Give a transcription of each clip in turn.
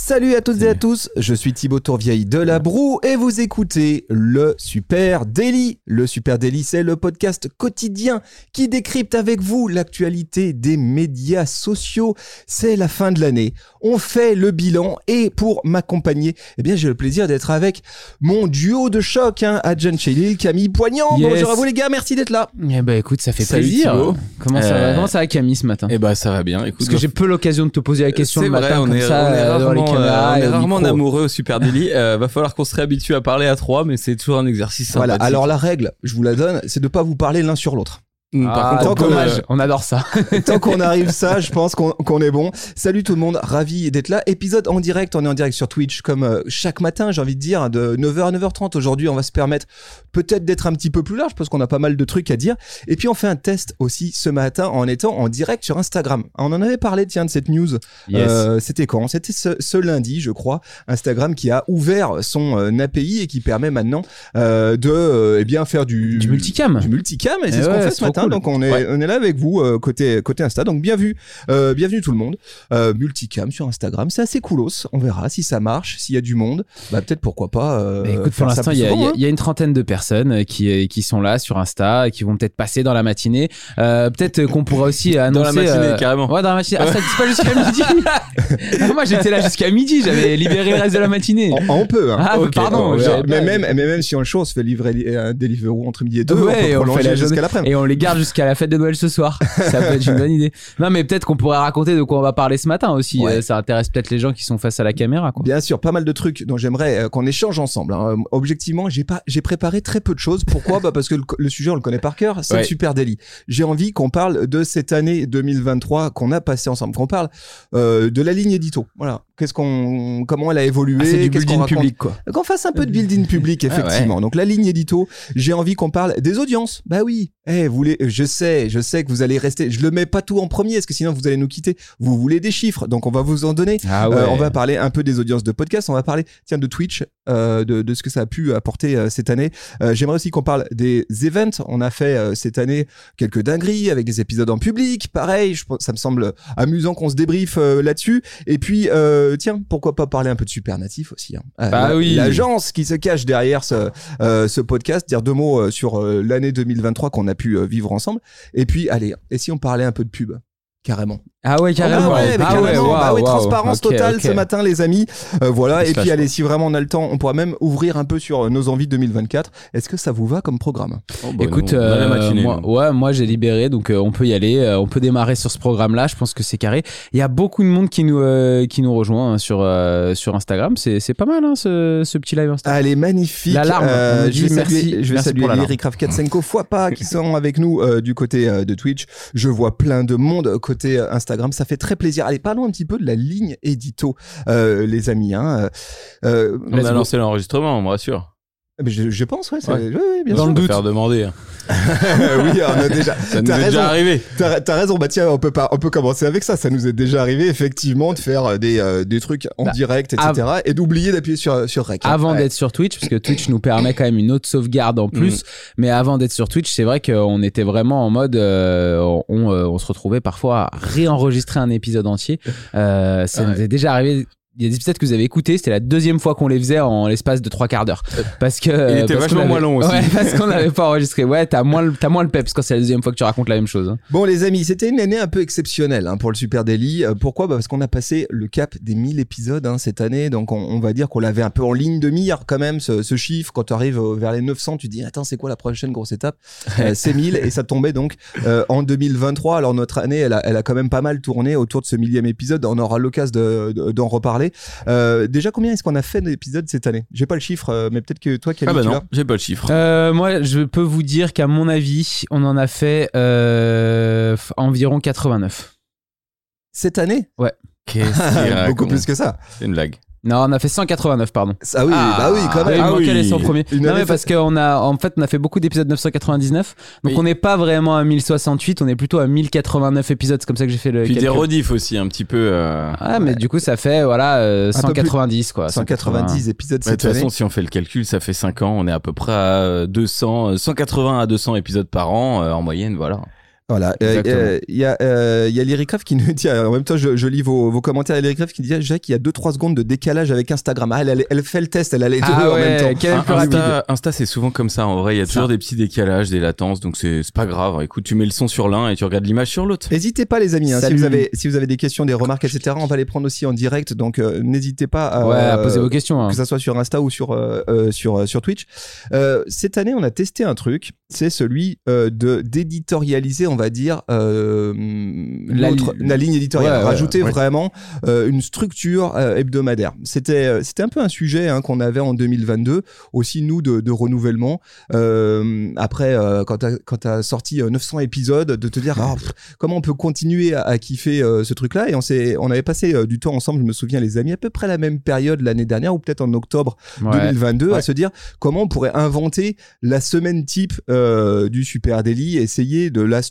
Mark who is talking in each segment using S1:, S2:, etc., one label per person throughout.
S1: Salut à toutes et à tous, je suis Thibaut Tourvieille de La Broue et vous écoutez le Super Daily. Le Super Daily, c'est le podcast quotidien qui décrypte avec vous l'actualité des médias sociaux. C'est la fin de l'année, on fait le bilan et pour m'accompagner, eh bien j'ai le plaisir d'être avec mon duo de choc, hein, Adjan Camille Poignant.
S2: Yes.
S1: Bonjour à vous les gars, merci d'être là.
S2: Eh ben écoute, ça fait
S3: Salut,
S2: plaisir.
S3: Thibaut.
S2: Comment ça va
S3: Euh,
S2: Comment ça va Camille ce matin
S3: Eh ben ça va bien. Écoute,
S2: Parce que j'ai peu l'occasion de te poser la question
S3: c'est
S2: le
S3: vrai,
S2: matin
S3: on
S2: comme
S3: est,
S2: ça
S3: on est
S2: euh,
S3: rarement, euh, on est rarement amoureux au Super Daily. Euh, va falloir qu'on se réhabitue à parler à trois, mais c'est toujours un exercice
S1: Voilà, alors la règle, je vous la donne, c'est de pas vous parler l'un sur l'autre.
S3: Mm,
S2: Ah,
S3: par contre, on peut,
S2: dommage, on adore ça.
S1: Tant qu'on arrive ça, je pense qu'on qu'on est bon. Salut tout le monde, ravi d'être là. Épisode en direct, on est en direct sur Twitch comme euh, chaque matin, j'ai envie de dire, de 9h à 9h30. Aujourd'hui, on va se permettre peut-être d'être un petit peu plus large parce qu'on a pas mal de trucs à dire. Et puis on fait un test aussi ce matin en étant en direct sur Instagram. On en avait parlé, tiens, de cette news.
S2: Yes.
S1: Euh, C'était quand? C'était ce, ce lundi, je crois. Instagram qui a ouvert son euh, API et qui permet maintenant euh, de euh, eh bien faire du,
S2: Du multicam.
S1: du multicam et c'est
S2: Eh
S1: ce qu'on
S2: ouais,
S1: fait ce
S2: trop
S1: matin
S2: cool.
S1: donc on est
S3: Ouais.
S1: on est là avec vous euh, côté côté Insta donc bienvenue euh, bienvenue tout le monde euh, multicam sur Instagram c'est assez coolos on verra si ça marche s'il y a du monde bah peut-être pourquoi pas euh,
S2: écoute, pour l'instant, il y,
S1: hein.
S2: il y a une trentaine de personnes qui, qui sont là sur Insta et qui vont peut-être passer dans la matinée. Euh, peut-être qu'on pourra aussi annoncer.
S3: Dans la matinée,
S2: euh,
S3: carrément.
S2: Ouais, dans la matinée. Ah, ça, pas jusqu'à midi. Ah, Moi, j'étais là jusqu'à midi. J'avais libéré le reste de la matinée.
S1: on, on peut hein.
S2: Ah, pardon,
S1: mais même mais même si on le show on se fait livrer li- un Deliveroo entre midi et deux
S2: Ouais,
S1: on
S2: on
S1: peut
S2: fait la
S1: jusqu'à
S2: journée.
S1: l'après
S2: Et on les garde jusqu'à la fête de Noël ce soir. Ça peut être une bonne idée. Non, mais peut-être qu'on pourrait raconter de quoi on va parler ce matin aussi.
S1: Ouais.
S2: Euh, Ça intéresse peut-être les gens qui sont face à la caméra, quoi.
S1: Bien sûr, pas mal de trucs dont j'aimerais euh, qu'on échange ensemble. hein. Euh, Objectivement, j'ai pas, j'ai préparé très peu de choses. Pourquoi? Bah parce que le, le sujet on le connaît par cœur, c'est
S3: Ouais.
S1: le super délit. J'ai envie qu'on parle de cette année 2023 qu'on a passé ensemble, qu'on parle euh, de la ligne édito. Voilà, qu'est-ce qu'on, comment elle a évolué,
S2: Ah, c'est du building public, quoi.
S1: Qu'on fasse un peu de building public,
S3: Ah ouais.
S1: effectivement. Donc la ligne édito, j'ai envie qu'on parle des audiences. Bah oui. Eh, vous voulez, je sais, je sais que vous allez rester. Je le mets pas tout en premier, parce que sinon vous allez nous quitter. Vous voulez des chiffres, donc on va vous en donner.
S2: Ah
S1: Euh, on va parler un peu des audiences de podcast. On va parler, tiens, de Twitch, euh, de, de ce que ça a pu apporter euh, cette année. Euh, J'aimerais aussi qu'on parle des events. On a fait euh, cette année quelques dingueries avec des épisodes en public. Pareil, je, ça me semble amusant qu'on se débriefe euh, là-dessus. Et puis, euh, tiens, pourquoi pas parler un peu de Supernatif aussi. hein. Euh,
S2: Bah
S1: la-
S2: oui.
S1: L'agence qui se cache derrière ce, euh, ce podcast. Dire deux mots euh, sur euh, l'année 2023 qu'on a pu euh, vivre ensemble. Et puis, allez, et si on parlait un peu de pub? Carrément.
S2: Ah ouais, carrément.
S1: Ah ouais, mais
S2: Ah
S1: carrément.
S2: ouais,
S1: bah transparence totale ce matin, les amis. Euh, voilà. Et puis, allez, si vraiment on a le temps, on pourra même ouvrir un peu sur nos envies 2024. Est-ce que ça vous va comme programme?
S3: Oh, bah,
S2: Écoute,
S3: non,
S2: euh,
S3: matinée,
S2: moi,
S3: non.
S2: ouais, moi j'ai libéré, donc euh, on peut y aller, euh, on peut démarrer sur ce programme-là. Je pense que c'est carré. Il y a beaucoup de monde qui nous euh, qui nous rejoint hein, sur euh, sur Instagram. C'est c'est pas mal hein, ce, ce petit live Instagram.
S1: Elle est magnifique.
S2: L'alarme,
S1: je vais
S2: merci.
S1: saluer, je vais
S2: Merci
S1: saluer. Eric Ravkatsenko, fois pas, qui sont avec nous euh, du côté euh, de Twitch. Je vois plein de monde côté euh, Instagram. Ça fait très plaisir. Allez, parlons un petit peu de la ligne édito, euh, les amis. Hein. Euh,
S3: On
S1: let's
S3: a lancé l'enregistrement, on me rassure.
S1: Mais je, je pense, ouais, c'est-
S3: Ouais.
S1: ouais, bien
S2: Dans
S1: sûr.
S2: le
S3: On peut
S2: doute.
S3: faire demander. hein.
S1: oui, on a déjà.
S3: Ça nous
S1: T'as
S3: est
S1: raison.
S3: déjà arrivé.
S1: T'as raison, bah tiens, on peut pas, on peut commencer avec ça. Ça nous est déjà arrivé effectivement de faire euh, des, euh, des trucs en
S2: Bah,
S1: direct, etc. et d'oublier d'appuyer sur sur rec.
S2: Avant
S1: Ouais.
S2: d'être sur Twitch, parce que Twitch nous permet quand même une autre sauvegarde en plus. Mais avant d'être sur Twitch, c'est vrai qu'on était vraiment en mode, euh, on, euh, on se retrouvait parfois à réenregistrer un épisode entier. Euh, ça
S3: Ah
S2: nous
S3: ouais.
S2: est déjà arrivé il y a des épisodes que vous avez écoutés, c'était la deuxième fois qu'on les faisait en l'espace de trois quarts d'heure. Parce que.
S3: Il était
S2: parce
S3: vachement
S2: avait-
S3: moins long aussi.
S2: Ouais, parce qu'on n'avait pas enregistré. Ouais, t'as moins, le- t'as moins le peps quand c'est la deuxième fois que tu racontes la même chose. hein.
S1: Bon les amis, c'était une année un peu exceptionnelle hein, pour le Super Daily. Euh, pourquoi? Bah, Parce qu'on a passé le cap des 1000 épisodes hein, cette année, donc on, on va dire qu'on l'avait un peu en ligne de mire quand même, ce, ce chiffre. Quand tu arrives euh, vers les 900, tu te dis, attends, c'est quoi la prochaine grosse étape? Euh, C'est 1000 et ça tombait donc euh, en 2023. Alors notre année, elle a, elle a quand même pas mal tourné autour de ce millième épisode. On aura l'occasion de- de- d'en reparler. Euh, déjà, combien est-ce qu'on a fait d'épisodes cette année? J'ai pas le chiffre, euh, mais peut-être que toi, Camille,
S3: Ah bah
S1: tu
S3: non,
S1: l'as.
S3: j'ai pas le chiffre.
S2: Euh, moi, je peux vous dire qu'à mon avis, on en a fait euh, environ 89.
S1: Cette année?
S3: Qu'est-ce qu'il
S1: Beaucoup plus que ça.
S3: C'est une blague.
S2: Non, on a fait 189, pardon.
S1: Ah oui, bah oui, quand
S2: Ah,
S1: même.
S2: il
S3: Ah
S2: manquait
S3: oui.
S2: les 100 premiers.
S1: Une
S2: non, mais parce qu'en a, en fait, on a fait beaucoup d'épisodes 999. Donc,
S3: Oui.
S2: on n'est pas vraiment à 1068, on est plutôt à 1089 épisodes. C'est comme ça que j'ai fait le
S3: Puis des rediffs aussi, un petit peu. euh,
S2: Ah, mais du coup, ça fait, voilà, euh,
S1: Un peu plus.
S2: 190, quoi.
S1: 190 épisodes
S3: Ouais, De
S1: cette
S3: toute façon, si on fait le calcul, ça fait 5 ans. On est à peu près à euh, 200, euh, 180 à 200 épisodes par an euh, en moyenne, voilà.
S1: Voilà. Euh, euh, Il y a, euh, il y a Lyricraft qui nous dit, en même temps, je, je lis vos, vos commentaires à Lyricraft qui dit, Jacques, il y a 2-3 secondes de décalage avec Instagram. Ah, elle, elle, elle fait le test, elle a les deux
S2: Ah
S1: en
S2: ouais,
S1: même temps.
S3: Un- Insta, Insta, c'est souvent comme ça. En vrai, il y a toujours des petits décalages, des latences, donc c'est c'est pas grave. Écoute, tu mets le son sur l'un et tu regardes l'image sur l'autre.
S1: N'hésitez pas les amis, hein, si, vous avez, si vous avez des questions, des remarques, etc., on va les prendre aussi en direct, donc euh, n'hésitez pas à,
S2: Ouais, à poser vos questions. hein.
S1: que ça soit sur Insta ou sur euh, euh, sur euh, sur Twitch. Euh, cette année, on a testé un truc, c'est celui euh, de d'éditorialiser, on va dire, euh,
S2: La
S1: l'autre-
S2: li-
S1: la, ligne éditoriale,
S2: Ouais,
S1: rajouter
S2: ouais.
S1: vraiment euh, une structure euh, hebdomadaire. C'était c'était un peu un sujet hein, qu'on avait en 2022, aussi nous de, de renouvellement. Après, quand quand t'as sorti euh, 900 épisodes, de te dire Ah, pff, comment on peut continuer à, à kiffer ce truc-là? Et on s'est on avait passé du temps ensemble, je me souviens les amis, à peu près la même période l'année dernière ou peut-être en octobre
S2: Ouais.
S1: 2022 à se dire comment on pourrait inventer la semaine type du Super Daily, essayer de la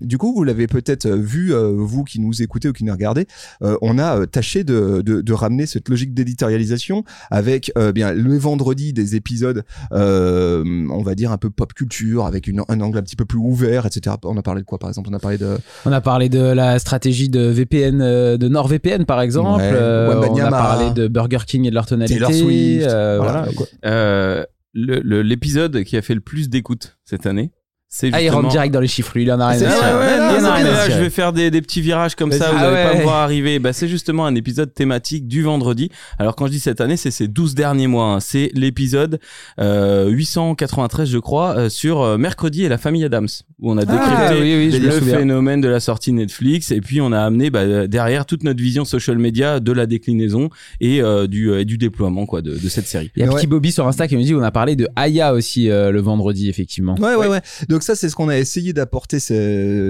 S1: Du coup, vous l'avez peut-être euh, vu, euh, vous qui nous écoutez ou qui nous regardez, euh, on a euh, tâché de, de, de ramener cette logique d'éditorialisation avec euh, bien le vendredi des épisodes, euh, on va dire un peu pop culture, avec une, un angle un petit peu plus ouvert, etc. On a parlé de quoi par exemple? On a parlé de
S2: On a parlé de la stratégie de VPN, euh, de NordVPN par exemple.
S1: Ouais,
S2: Euh, on a parlé de Burger King et de leur tonalité.
S1: Taylor Swift.
S2: Euh,
S1: voilà.
S3: Euh, L'épisode qui a fait le plus d'écoute cette année, c'est
S2: Ah, il rentre direct dans les chiffres, lui, il en a
S1: Ah,
S2: rien à
S3: Ah ouais,
S1: ouais, non,
S3: non, là,
S1: c'est
S3: je vais faire des, des petits virages comme ça, vous
S2: Ah
S3: n'allez pas
S2: ouais.
S3: me voir arriver. Bah, c'est justement un épisode thématique du vendredi. Alors quand je dis cette année, c'est ces 12 derniers mois. hein. C'est l'épisode euh, 893, je crois, euh, sur euh, Mercredi et la famille Adams, où on a décrypté
S2: Ah, oui, oui, je me
S3: le phénomène de la sortie Netflix et puis on a amené bah, derrière toute notre vision social media de la déclinaison et euh, du, euh, et du déploiement quoi de, de cette série.
S2: Il y a. Petit Bobby sur Insta qui me dit on a parlé de Aya aussi euh, le vendredi, effectivement.
S1: Ouais, ouais, ouais. Donc ça, c'est ce qu'on a essayé d'apporter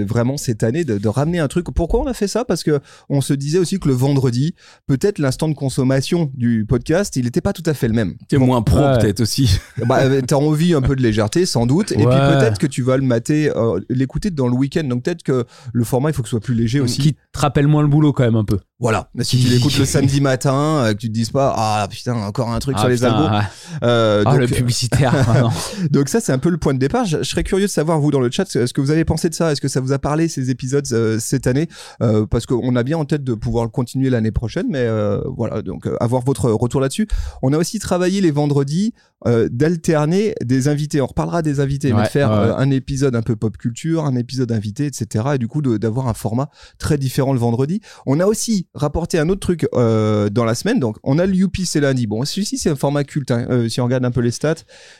S1: vraiment cette année, de, de ramener un truc. Pourquoi on a fait ça? Parce que on se disait aussi que le vendredi, peut-être l'instant de consommation du podcast, il n'était pas tout à fait le même.
S3: C'est moins pro
S2: Ouais.
S3: peut-être aussi.
S1: Bah, euh, t'as envie un peu de légèreté, sans doute. Et puis peut-être que tu vas le mater, euh, l'écouter dans le week-end. Donc peut-être que le format, il faut que ce soit plus léger aussi.
S2: Qui te rappelle moins le boulot quand même un peu.
S1: Voilà. Mais si tu l'écoutes le samedi matin, euh, que tu te dises pas, ah putain, encore un truc
S2: Ah,
S1: sur les
S2: putain,
S1: algos. Euh,
S2: Ah,
S1: donc,
S2: le publicitaire. ah, non.
S1: Donc ça, c'est un peu le point de départ. Je, je serais curieux de savoir, vous, dans le chat, ce ce que vous avez pensé de ça. Est-ce que ça vous a parlé, ces épisodes, euh, cette année? Euh, Parce qu'on a bien en tête de pouvoir le continuer l'année prochaine. Mais euh, voilà, donc euh, avoir votre retour là-dessus. On a aussi travaillé les vendredis euh, d'alterner des invités. On reparlera des invités, mais de faire
S2: ouais,
S1: euh, un épisode un peu pop culture, un épisode invité, etc. Et du coup, d'avoir un format très différent le vendredi. On a aussi rapporté un autre truc euh, dans la semaine. Donc, on a le Youpi, c'est lundi. Bon, celui-ci, c'est un format culte. hein. Euh, si on regarde un peu les stats,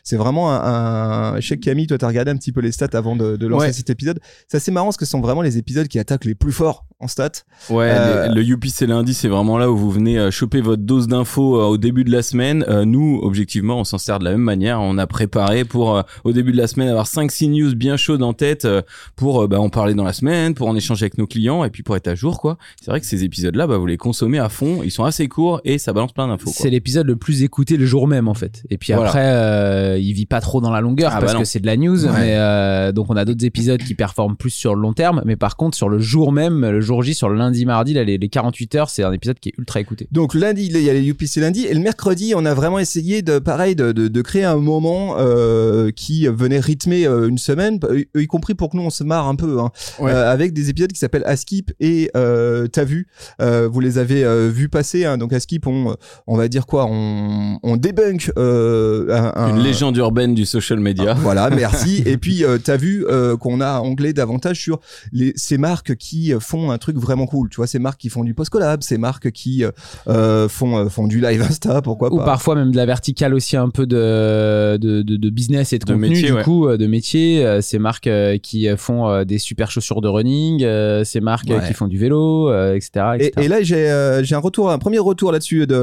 S1: c'est vraiment un, un... Je sais que Camille, toi, t'as regardé un petit peu les stats avant de, de lancer
S3: Ouais.
S1: cet épisode. C'est assez marrant parce que ce sont vraiment les épisodes qui attaquent les plus forts en stats.
S3: Ouais, le, le Youpi c'est lundi, c'est vraiment là où vous venez choper votre dose d'infos au début de la semaine. Euh, nous, objectivement, on s'en sert de la même manière. On a préparé pour euh, au début de la semaine avoir 5-6 news bien chaudes en tête euh, pour euh, bah, en parler dans la semaine, pour en échanger avec nos clients et puis pour être à jour quoi. C'est vrai que ces épisodes-là, bah, vous les consommez à fond. Ils sont assez courts et ça balance plein d'infos.
S2: C'est l'épisode le plus écouté le jour même en fait. Et puis
S3: Voilà.
S2: après, euh, il vit pas trop dans la longueur
S3: Ah
S2: parce
S3: bah non.
S2: que c'est de la news.
S1: Ouais.
S2: Mais euh, donc on a d'autres épisodes qui performent plus sur le long terme. Mais par contre, sur le jour même, le jour J, sur le lundi, mardi, là, les, les 48 heures, c'est un épisode qui est ultra écouté.
S1: Donc lundi, il y a les c'est lundi. Et le mercredi, on a vraiment essayé de, pareil, de, de, de créer un moment euh, qui venait rythmer euh, une semaine, y, y compris pour que nous on se marre un peu, hein,
S3: Ouais.
S1: euh, avec des épisodes qui s'appellent Askip et euh, T'as vu, euh, vous les avez euh, vus passer. Hein, donc Askip, on, on va dire quoi, on, on débunk euh, un, un-
S3: Une légende urbaine du social media.
S1: Voilà, merci. Et puis, euh, t'as vu euh, qu'on a anglais davantage sur les, ces marques qui euh, font un truc vraiment cool. Tu vois, ces marques qui font du post-collab, ces marques qui euh, euh, font, euh, font du live Insta, pourquoi
S2: Ou
S1: pas?
S2: parfois même de la verticale aussi un peu de, de, de, de business et de,
S3: De
S2: contenu
S3: métier,
S2: du
S3: ouais.
S2: coup, euh, de métier. euh, Ces marques euh, qui font des super chaussures de running, ces marques
S1: Ouais.
S2: qui font du vélo, etc.
S1: Et, là, j'ai euh, j'ai un retour, un premier retour là-dessus de.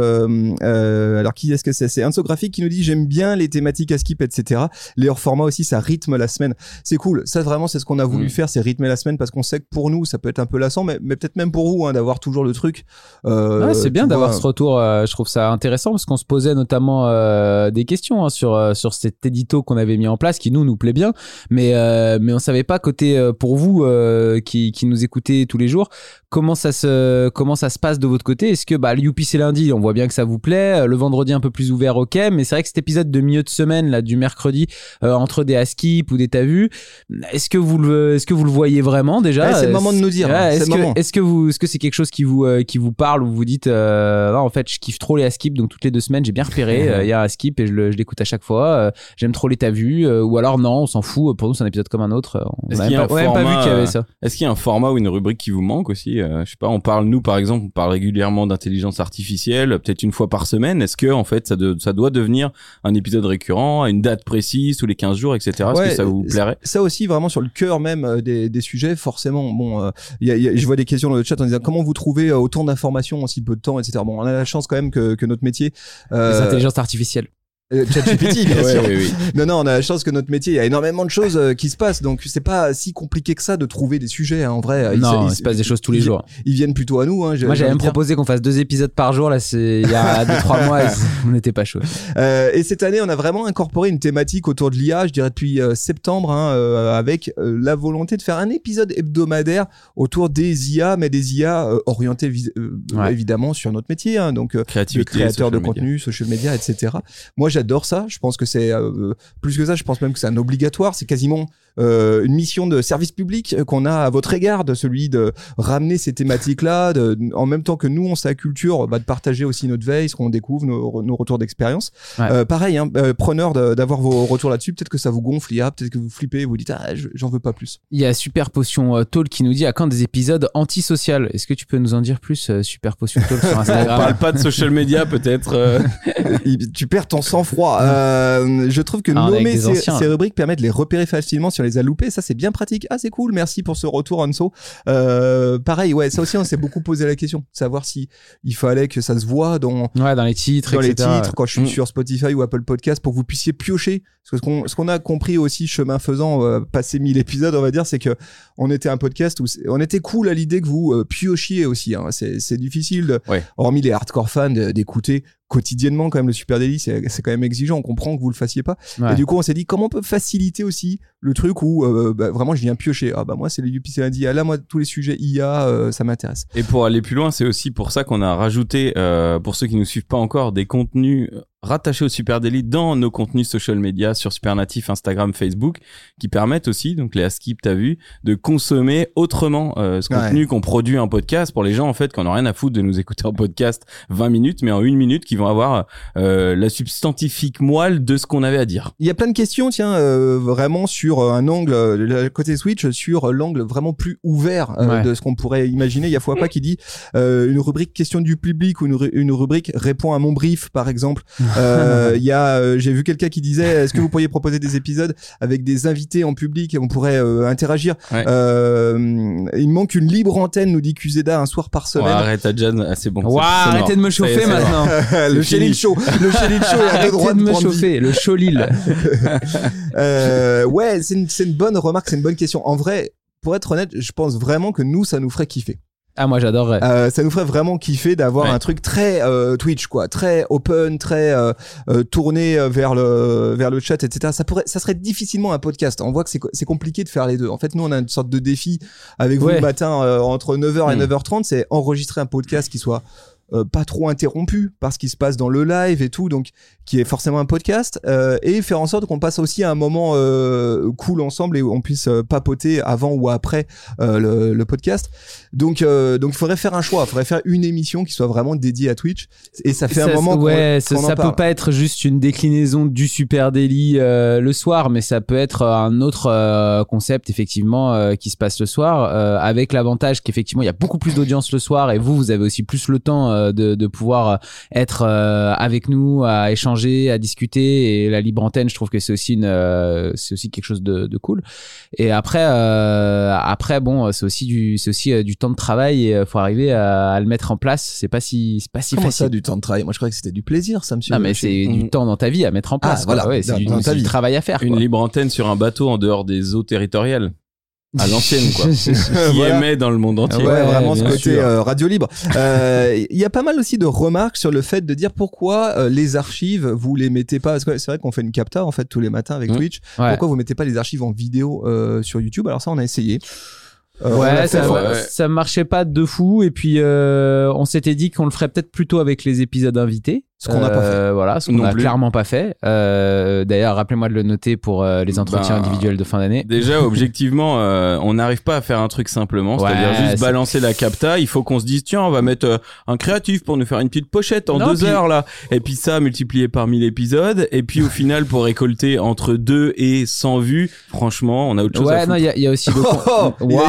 S1: Euh, alors, qui est-ce que c'est? C'est Enzo Graphique qui nous dit j'aime bien les thématiques à skip, etc. Les hors format aussi, ça rythme la semaine. C'est cool. Ça, vraiment, c'est ce qu'on a voulu
S3: Mm.
S1: faire, c'est rythmer la semaine parce qu'on sait que pour nous, ça peut être un peu lassant, mais, mais peut-être même pour vous, hein, d'avoir toujours le truc. Euh,
S2: Ouais, c'est bien d'avoir ce retour. euh, je trouve ça intéressant parce qu'on se posait notamment euh, des questions hein, sur euh, sur cet édito qu'on avait mis en place, qui nous nous plaît bien, mais euh, mais on savait pas côté euh, pour vous euh, qui qui nous écoutez tous les jours comment ça se comment ça se passe de votre côté? Est-ce que bah Youpi c'est lundi, on voit bien que ça vous plaît. Le vendredi un peu plus ouvert, ok, mais c'est vrai que cet épisode de milieu de semaine là du mercredi entre des askip ou des t'as vu, est-ce que vous le est-ce que vous le voyez vraiment déjà?
S1: Ouais, c'est le moment de nous dire,
S2: ouais,
S1: hein,
S2: est-ce que est-ce que vous est-ce que c'est quelque chose qui vous qui vous parle ou vous dites non, en fait je kiffe trop les Askip donc toutes les deux semaines j'ai bien repéré il y a Askip et je le- je l'écoute à chaque fois euh, j'aime trop les t'as vu euh, ou alors non on s'en fout pour nous c'est un épisode comme un autre euh, on
S3: Est-ce
S2: a
S3: qu'il y a
S2: même pas, même vu
S3: format,
S2: qu'il y avait ça
S3: Est-ce qu'il y a un format ou une rubrique qui vous manque aussi Euh, Je sais pas, on parle, nous par exemple, on parle régulièrement d'intelligence artificielle, peut-être une fois par semaine. Est-ce que en fait ça, de- ça doit devenir un épisode récurrent, à une date précise, tous les 15 jours, etc. Est-ce
S1: Ouais,
S3: que ça vous plairait?
S1: Ça aussi, vraiment sur le cœur même des, des sujets, forcément. Bon, euh, il y a- il y a- je vois des questions dans le chat en disant comment vous trouvez autant d'informations en si peu de temps, etc. Bon, on a la chance quand même que, que notre métier.
S2: les
S1: Euh,
S2: intelligences artificielles
S1: euh, ChatGPT, bien
S3: Ouais,
S1: sûr.
S3: oui, oui.
S1: Non, non, on a la chance que notre métier, il y a énormément de choses euh, qui se passent, donc c'est pas si compliqué que ça de trouver des sujets. hein, en vrai, Ils-
S2: non
S1: ils-
S2: il se passe des choses tous les
S1: ils-
S2: jours
S1: Ils viennent plutôt à nous. Hein,
S2: moi j'avais même proposé qu'on fasse deux épisodes par jour là c'est il y a deux trois mois on n'était pas chaud
S1: Euh, et cette année, on a vraiment incorporé une thématique autour de l'IA, je dirais depuis euh, septembre, hein, euh, avec la volonté de faire un épisode hebdomadaire autour des IA, mais des IA orientés euh,
S2: Ouais.
S1: évidemment sur notre métier, hein, donc euh, créateurs de contenu, social media, etc. Moi, j'adore ça. Je pense que c'est euh, plus que ça. Je pense même que c'est un obligatoire. C'est quasiment euh, une mission de service public qu'on a à votre égard, de celui de ramener ces thématiques-là, de- en même temps que nous, on sa culture, bah, de partager aussi notre veille, ce qu'on découvre, nos, nos retours d'expérience.
S2: Ouais.
S1: Euh, pareil, hein, euh, preneur d'avoir vos retours là-dessus. Peut-être que ça vous gonfle, l'IA, peut-être que vous flippez, vous dites ah, je- j'en veux pas plus.
S2: il y a Super Potion euh, Talk qui nous dit à quand des épisodes antisocial est-ce que tu peux nous en dire plus euh, Super Potion Talk sur
S3: On
S2: Instagram
S3: parle pas de social media peut-être.
S1: tu perds ton sang-froid. Euh, je trouve que
S2: Ah, on
S1: nommer ces,
S2: là.
S1: rubriques permet de les repérer facilement si on les a loupés. Ça, c'est bien pratique. Ah, c'est cool. Merci pour ce retour, Anso. Euh, pareil, ouais, ça aussi, on s'est beaucoup posé la question. Savoir si il fallait que ça se voit dans,
S2: ouais dans les titres
S1: dans les
S2: etc.
S1: titres quand je suis sur Spotify ou Apple Podcast pour que vous puissiez piocher. Parce que ce qu'on, qu'on a compris aussi, chemin faisant, euh, passer 1000 épisodes, on va dire, c'est que on était un podcast où on était cool à l'idée que vous euh, piochiez aussi. Hein. C'est, difficile, de,
S3: Ouais.
S1: hormis les hardcore fans, d'écouter quotidiennement quand même le Super Daily. C'est, c'est quand même exigeant. On comprend que vous le fassiez pas.
S2: Ouais.
S1: Et du coup, on s'est dit comment on peut faciliter aussi le truc où euh, bah, vraiment je viens piocher. Ah bah moi, c'est les UPC lundi. Ah là, moi, tous les sujets IA, euh, ça m'intéresse.
S3: Et pour aller plus loin, c'est aussi pour ça qu'on a rajouté, euh, pour ceux qui nous suivent pas encore, des contenus rattachés au Super Daily dans nos contenus social media sur Supernatif, Instagram, Facebook, qui permettent aussi, donc les Askip, t'as vu, de consommer autrement euh, ce
S1: Ouais.
S3: contenu qu'on produit en podcast pour les gens en fait qui en ont rien à foutre de nous écouter en podcast 20 minutes, mais en une minute qui vont avoir euh, la substantifique moelle de ce qu'on avait à dire.
S1: Il y a plein de questions, tiens, euh, vraiment sur euh, un angle, euh, le côté Switch, sur euh, l'angle vraiment plus ouvert euh,
S2: Ouais.
S1: de ce qu'on pourrait imaginer. Il y a Foapa qui dit euh, une rubrique question du public ou une, une rubrique répond à mon brief, par exemple. Il y a, euh, j'ai vu quelqu'un qui disait, est-ce que vous pourriez proposer des épisodes avec des invités en public et on pourrait euh, interagir.
S3: Ouais.
S1: Euh, il manque une libre antenne, nous dit Qzeda, un soir par
S3: Ouais,
S1: semaine.
S3: arrête, Adjan, ah, c'est bon. C'est
S2: arrêtez
S3: mort.
S2: de me
S3: est,
S2: chauffer maintenant.
S1: le. Chéline Show, le Chéline Show est à
S2: de me chauffer, le show Lille.
S1: Euh, ouais, c'est une, c'est une bonne remarque, c'est une bonne question. En vrai, pour être honnête, je pense vraiment que nous, ça nous ferait kiffer.
S2: Ah, moi j'adorerais.
S1: Euh, ça nous ferait vraiment kiffer d'avoir
S3: Ouais.
S1: un truc très euh, Twitch, quoi, très open, très euh, euh, tourné euh, vers le vers le chat, etc. Ça pourrait, ça serait difficilement un podcast. On voit que c'est co- c'est compliqué de faire les deux. En fait, nous, on a une sorte de défi avec vous le matin euh, entre 9h et
S3: Mm.
S1: 9h30, c'est enregistrer un podcast qui soit euh, pas trop interrompu par ce qui se passe dans le live et tout, donc qui est forcément un podcast, euh, et faire en sorte qu'on passe aussi un moment euh, cool ensemble et on puisse papoter avant ou après le, le podcast. Donc, donc, il faudrait faire un choix. Il faudrait faire une émission qui soit vraiment dédiée à Twitch. Et ça fait un moment
S2: ouais, ça,
S1: qu'on
S2: ça peut pas être juste une déclinaison du Super Daily le soir, mais ça peut être un autre concept effectivement qui se passe le soir, avec l'avantage qu'effectivement il y a beaucoup plus d'audience le soir et vous vous avez aussi plus le temps euh, de, de pouvoir euh, être euh, avec nous, à échanger, à discuter et la libre antenne, je trouve que c'est aussi une, c'est aussi quelque chose de, de cool. Et après, euh, après bon, c'est aussi du, c'est aussi du temps de travail et faut arriver à, à le mettre en place. C'est pas si, c'est pas si
S1: Comment
S2: facile.
S1: ça, du temps de travail? Moi, je croyais que c'était du plaisir, ça, monsieur.
S2: Ah mais c'est du temps dans ta vie à mettre en place.
S1: Ah,
S2: quoi.
S1: voilà,
S2: Ouais, c'est du, c'est travail à faire.
S3: Une
S2: quoi.
S3: libre antenne sur un bateau en dehors des eaux territoriales. À l'ancienne, quoi. qui
S1: Voilà.
S3: émet dans le monde entier.
S1: Ouais, vraiment ce côté euh, radio libre. Euh, Il y a pas mal aussi de remarques sur le fait de dire pourquoi euh, les archives vous les mettez pas. Parce que c'est vrai qu'on fait une capta en fait tous les matins avec
S3: Mmh.
S1: Twitch.
S2: Ouais.
S1: Pourquoi vous mettez pas les archives en vidéo euh, sur YouTube? Alors ça, on a essayé. Euh,
S2: Ouais,
S1: fait,
S2: ça,
S3: ouais.
S2: ça marchait pas de fou. Et puis, euh, on s'était dit qu'on le ferait peut-être plutôt avec les épisodes invités.
S1: Ce qu'on n'a pas
S2: Euh, Voilà, ce qu'on
S3: Non
S2: a
S3: plus.
S2: clairement pas fait. Euh, D'ailleurs, rappelez-moi de le noter pour euh, les entretiens
S3: Ben,
S2: individuels de fin d'année.
S3: Déjà, objectivement, euh, on n'arrive pas à faire un truc simplement,
S2: Ouais,
S3: c'est-à-dire juste
S2: c'est-
S3: balancer la capta. Il faut qu'on se dise, tiens, on va mettre euh, un créatif pour nous faire une petite pochette en
S2: Non,
S3: deux
S2: puis-
S3: heures là, et puis ça multiplié par 1000 épisodes, et puis au final pour récolter entre 2 et 100 vues, franchement, on a autre chose à
S2: Ouais,
S3: foutre.
S2: non, il y, a- il y a aussi le.
S1: Oh, a dit,
S2: waouh,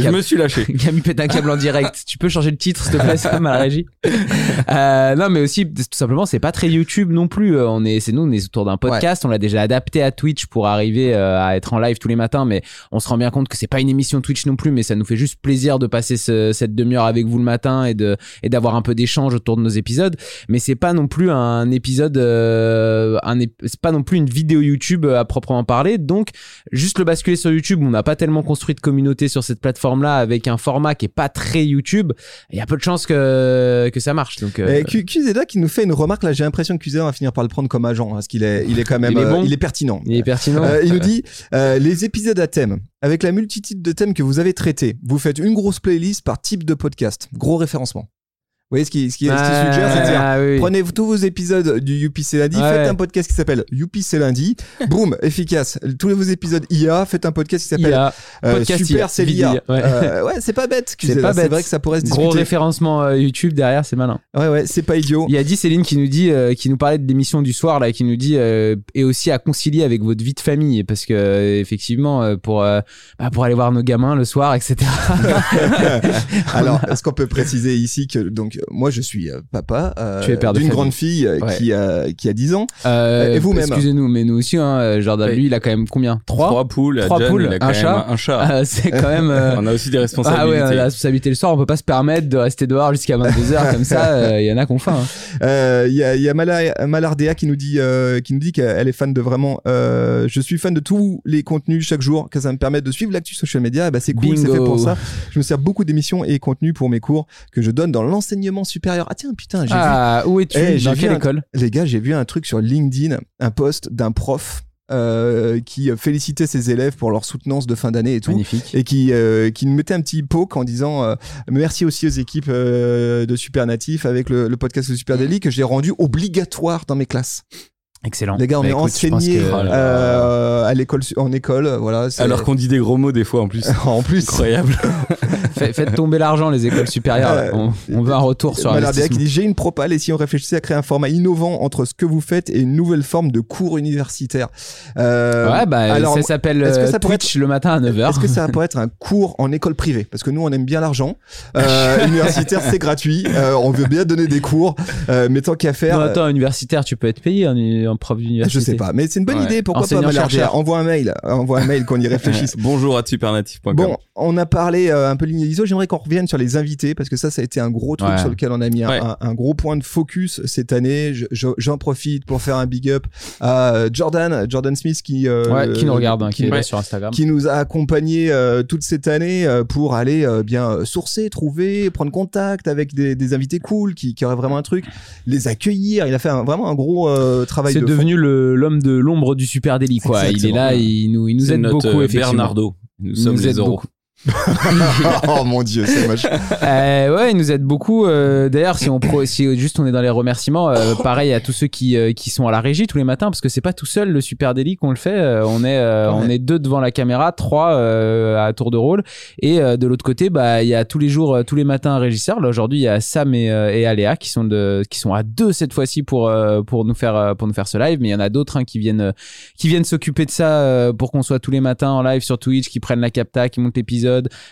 S3: je me suis lâché.
S2: Camille pète un câble en direct. Tu peux changer le titre, s'il te plaît, Sam, à la régie euh, Non, mais aussi, tout simplement, c'est pas très YouTube non plus. Euh, On est, c'est nous, on est autour d'un podcast. On l'a déjà adapté à Twitch pour arriver euh, à être en live tous les matins, mais on se rend bien compte que c'est pas une émission Twitch non plus, mais ça nous fait juste plaisir de passer ce- cette demi-heure avec vous le matin et de et d'avoir un peu d'échange autour de nos épisodes. Mais c'est pas non plus un épisode, euh, un c'est pas non plus une vidéo YouTube à proprement parler. Donc, juste le basculer sur YouTube, on n'a pas tellement construit de communauté sur cette plateforme-là avec un format qui est pas très YouTube. Il y a peu de chances que que ça marche. Donc, euh,
S1: qui nous fait une remarque là, j'ai l'impression que Qzeda va finir par le prendre comme agent, hein, parce qu'il est, il est quand même,
S2: Il est
S1: euh,
S2: bon.
S1: il est pertinent.
S2: il est pertinent.
S1: Euh, il nous dit euh, les épisodes à thème avec la multitude de thèmes que vous avez traités. Vous faites une grosse playlist par type de podcast, gros référencement. Voyez ce qu'il ce qui, ce qu'il suggère, c'est de dire
S2: Ah, oui.
S1: Prenez tous vos épisodes du Youpi c'est lundi, faites un podcast qui s'appelle Youpi c'est lundi, boum, efficace. Tous vos épisodes IA, faites un podcast qui s'appelle euh, Super c'est l'IA.
S2: ouais.
S1: Euh, ouais, c'est pas bête.
S2: C'est pas
S1: C'est
S2: bête.
S1: vrai que ça pourrait se
S2: gros
S1: discuter.
S2: référencement euh, YouTube derrière, c'est malin.
S1: Ouais, ouais, c'est pas idiot.
S2: Il y a dit Céline qui nous dit, euh, qui nous parlait de l'émission du soir là, qui nous dit et aussi à concilier avec votre vie de famille parce que effectivement pour bah, pour aller voir nos gamins le soir, etc.
S1: Alors, est-ce qu'on peut préciser ici que donc moi je suis euh, papa euh, d'une grande fille euh,
S2: Ouais.
S1: qui a qui a 10 ans.
S2: Euh,
S1: Et vous-même
S2: Excusez-nous, mais nous aussi, hein, Jordan, lui, il a quand même combien? Trois?
S3: Trois poules,
S2: Trois
S3: John,
S2: un chat.
S3: un chat.
S2: Ah, c'est quand même. euh,
S3: On a aussi des
S2: Ah
S3: responsabilités.
S2: ouais, la responsabilité le soir, on peut pas se permettre de rester dehors jusqu'à 22h comme ça. euh, Il y en a qu'on faim. hein.
S1: Euh, Il y a, y a Mala- Malardea qui nous dit euh, qui nous dit qu'elle est fan de vraiment. euh, je suis fan de tous les contenus chaque jour, que ça me permet de suivre l'actu social media. Bah c'est cool, c'est fait pour ça. Je me sers beaucoup d'émissions et contenus pour mes cours que je donne dans l'enseignement supérieur. Ah tiens, putain, j'ai
S2: Ah, où es-tu?
S1: Eh, j'ai
S2: Dans
S1: vu
S2: quelle école?
S1: Vu les gars, j'ai vu un truc sur LinkedIn, un post d'un prof. euh, qui félicitait ses élèves pour leur soutenance de fin d'année et tout.
S2: Magnifique.
S1: et qui euh, qui mettait un petit poke en disant euh, merci aussi aux équipes de Super Natif avec le, le podcast de Super Daily que j'ai rendu obligatoire dans mes classes.
S2: Excellent.
S1: Les gars, on
S2: Bah,
S1: est
S2: écoute, je pense
S1: enseigné
S2: que-
S3: Oh
S1: euh, à l'école en école, voilà.
S3: Alors qu'on dit des gros mots des fois en plus.
S1: en plus,
S3: Incroyable.
S2: Fait- Faites tomber l'argent, les écoles supérieures.
S1: Euh,
S2: On, on veut un retour sur
S1: Malardea qui
S2: investissement.
S1: dit j'ai une propale et si on réfléchissait à créer un format innovant entre ce que vous faites et une nouvelle forme de cours universitaire. Euh,
S2: Ouais, bah,
S1: alors,
S2: ça s'appelle
S1: est-ce que ça pourrait
S2: Twitch le matin à 9h.
S1: Est-ce que ça pourrait être un cours en école privée? Parce que nous, on aime bien l'argent. Euh, universitaire, c'est gratuit. Euh, on veut bien donner des cours. Euh, mais tant qu'à faire.
S2: Non, attends, universitaire, tu peux être payé en prof d'université.
S1: Je sais pas, mais c'est une bonne
S3: Ouais.
S1: idée. Pourquoi pas
S2: Enseignant
S1: Malardea
S2: chercheur.
S1: Envoie un mail, envoie un mail qu'on y réfléchisse.
S3: Bonjour à supernatif.com.
S1: Bon, on a parlé euh, un peu ligne ISO. J'aimerais qu'on revienne sur les invités parce que ça, ça a été un gros truc
S2: Ouais.
S1: sur lequel on a mis un,
S3: Ouais.
S1: un- un gros point de focus cette année. Je- je- J'en profite pour faire un big up à euh, Jordan, Jordan Smith qui euh,
S2: Ouais, qui nous regarde, hein, qui, est là sur Instagram.
S1: qui nous a accompagnés euh, toute cette année pour aller euh, bien sourcer, trouver, prendre contact avec des, des invités cool qui, qui auraient vraiment un truc, les accueillir. Il a fait un- vraiment un gros euh, travail
S2: C'est
S1: de
S2: devenu le- l'homme de l'ombre du Super Délit, quoi. Il est là, il nous, il nous
S3: C'est
S2: aide
S3: notre
S2: beaucoup, effectivement.
S3: Bernardo. Nous sommes
S2: nous
S3: les euros.
S1: oh mon dieu, c'est moche.
S2: Euh, ouais, il nous aide beaucoup. euh, D'ailleurs, si on pro, si juste on est dans les remerciements, euh, pareil à tous ceux qui euh, qui sont à la régie tous les matins, parce que c'est pas tout seul le super délit qu'on le fait. euh, on est euh,
S1: Ouais.
S2: on est deux devant la caméra, trois euh, à tour de rôle, et euh, de l'autre côté, bah il y a tous les jours, tous les matins un régisseur. Là aujourd'hui, il y a Sam et, euh, et Aléa qui sont de qui sont à deux cette fois-ci pour euh, pour nous faire pour nous faire ce live, mais il y en a d'autres hein, qui viennent qui viennent s'occuper de ça euh, pour qu'on soit tous les matins en live sur Twitch, qui prennent la capta, qui montent l'épisode.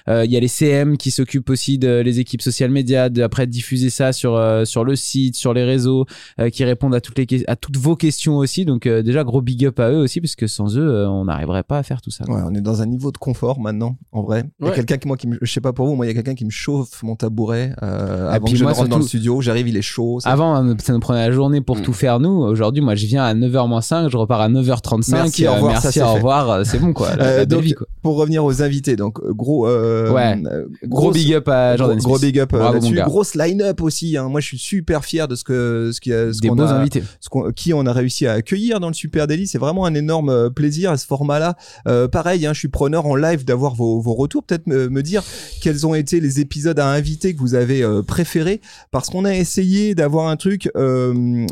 S2: Euh, Il y a les CM qui s'occupent aussi de les équipes social médias, de après diffuser ça sur euh, sur le site, sur les réseaux, euh, qui répondent à toutes les à toutes vos questions aussi. Donc euh, déjà gros big up à eux aussi, parce que sans eux, euh, on n'arriverait pas à faire tout ça.
S1: Ouais, on est dans un niveau de confort maintenant, en vrai. Il y a quelqu'un qui, moi, qui me, je sais pas pour vous, moi, il y a quelqu'un qui me chauffe mon tabouret euh, avant que je
S2: moi,
S1: rentre dans le studio. J'arrive, il est chaud. ça-
S2: Avant, euh, ça nous prenait la journée pour
S3: Mm.
S2: tout faire nous. Aujourd'hui, moi, je viens à 9h 5, je repars à 9h35.
S1: Merci, au revoir,
S2: merci,
S1: c'est
S2: au revoir. C'est bon, quoi. La,
S1: Euh,
S2: la belle
S1: donc,
S2: vie, quoi.
S1: Pour revenir aux invités, donc gros, euh,
S2: Ouais.
S1: euh,
S2: Gros big up à Jordan
S1: gros, gros big up euh, là-dessus. Grosse line-up aussi. Hein. Moi, je suis super fier de ce que ce, qui a- ce
S2: Des
S1: qu'on
S2: beaux
S1: a,
S2: invités.
S1: ce qu'on- qui on a réussi à accueillir dans le Super Daily. C'est vraiment un énorme plaisir à ce format-là. Euh, pareil, hein, je suis preneur en live d'avoir vos, vos retours. Peut-être me, me dire quels ont été les épisodes à inviter que vous avez euh, préférés, parce qu'on a essayé d'avoir un truc, une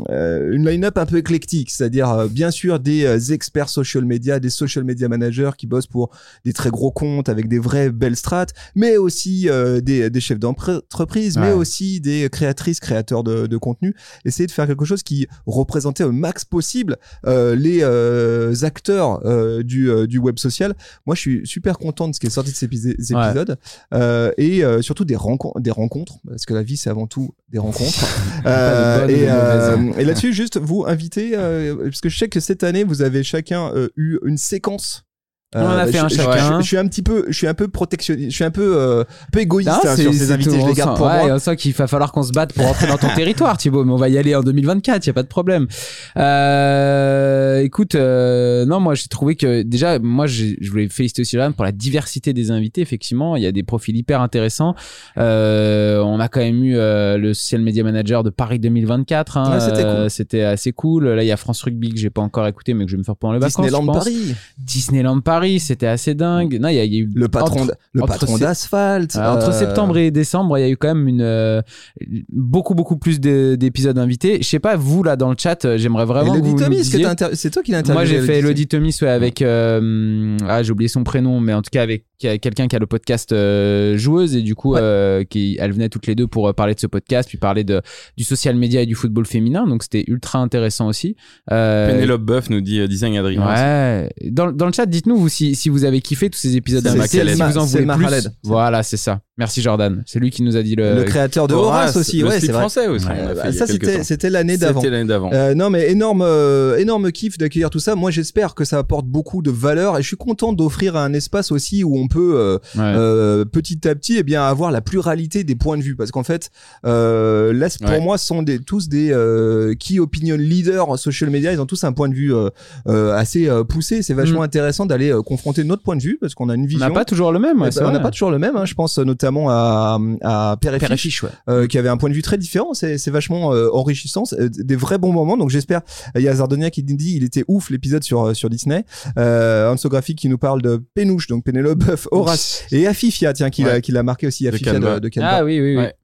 S1: line-up un peu éclectique, c'est-à-dire bien sûr des experts social media, des social media managers qui bossent pour des très gros comptes avec des belles strates, mais aussi euh, des, des chefs d'entreprise, mais aussi des créatrices, créateurs de, de contenu. Essayer de faire quelque chose qui représentait au max possible euh, les euh, acteurs du, du web social. Moi, je suis super content de ce qui est sorti de ces ces
S2: Ouais.
S1: épisodes et surtout des, rencontres des rencontres, parce que la vie, c'est avant tout des rencontres. Et et là-dessus, juste vous inviter, parce que je sais que cette année, vous avez chacun eu une séquence.
S2: On en a
S1: Euh,
S2: fait un
S1: je-
S2: chacun.
S1: Je, je suis un petit peu, je suis un peu protectionniste, je suis un peu, euh, un peu égoïste
S2: Non,
S1: hein, sur ces invités. Je
S2: on
S1: les garde
S2: sent-
S1: pour
S2: ouais,
S1: moi.
S2: On sent qu'il va falloir qu'on se batte pour rentrer dans ton territoire, Thibaut, mais on va y aller en 2024, il y a pas de problème. Euh, écoute, euh, non, moi j'ai trouvé que déjà, moi je voulais féliciter aussi Jordan pour la diversité des invités. Effectivement, il y a des profils hyper intéressants. On a quand même eu le social media manager de Paris 2024. hein,
S1: Ouais, c'était cool.
S2: cool. Là, il y a France Rugby que j'ai pas encore écouté, mais que je vais me faire pendant vacances.
S1: Disneyland
S2: je pense.
S1: Paris,
S2: Disneyland Paris, c'était assez dingue. Non, il y a, il y a eu
S1: le patron,
S2: entre-
S1: le
S2: entre
S1: patron d'asphalte.
S2: euh, entre
S1: euh,
S2: septembre et décembre, il y a eu quand même une euh, beaucoup beaucoup plus de- d'épisodes invités. Je sais pas vous là dans le chat, j'aimerais vraiment
S1: c'est toi qui l'as interviewé
S2: Moi j'ai fait
S1: Elodie
S2: Thomas ouais, avec ah j'ai oublié son prénom mais en tout cas avec quelqu'un qui a le podcast euh, joueuse et du coup
S1: Ouais.
S2: euh, qui elles venaient toutes les deux pour euh, parler de ce podcast puis parler de du social media et du football féminin donc c'était ultra intéressant aussi. Euh,
S3: Pénélope Boeuf nous dit euh, design Adrien.
S2: Ouais. Dans, dans le chat, dites-nous vous si, si vous avez kiffé tous ces épisodes si vous en voulez plus.
S1: Khaled.
S2: Voilà, c'est ça. Merci Jordan. C'est lui qui nous a dit le.
S1: Le créateur de Horace, aussi,
S3: le
S1: ouais, c'est vrai.
S3: français aussi.
S2: Ouais,
S3: on a
S1: Euh,
S3: fait il y a
S1: ça c'était l'année d'avant.
S3: C'était l'année d'avant.
S1: Euh, non mais énorme euh, énorme kiff d'accueillir tout ça. Moi j'espère que ça apporte beaucoup de valeur et je suis content d'offrir un espace aussi où on peut euh,
S2: Ouais.
S1: euh, petit à petit eh bien avoir la pluralité des points de vue parce qu'en fait euh, là pour
S3: Ouais.
S1: moi ce sont des, tous des euh, key opinion leaders en social media ils ont tous un point de vue assez euh, poussé c'est vachement
S2: Mm.
S1: intéressant d'aller euh, confronter notre point de vue parce qu'on a une
S2: on
S1: vision
S2: n'a pas toujours le même. ouais,
S1: Eh ben, on n'a pas toujours le même hein. je pense notamment à, à Père et
S2: Père et
S1: Fiche,
S2: ouais.
S1: euh, qui avait un point de vue très différent. C'est, c'est vachement euh, enrichissant, c'est, euh, des vrais bons moments. Donc j'espère. Il y a Zardonia qui nous dit il était ouf l'épisode sur euh, sur Disney. Euh, Hanso Graphic qui nous parle de Pénouche, donc Pénélope Buff, Horace et Afifia, tiens, qui l'a
S3: Ouais.
S1: qui l'a marqué aussi Afifia de,
S3: Canva.
S1: de Canva.
S2: Ah oui, oui, oui.
S3: Ouais.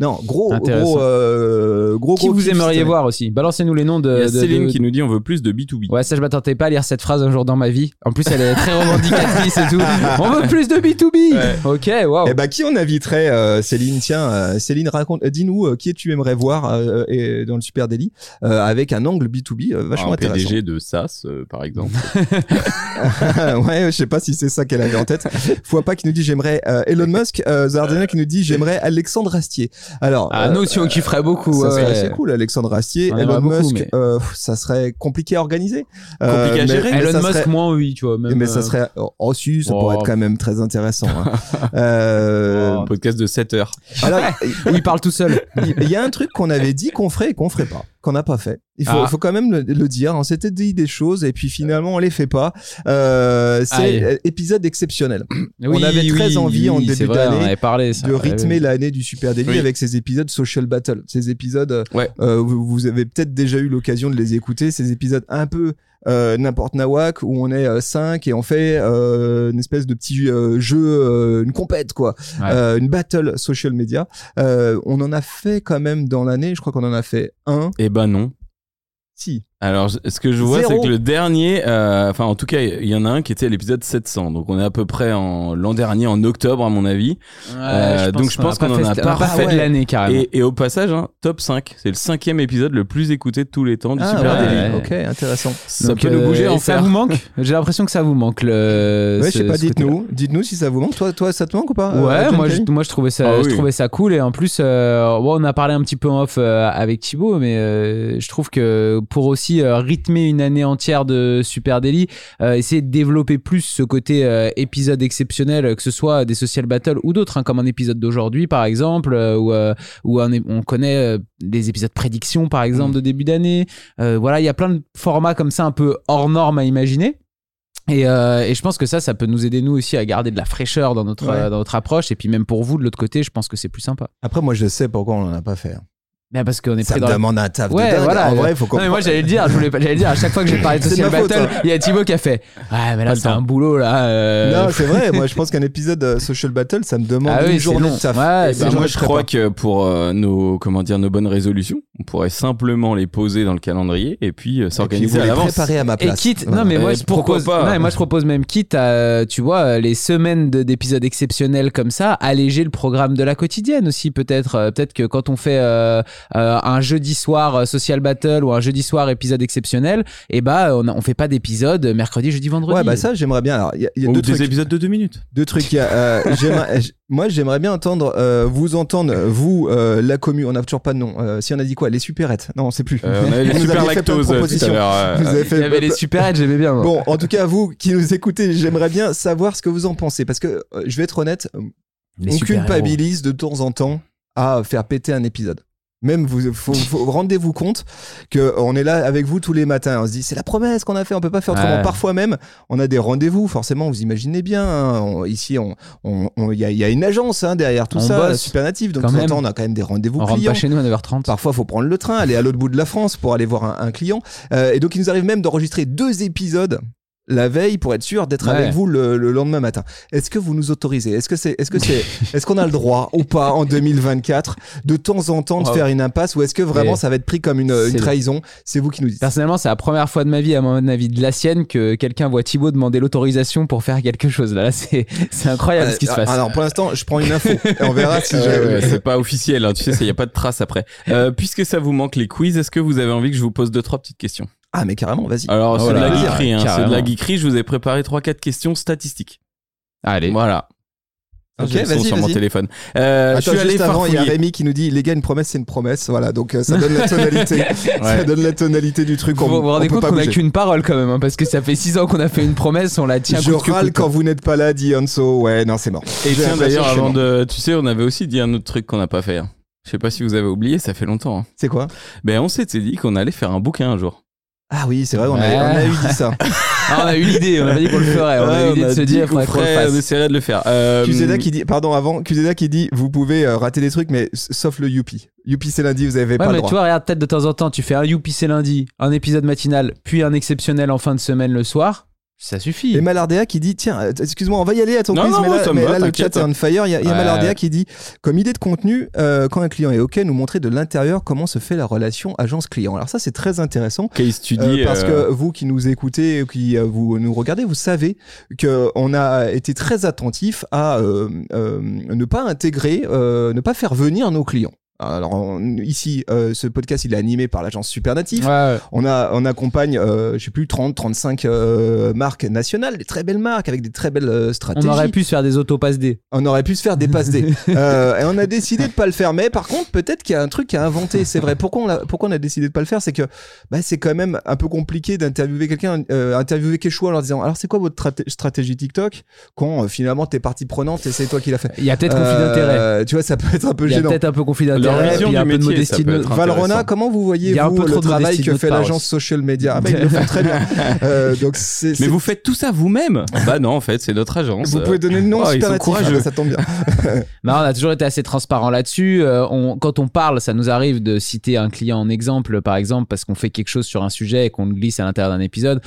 S1: Non, gros, gros, euh, gros,
S2: Qui
S1: gros
S2: vous aimeriez voir aussi Balancez-nous les noms de.
S3: Il y a Céline
S2: de-
S3: qui nous dit on veut plus de B2B.
S2: Ouais, ça je m'attendais pas à lire cette phrase un jour dans ma vie. En plus, elle est très revendicatrice et tout. On veut plus de B2B.
S3: Ouais.
S2: Ok, waouh.
S1: Eh ben, qui on inviterait, euh, Céline Tiens, euh, Céline, raconte, euh, dis-nous euh, qui tu aimerais voir euh, et, dans le Super Daily euh, avec un angle B2B euh, vachement
S3: un
S1: intéressant.
S3: PDG de SAS, euh, par exemple.
S1: ouais, je sais pas si c'est ça qu'elle avait en tête. Fois pas qui nous dit j'aimerais euh, Elon Musk, euh, Zardena qui nous dit j'aimerais Alexandre Astier. Alors,
S2: Ah, nous aussi on kifferait beaucoup.
S1: ça serait
S2: ouais.
S1: assez cool, Alexandre Astier.
S2: On
S1: Elon
S2: beaucoup,
S1: Musk,
S2: mais-
S1: euh, pff, ça serait compliqué à organiser. Euh,
S3: Compliqué à
S1: mais-
S3: gérer.
S1: mais
S2: Elon Musk,
S1: serait-
S2: moins oui, tu vois. Même,
S1: mais ça serait, oh, oh, si, ça
S2: Oh.
S1: pourrait être quand même très intéressant. hein. Euh,
S3: Un podcast de 7 heures.
S1: alors,
S2: où il parle tout seul.
S1: il y a un truc qu'on avait dit qu'on ferait et qu'on ferait pas, qu'on n'a pas fait. Il faut,
S2: Ah.
S1: faut quand même le, le dire. On s'était dit des choses et puis finalement on les fait pas. Euh, c'est euh, épisode exceptionnel.
S2: Oui,
S1: avait très
S2: oui,
S1: envie en
S2: oui,
S1: début
S2: c'est vrai,
S1: d'année
S2: on
S1: de rythmer
S2: ouais.
S1: l'année du Super Daily
S3: Oui.
S1: avec ces épisodes social battle, ces épisodes.
S3: Ouais.
S1: euh, vous, vous avez peut-être déjà eu l'occasion de les écouter, ces épisodes un peu euh, n'importe nawak où on est 5 et on fait euh, une espèce de petit euh, jeu, euh, une compète quoi,
S2: Ouais.
S1: Euh, une battle social media. Euh, on en a fait quand même dans l'année, je crois qu'on en a fait un.
S3: Eh ben non.
S1: Si.
S3: Alors, ce que je vois, c'est que le dernier, euh, enfin, en tout cas, il y en a un qui était à l'épisode 700. Donc, on est à peu près en l'an dernier, en octobre, à mon avis. Euh, donc, je pense qu'on en a pas fait.
S2: l'année carrément.
S3: Et, et au passage, hein, top 5. C'est le cinquième épisode le plus écouté de tous les temps du
S1: Ah,
S3: Super
S1: ouais,
S3: Daily.
S1: Ok, intéressant.
S3: Ça
S2: Donc,
S3: peut nous
S2: euh,
S3: bouger en
S2: ça vous manque? J'ai l'impression que ça vous manque. Le,
S1: Ouais, je sais pas, dites-nous, dites-nous si ça vous manque. Toi, toi, ça te manque ou pas euh,
S2: Ouais, moi je, moi je trouvais ça,
S3: Ah
S2: je trouvais ça cool et en plus, euh, bon, on a parlé un petit peu en off euh, avec Thibaut, mais euh, je trouve que pour aussi euh, rythmer une année entière de Super Daily, euh, essayer de développer plus ce côté euh, épisode exceptionnel, que ce soit des social battles ou d'autres, hein, comme un épisode d'aujourd'hui par exemple, où, é- on connaît des épisodes prédictions par exemple de début d'année. Voilà, il y a plein de formats comme ça un peu hors norme à imaginer. Et, euh, et je pense que ça, ça peut nous aider nous aussi à garder de la fraîcheur dans notre,
S1: Ouais.
S2: euh, dans notre approche. Et puis même pour vous de l'autre côté, je pense que c'est plus sympa.
S1: Après, moi, je sais pourquoi on en a pas fait.
S2: Bien parce qu'on est
S1: Ça
S2: pris
S1: me
S2: dans la...
S1: demande un taf
S2: Ouais,
S1: de dingue.
S2: voilà.
S1: En vrai, faut
S2: Non,
S1: qu'on.
S2: mais moi j'allais le dire, je voulais pas, j'allais le dire à chaque fois que j'ai parlé de Social
S1: faute,
S2: Battle,
S1: hein.
S2: il y a Thibaut qui a fait Ouais, mais là c'est un boulot là. euh,
S1: Non, c'est vrai. Moi, je pense qu'un épisode euh, social battle, ça me demande
S2: Ah oui,
S1: une journée de taf.
S2: Ouais,
S1: Et
S2: c'est
S1: ben,
S3: Bah, moi, je crois
S1: pas.
S3: que pour euh, nos, comment dire, nos bonnes résolutions, on pourrait simplement les poser dans le calendrier et puis euh,
S1: Et
S3: s'organiser
S1: vous
S3: à l'avance.
S1: préparez à ma
S2: Et
S1: place.
S2: quitte,
S1: Voilà.
S2: non mais moi je propose,
S3: pas
S2: non, mais moi je propose même quitte à, tu vois, les semaines de- d'épisodes exceptionnels comme ça, alléger le programme de la quotidienne aussi peut-être. Peut-être que quand on fait un jeudi soir euh, social battle ou un jeudi soir épisode exceptionnel, et bah on, a- on fait pas d'épisode mercredi, jeudi, vendredi.
S1: Ouais, bah ça, j'aimerais bien. Alors, il y a, il y a
S3: Ou
S1: deux
S3: des
S1: trucs.
S3: épisodes de deux minutes.
S1: Deux trucs. Euh, moi, j'aimerais bien entendre, euh, vous entendre, vous, euh, la commu. On n'a toujours pas de nom. Euh, si on a dit quoi Les supérettes Non, on sait plus.
S3: Euh, on avait les super lactose euh, tout à euh,
S1: Vous avez
S2: Il
S1: fait
S2: y avait les super j'aimais bien. moi.
S1: Bon, en tout cas, vous qui nous écoutez, j'aimerais bien savoir ce que vous en pensez. Parce que, euh, je vais être honnête,
S2: Les
S1: on culpabilise de temps en temps à faire péter un épisode. Même vous, faut, faut- rendez-vous compte que on est là avec vous tous les matins. On se dit c'est la promesse qu'on a fait, on peut pas faire autrement.
S2: Ouais.
S1: Parfois même, on a des rendez-vous. Forcément, vous imaginez bien. hein, on- ici, on, on- on- il y, a, il y a une agence hein, derrière tout
S2: On
S1: ça,
S2: bosse.
S1: super natif. Donc
S2: Quand
S1: temps en
S2: même.
S1: temps, on a quand même des rendez-vous
S2: On rentre
S1: clients.
S2: pas chez nous à 9h30.
S1: Parfois, faut prendre le train, aller à l'autre bout de la France pour aller voir un, un client. Euh, et donc, il nous arrive même d'enregistrer deux épisodes la veille pour être sûr d'être
S2: Ouais.
S1: avec vous le, le lendemain matin. Est-ce que vous nous autorisez? Est-ce que c'est, est-ce que c'est, est-ce qu'on a le droit ou pas en 2024 de temps en temps de
S2: Oh.
S1: faire une impasse ou est-ce que vraiment
S2: Mais
S1: ça va être pris comme une, une trahison? C'est vous qui nous dites.
S2: Personnellement, c'est la première fois de ma vie, à mon avis de la sienne, que quelqu'un voit Thibaut demander l'autorisation pour faire quelque chose. Là, là c'est c'est incroyable ce qui se
S1: Euh,
S2: passe.
S1: Alors pour l'instant, je prends une info et on verra si je.
S3: ouais, c'est pas officiel, hein, tu sais, il n'y a pas de trace après. Euh, puisque ça vous manque les quiz, est-ce que vous avez envie que je vous pose deux, trois petites questions?
S1: Ah mais carrément, vas-y.
S3: Alors, c'est de la geekerie, hein, c'est de la geekerie, je vous ai préparé trois, quatre questions statistiques.
S2: Allez.
S3: Voilà.
S1: Ok, vas-y,
S3: sur mon téléphone. Euh, je suis allé
S1: juste avant, il y a. Rémi qui nous dit les gars, une promesse, c'est une promesse. Voilà, donc euh, ça donne la tonalité. Ça donne la tonalité du truc.
S2: Vous
S1: on-
S2: vous rendez
S1: peut
S2: compte
S1: pas
S2: qu'on a qu'une parole quand même, hein, parce que ça fait six ans qu'on a fait une promesse, on la tient
S1: Je râle quand vous n'êtes pas là, dit Hanso. Ouais, non, c'est mort.
S3: Et tiens, d'ailleurs, avant de. Tu sais, on avait aussi dit un autre truc qu'on n'a pas fait. hein. Je sais pas si vous avez oublié, ça fait longtemps. hein.
S1: C'est quoi?
S3: Ben, on s'était dit qu'on allait faire un bouquin un jour.
S1: Ah oui, c'est vrai, on,
S2: Ouais.
S1: a, on a eu dit ça.
S2: Ah, on a eu l'idée, on avait dit qu'on le ferait, on a eu l'idée de se
S3: dit
S2: dire,
S3: qu'on ferait, on essaierait de le faire. Euh,
S1: Kuzeda qui dit, pardon, avant, Kuzeda qui dit, vous pouvez euh, rater des trucs, mais sauf le Youpi. Youpi, c'est lundi, vous avez
S2: Ouais,
S1: pas
S2: mais
S1: le
S2: tu
S1: droit.
S2: vois, regarde, peut-être de temps en temps, tu fais un Youpi c'est lundi, un épisode matinal, puis un exceptionnel en fin de semaine le soir. Ça suffit.
S1: Et Malardea qui dit tiens euh, excuse-moi on va y aller à ton
S3: Non,
S1: quiz
S3: non,
S1: mais
S3: non,
S1: là, mais
S3: va,
S1: là, le chat est on fire il y a, y a
S2: Ouais.
S1: Malardea qui dit comme idée de contenu euh, quand un client est ok nous montrer de l'intérieur comment se fait la relation agence client alors ça c'est très intéressant
S3: Case study.
S1: Euh, parce
S3: euh,
S1: que vous qui nous écoutez, qui vous nous regardez, vous savez que on a été très attentif à ne pas intégrer, ne pas faire venir nos clients. Alors on- ici, euh, ce podcast il est animé par l'agence Supernatif.
S2: Ouais, ouais.
S1: On a, on accompagne, euh, je sais plus, 30, 35 euh, marques nationales, des très belles marques avec des très belles euh,
S2: On
S1: stratégies.
S2: aurait pu se faire des autopasses D.
S1: On aurait pu se faire des passes D. Euh, et on a décidé de pas le faire. Mais par contre, peut-être qu'il y a un truc à inventer. C'est vrai. Pourquoi on a, pourquoi on a décidé de pas le faire? C'est que bah, c'est quand même un peu compliqué d'interviewer quelqu'un, interviewer Quechua en leur disant alors c'est quoi votre straté- stratégie TikTok? Quand finalement t'es partie prenante et c'est toi qui l'as fait.
S2: Il y a peut-être conflit d'intérêt.
S1: Tu vois, ça peut être un peu
S2: Il y a
S1: gênant.
S2: peut-être un peu conflit
S3: Là, leur
S2: Ouais,
S3: vision
S2: puis il y a
S3: du
S2: un peu de modestie de.
S1: Valrona, comment vous voyez
S2: Il y a un
S1: vous
S2: peu
S1: le
S2: trop de
S1: travail que fait l'agence social media Ah bah ils le font très bien. Euh, donc c'est.
S3: Mais vous faites tout ça vous-même? Bah non, en fait, c'est notre agence.
S1: vous pouvez donner le nom
S3: Oh,
S1: superlatif,
S3: courageux.
S1: ah, ça tombe bien.
S2: Non, on a toujours été assez transparent là-dessus. Euh, quand on parle, ça nous arrive de citer un client en exemple, par exemple, parce qu'on fait quelque chose sur un sujet et qu'on le glisse à l'intérieur d'un épisode.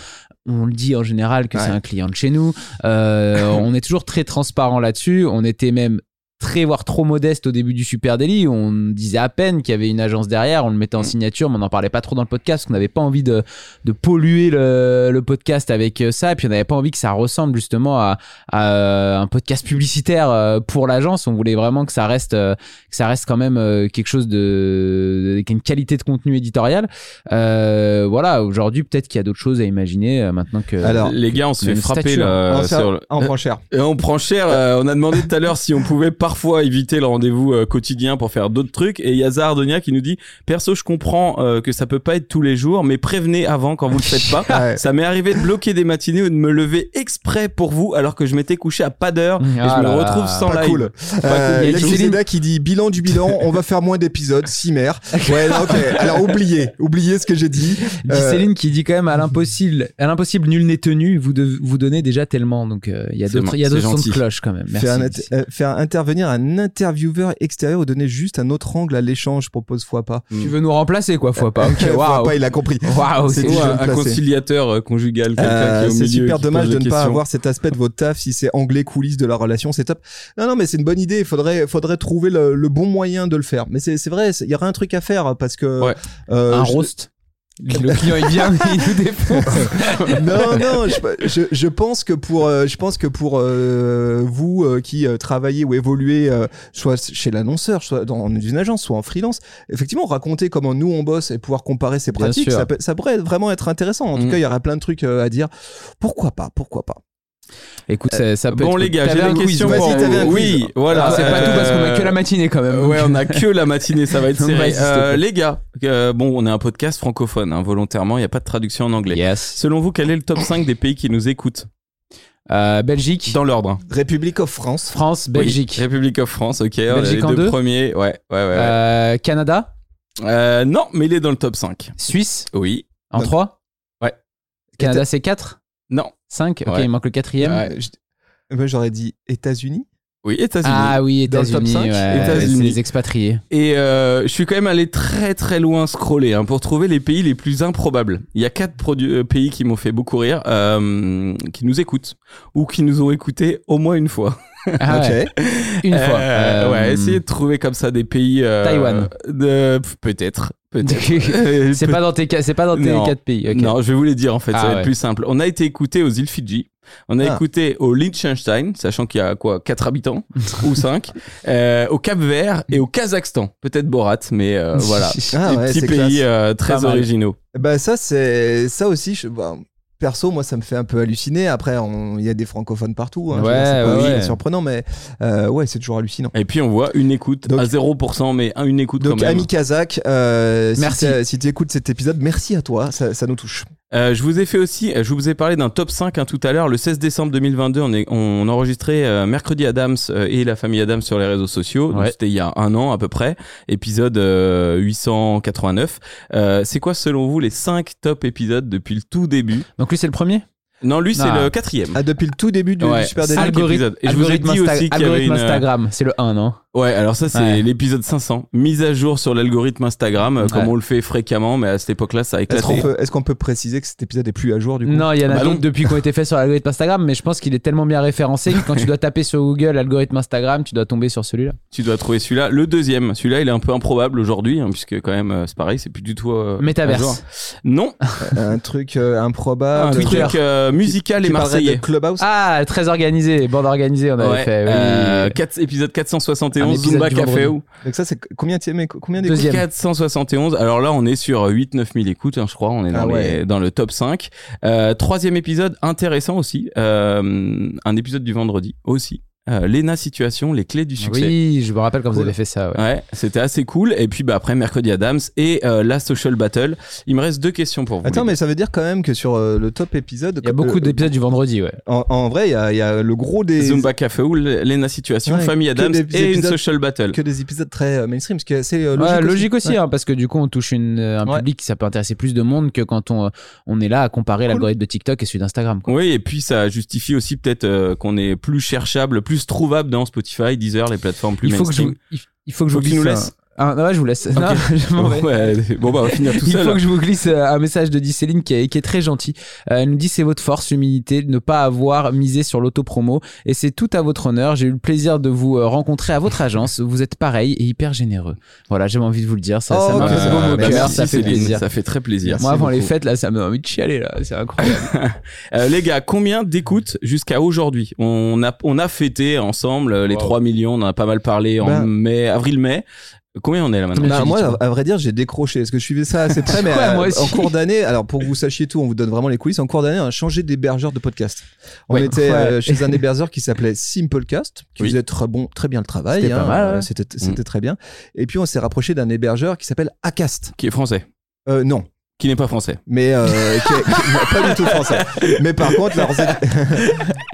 S2: On le dit en général que c'est un client de chez nous. Euh, on est toujours très transparent là-dessus. On était même très voire trop modeste au début du Super Daily. On disait à peine qu'il y avait une agence derrière, on le mettait en signature, mais on n'en parlait pas trop dans le podcast parce qu'on n'avait pas envie de, de polluer le, le podcast avec euh, ça. Et puis on n'avait pas envie que ça ressemble justement à, à un podcast publicitaire euh, pour l'agence. On voulait vraiment que ça reste, euh, que ça reste quand même euh, quelque chose de, avec une qualité de contenu éditorial. Euh, voilà, aujourd'hui peut-être qu'il y a d'autres choses à imaginer euh, maintenant que.
S1: Alors,
S3: Les gars, on se
S2: on
S3: fait frapper là. euh, sur le-
S1: en prend cher.
S3: Et on prend cher. euh, on a demandé tout à l'heure si on pouvait parfois éviter le rendez-vous euh, quotidien pour faire d'autres trucs. Et Yaza Ardonia qui nous dit Perso, je comprends euh, que ça peut pas être tous les jours, mais prévenez avant quand vous le faites pas.
S1: Ouais.
S3: Ça m'est arrivé de bloquer des matinées ou de me lever exprès pour vous alors que je m'étais couché à pas d'heure et
S2: Ah
S3: je me
S2: là
S3: retrouve
S2: là.
S3: sans
S1: Pas
S3: live.
S1: cool.
S3: Pas
S1: Euh,
S3: cool.
S1: il y a
S2: Céline-
S1: qui dit bilan du bilan, on va faire moins d'épisodes, si mère. Ouais, non, ok. Alors oubliez, oubliez ce que j'ai dit.
S2: Dit
S1: Euh,
S2: Céline qui dit quand même à l'impossible, à l'impossible nul n'est tenu. Vous de- vous donnez déjà tellement, donc euh, il y a d'autres, il y a d'autres sons de cloche quand même. Merci.
S1: Faire, un int- euh, faire intervenir un intervieweur extérieur ou donner juste un autre angle à l'échange, propose fois pas.
S2: Tu veux nous remplacer quoi, fois pas. Ok, waouh.
S1: pas, il a compris.
S2: Waouh,
S1: C'est
S3: un, conciliateur euh, conjugal, quelqu'un
S1: Euh,
S3: qui est au
S1: c'est super dommage de ne pas avoir cet aspect de votre taf si c'est anglais coulisses de la relation, c'est top. Non, non, mais c'est une bonne idée. Il faudrait, faudrait trouver le, le bon moyen de le faire. Mais c'est c'est vrai, il y aura un truc à faire parce que.
S3: Ouais.
S1: euh,
S2: un
S1: je-
S2: roast. Le client il vient, il nous défonce.
S1: non, non, je, je, je pense que pour, euh, je pense que pour euh, vous euh, qui travaillez ou évoluez, soit chez l'annonceur, soit dans une agence, soit en freelance, effectivement, raconter comment nous on bosse et pouvoir comparer ces pratiques, ça, peut- ça pourrait vraiment être intéressant. En tout
S3: Mm.
S1: cas, il y aurait plein de trucs à dire. Pourquoi pas Pourquoi pas
S2: Écoute, ça, ça peut
S3: Bon
S2: être-
S3: les gars, j'ai des questions
S1: vas-y,
S3: pour
S1: t'avais un
S3: vous.
S1: quiz.
S3: Oui, voilà.
S2: Ah, c'est pas tout parce qu'on a
S3: Euh,
S2: que la matinée quand même.
S3: Ouais, on a que la matinée, ça va être serré. Euh, les gars, euh, bon, on est un podcast francophone, hein, volontairement, il n'y a pas de traduction en anglais.
S2: Yes.
S3: Selon vous, quel est le top 5 des pays qui nous écoutent?
S2: Euh, Belgique,
S3: Dans l'ordre. hein.
S1: République of France.
S2: France, Belgique,
S3: Oui, République of France, ok.
S2: Belgique
S3: les
S2: en
S3: deux,
S2: deux
S3: premiers, ouais, ouais, ouais. ouais.
S2: Euh, Canada,
S3: Euh, non, mais il est dans le top 5.
S2: Suisse,
S3: Oui.
S2: en
S1: Donc-
S2: 3
S3: Ouais.
S2: Canada c'est 4
S3: Non.
S2: 5 Ok,
S3: Ouais.
S2: il manque le quatrième.
S3: Ouais.
S1: Euh, je- Moi, j'aurais dit États-Unis.
S3: Oui, États-Unis.
S2: Ah oui,
S1: Dans le top
S2: États-Unis.
S1: 5,
S2: ouais,
S3: États-Unis.
S2: C'est les expatriés.
S3: Et euh, je suis quand même allé très très loin scroller hein, pour trouver les pays les plus improbables. Il y a quatre produ- euh, pays qui m'ont fait beaucoup rire, euh, qui nous écoutent ou qui nous ont écoutés au moins une fois.
S2: Ah ouais,
S1: ok.
S2: Une
S3: Euh,
S2: fois. Euh,
S3: Ouais, essayez de trouver comme ça des pays. euh,
S2: Taïwan.
S3: De peut-être, peut-être. Euh,
S2: c'est
S3: peut-
S2: pas dans tes ca- c'est pas dans tes
S3: Non.
S2: quatre pays. ok.
S3: Non, je vais vous les dire en fait,
S2: Ah
S3: ça va
S2: ouais.
S3: être plus simple. On a été écouté aux îles Fidji. On a
S1: Ah.
S3: écouté au Liechtenstein, sachant qu'il y a quoi, 4 habitants ou 5, au Cap Vert et au Kazakhstan. Peut-être Borat, mais euh, voilà.
S1: Ah
S3: des
S1: ouais,
S3: petits
S1: c'est
S3: pays euh, très
S2: mal.
S3: originaux.
S1: Bah ça c'est ça aussi. Je, bah, perso, moi ça me fait un peu halluciner. Après, il y a des francophones partout. Hein,
S2: Ouais,
S1: c'est pas
S2: ouais,
S1: surprenant, mais euh, ouais, c'est toujours hallucinant.
S3: Et puis on voit une écoute
S1: Donc-
S3: à 0%, mais un- une écoute
S1: Donc,
S3: quand même.
S1: ami Kazakh, euh, si
S2: Merci.
S1: si tu écoutes cet épisode, merci à toi, ça, ça nous touche.
S3: Euh, je vous ai fait aussi, je vous ai parlé d'un top 5 hein, tout à l'heure. Le 16 décembre 2022, on, est, on enregistrait euh, Mercredi Adams euh, et la famille Adams sur les réseaux sociaux.
S2: Ouais.
S3: C'était il y a un an à peu près, épisode euh, 889. Euh, c'est quoi selon vous les 5 top épisodes depuis le tout début?
S2: Donc lui c'est le premier.
S3: Non, lui c'est le quatrième.
S1: Ah, depuis le tout début du,
S3: Ouais.
S1: du Super Délit.
S3: Algorithme- épisodes. Et je vous ai
S2: algorithme
S3: dit
S2: Insta-
S3: aussi qu'il y avait
S2: algorithme
S3: une-
S2: Instagram, c'est le 1 non
S3: Ouais, alors ça, c'est l'épisode 500. Mise à jour sur l'algorithme Instagram, euh, comme on le fait fréquemment, mais à cette époque-là, ça a éclaté.
S1: Est-ce qu'on peut, préciser que cet épisode est plus à jour du coup?
S2: Non, il y en a
S3: bah
S2: depuis qu'on été fait sur l'algorithme Instagram, mais je pense qu'il est tellement bien référencé que quand tu dois taper sur Google algorithme Instagram, tu dois tomber sur celui-là.
S3: Tu dois trouver celui-là. Le deuxième, celui-là, il est un peu improbable aujourd'hui, hein, puisque quand même, euh, c'est pareil, c'est plus du tout. Euh, Non.
S1: Euh, un truc improbable.
S3: Un truc musical et marseillais.
S2: Ah, très organisé, bande organisée, on avait fait. Oui.
S3: 4, épisode 461
S2: 171
S3: Zumba Café.
S1: Donc ça, c'est combien, combien d'écoutes
S3: 471. Alors là, on est sur euh, 8-9 000 écoutes, hein, je crois. On est dans, les, dans le top 5. Euh, troisième épisode, intéressant aussi. Euh, un épisode du vendredi aussi euh, Lena Situation, les clés du succès.
S2: Oui, je me rappelle quand vous
S1: Cool.
S2: avez fait ça. ouais.
S3: Ouais, c'était assez cool. Et puis bah après Mercredi Adams et euh, la Social Battle. Il me reste deux questions pour vous.
S1: Attends, mais ça veut dire quand même que sur euh, le top épisode.
S2: Il y a beaucoup
S1: euh,
S2: d'épisodes du vendredi, ouais.
S1: En, en vrai, il y a, il y a le gros des.
S3: Zumba Café ou Lena Situation,
S1: Ouais,
S3: Famille Adams
S1: des
S3: et une Social Battle.
S1: Que des épisodes très euh, mainstream, ce qui est assez euh,
S2: Ouais,
S1: logique.
S2: logique, aussi,
S1: Ouais.
S2: hein, parce que du coup, on touche une, un
S1: Ouais.
S2: public qui ça peut intéresser plus de monde que quand on, on est là à comparer l'algorithme de TikTok et celui d'Instagram.
S3: Oui, et puis ça justifie aussi peut-être euh, qu'on est plus cherchable, plus trouvable dans Spotify, Deezer, les plateformes plus
S2: Il faut que je,
S3: mainstream.
S2: il, faut que je vous
S3: nous
S2: glisse un- un- ouais, je vous laisse. Non, je m'en vais.
S3: Ouais, bon bah on va finir tout
S2: Il
S3: seul.
S2: faut que je vous glisse euh, un message de Céline qui est, qui est très gentil. Euh, elle nous dit c'est votre force, l'humilité, de ne pas avoir misé sur l'autopromo et c'est tout à votre honneur. J'ai eu le plaisir de vous euh, rencontrer à votre agence. Vous êtes pareil et hyper généreux. Voilà, j'avais envie de vous le dire. Ça, ça
S1: Oh,
S2: m'a
S1: ok,
S2: fait
S1: bon, merci,
S2: cœur, ça fait
S3: Céline,
S2: plaisir.
S3: Ça fait très plaisir.
S2: Moi, avant les fêtes, là, ça me donne envie de chialer, là. C'est incroyable.
S3: Euh, les gars, combien d'écoutes jusqu'à aujourd'hui? On a on a fêté ensemble euh, les
S2: Wow.
S3: 3 millions, on en a pas mal parlé en
S1: Ben-
S3: mai, avril-mai. Combien on est là maintenant
S1: Bah, moi, à, à vrai dire, j'ai décroché. Parce que je suivais ça assez près, mais
S2: Ouais,
S1: euh,
S2: moi aussi.
S1: en cours d'année, alors pour que vous sachiez tout, on vous donne vraiment les coulisses. En cours d'année, on a changé d'hébergeur de podcast. On
S2: Ouais.
S1: était euh, chez un hébergeur qui s'appelait Simplecast, qui
S3: Oui.
S1: faisait très bon, très bien le travail.
S2: C'était pas mal, ouais.
S1: euh, C'était, c'était très bien. Et puis on s'est rapproché d'un hébergeur qui s'appelle Acast.
S3: Qui est français
S1: Euh, non.
S3: Qui n'est pas français
S1: Mais euh, qui est- qui- pas du tout français. Mais par contre, leurs...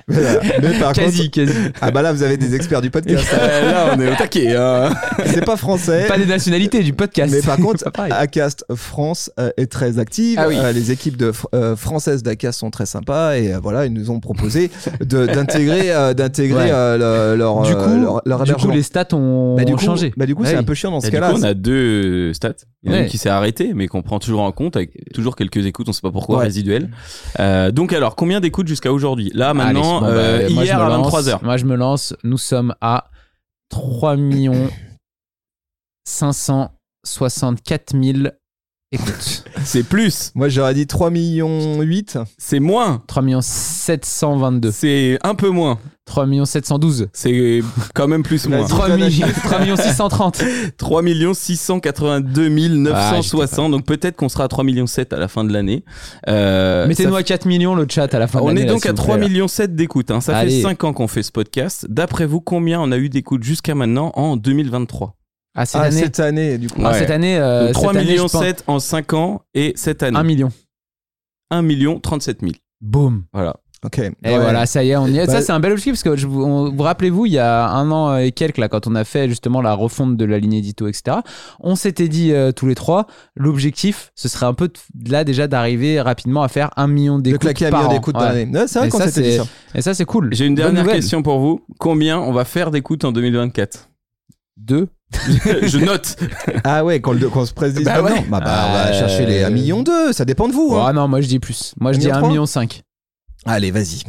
S1: Voilà. mais par
S2: Quasi,
S1: contre,
S2: quasi.
S1: ah bah là, vous avez des experts du podcast.
S3: Euh, Là, on est au taquet. hein.
S1: C'est pas français.
S2: Pas des nationalités, du podcast.
S1: Mais par contre. Acast France euh, est très active.
S3: Ah oui.
S1: Euh, les équipes de, euh, françaises d'Acast sont très sympas et euh, voilà, ils nous ont proposé d'intégrer euh, d'intégrer
S2: Ouais.
S1: euh, le- leur,
S2: du coup,
S1: leur, leur
S2: du coup, les stats ont,
S1: Bah, du
S2: ont
S1: coup,
S2: changé.
S1: bah, du coup,
S2: Ouais.
S1: c'est un peu chiant dans ce
S3: du
S1: cas-là.
S3: coup, on a deux stats. Il y en a
S2: Ouais.
S3: une qui s'est arrêtée, mais qu'on prend toujours en compte avec toujours quelques écoutes, on sait pas pourquoi,
S1: Ouais.
S3: résiduelles. Euh, donc alors, combien d'écoutes jusqu'à aujourd'hui? Là, maintenant,
S2: Allez, bon, bah,
S3: euh,
S2: moi,
S3: hier à
S2: lance.
S3: 23h.
S2: Moi, je me lance. Nous sommes à 3 millions 564 000 écoutes.
S3: C'est plus,
S1: Moi, j'aurais dit 3 millions 8.
S3: c'est moins,
S2: 3 millions 722.
S3: c'est un peu moins.
S2: 3 millions 712.
S3: C'est quand même plus moins.
S1: Vas-y.
S2: 3 millions, 3 millions 630.
S3: 3 682 960. donc peut-être qu'on sera à 3 millions 7 à la fin de l'année. Euh,
S2: Mettez-nous à 4 millions le chat à la fin de
S3: On
S2: l'année.
S3: est
S2: là,
S3: donc à
S2: vous
S3: 3
S2: plaît.
S3: millions 7 d'écoutes. hein. Ça
S2: Allez.
S3: fait 5 ans qu'on fait ce podcast. D'après vous, combien on a eu d'écoutes jusqu'à maintenant en 2023
S2: Ah, cette
S1: Ah,
S2: année.
S1: cette année, du coup.
S2: Ah,
S3: Ouais.
S2: cette année. euh,
S3: Donc,
S2: cette
S3: 3
S2: année,
S3: millions
S2: je pense-
S3: 7 en 5 ans et cette année
S2: 1 million.
S3: 1 million 37 000.
S2: Boum.
S3: Voilà.
S1: Ok.
S2: Et
S1: Ouais.
S2: voilà, ça y est, on y est.
S1: Bah-
S2: ça, c'est un bel objectif parce que je vous, on- vous rappelez-vous, il y a un an et quelques, là, quand on a fait justement la refonte de la ligne édito, etc., on s'était dit euh, tous les trois, l'objectif, ce serait un peu de- là déjà d'arriver rapidement à faire un million
S1: De
S2: d'écoutes
S1: claquer un
S2: par
S1: million
S2: an.
S1: d'écoutes
S2: Ouais.
S1: Ouais, c'est vrai
S2: Et
S1: qu'on
S2: ça,
S1: s'était dit
S2: c'est-
S1: ça.
S2: Et ça, c'est cool.
S3: J'ai une
S2: Bonne
S3: dernière
S2: nouvelle.
S3: question pour vous. Combien on va faire d'écoutes en 2024
S2: Deux.
S3: Je note.
S1: Ah ouais, quand, le- quand on se presse
S3: Bah ouais.
S1: Bah, bah, on va
S2: Euh,
S1: chercher les 1 million 2, ça dépend de vous. hein.
S2: Ah non, moi je dis plus. Moi je
S1: Un
S2: dis
S1: million
S2: 1
S1: trois
S2: million 5.
S1: Allez, vas-y.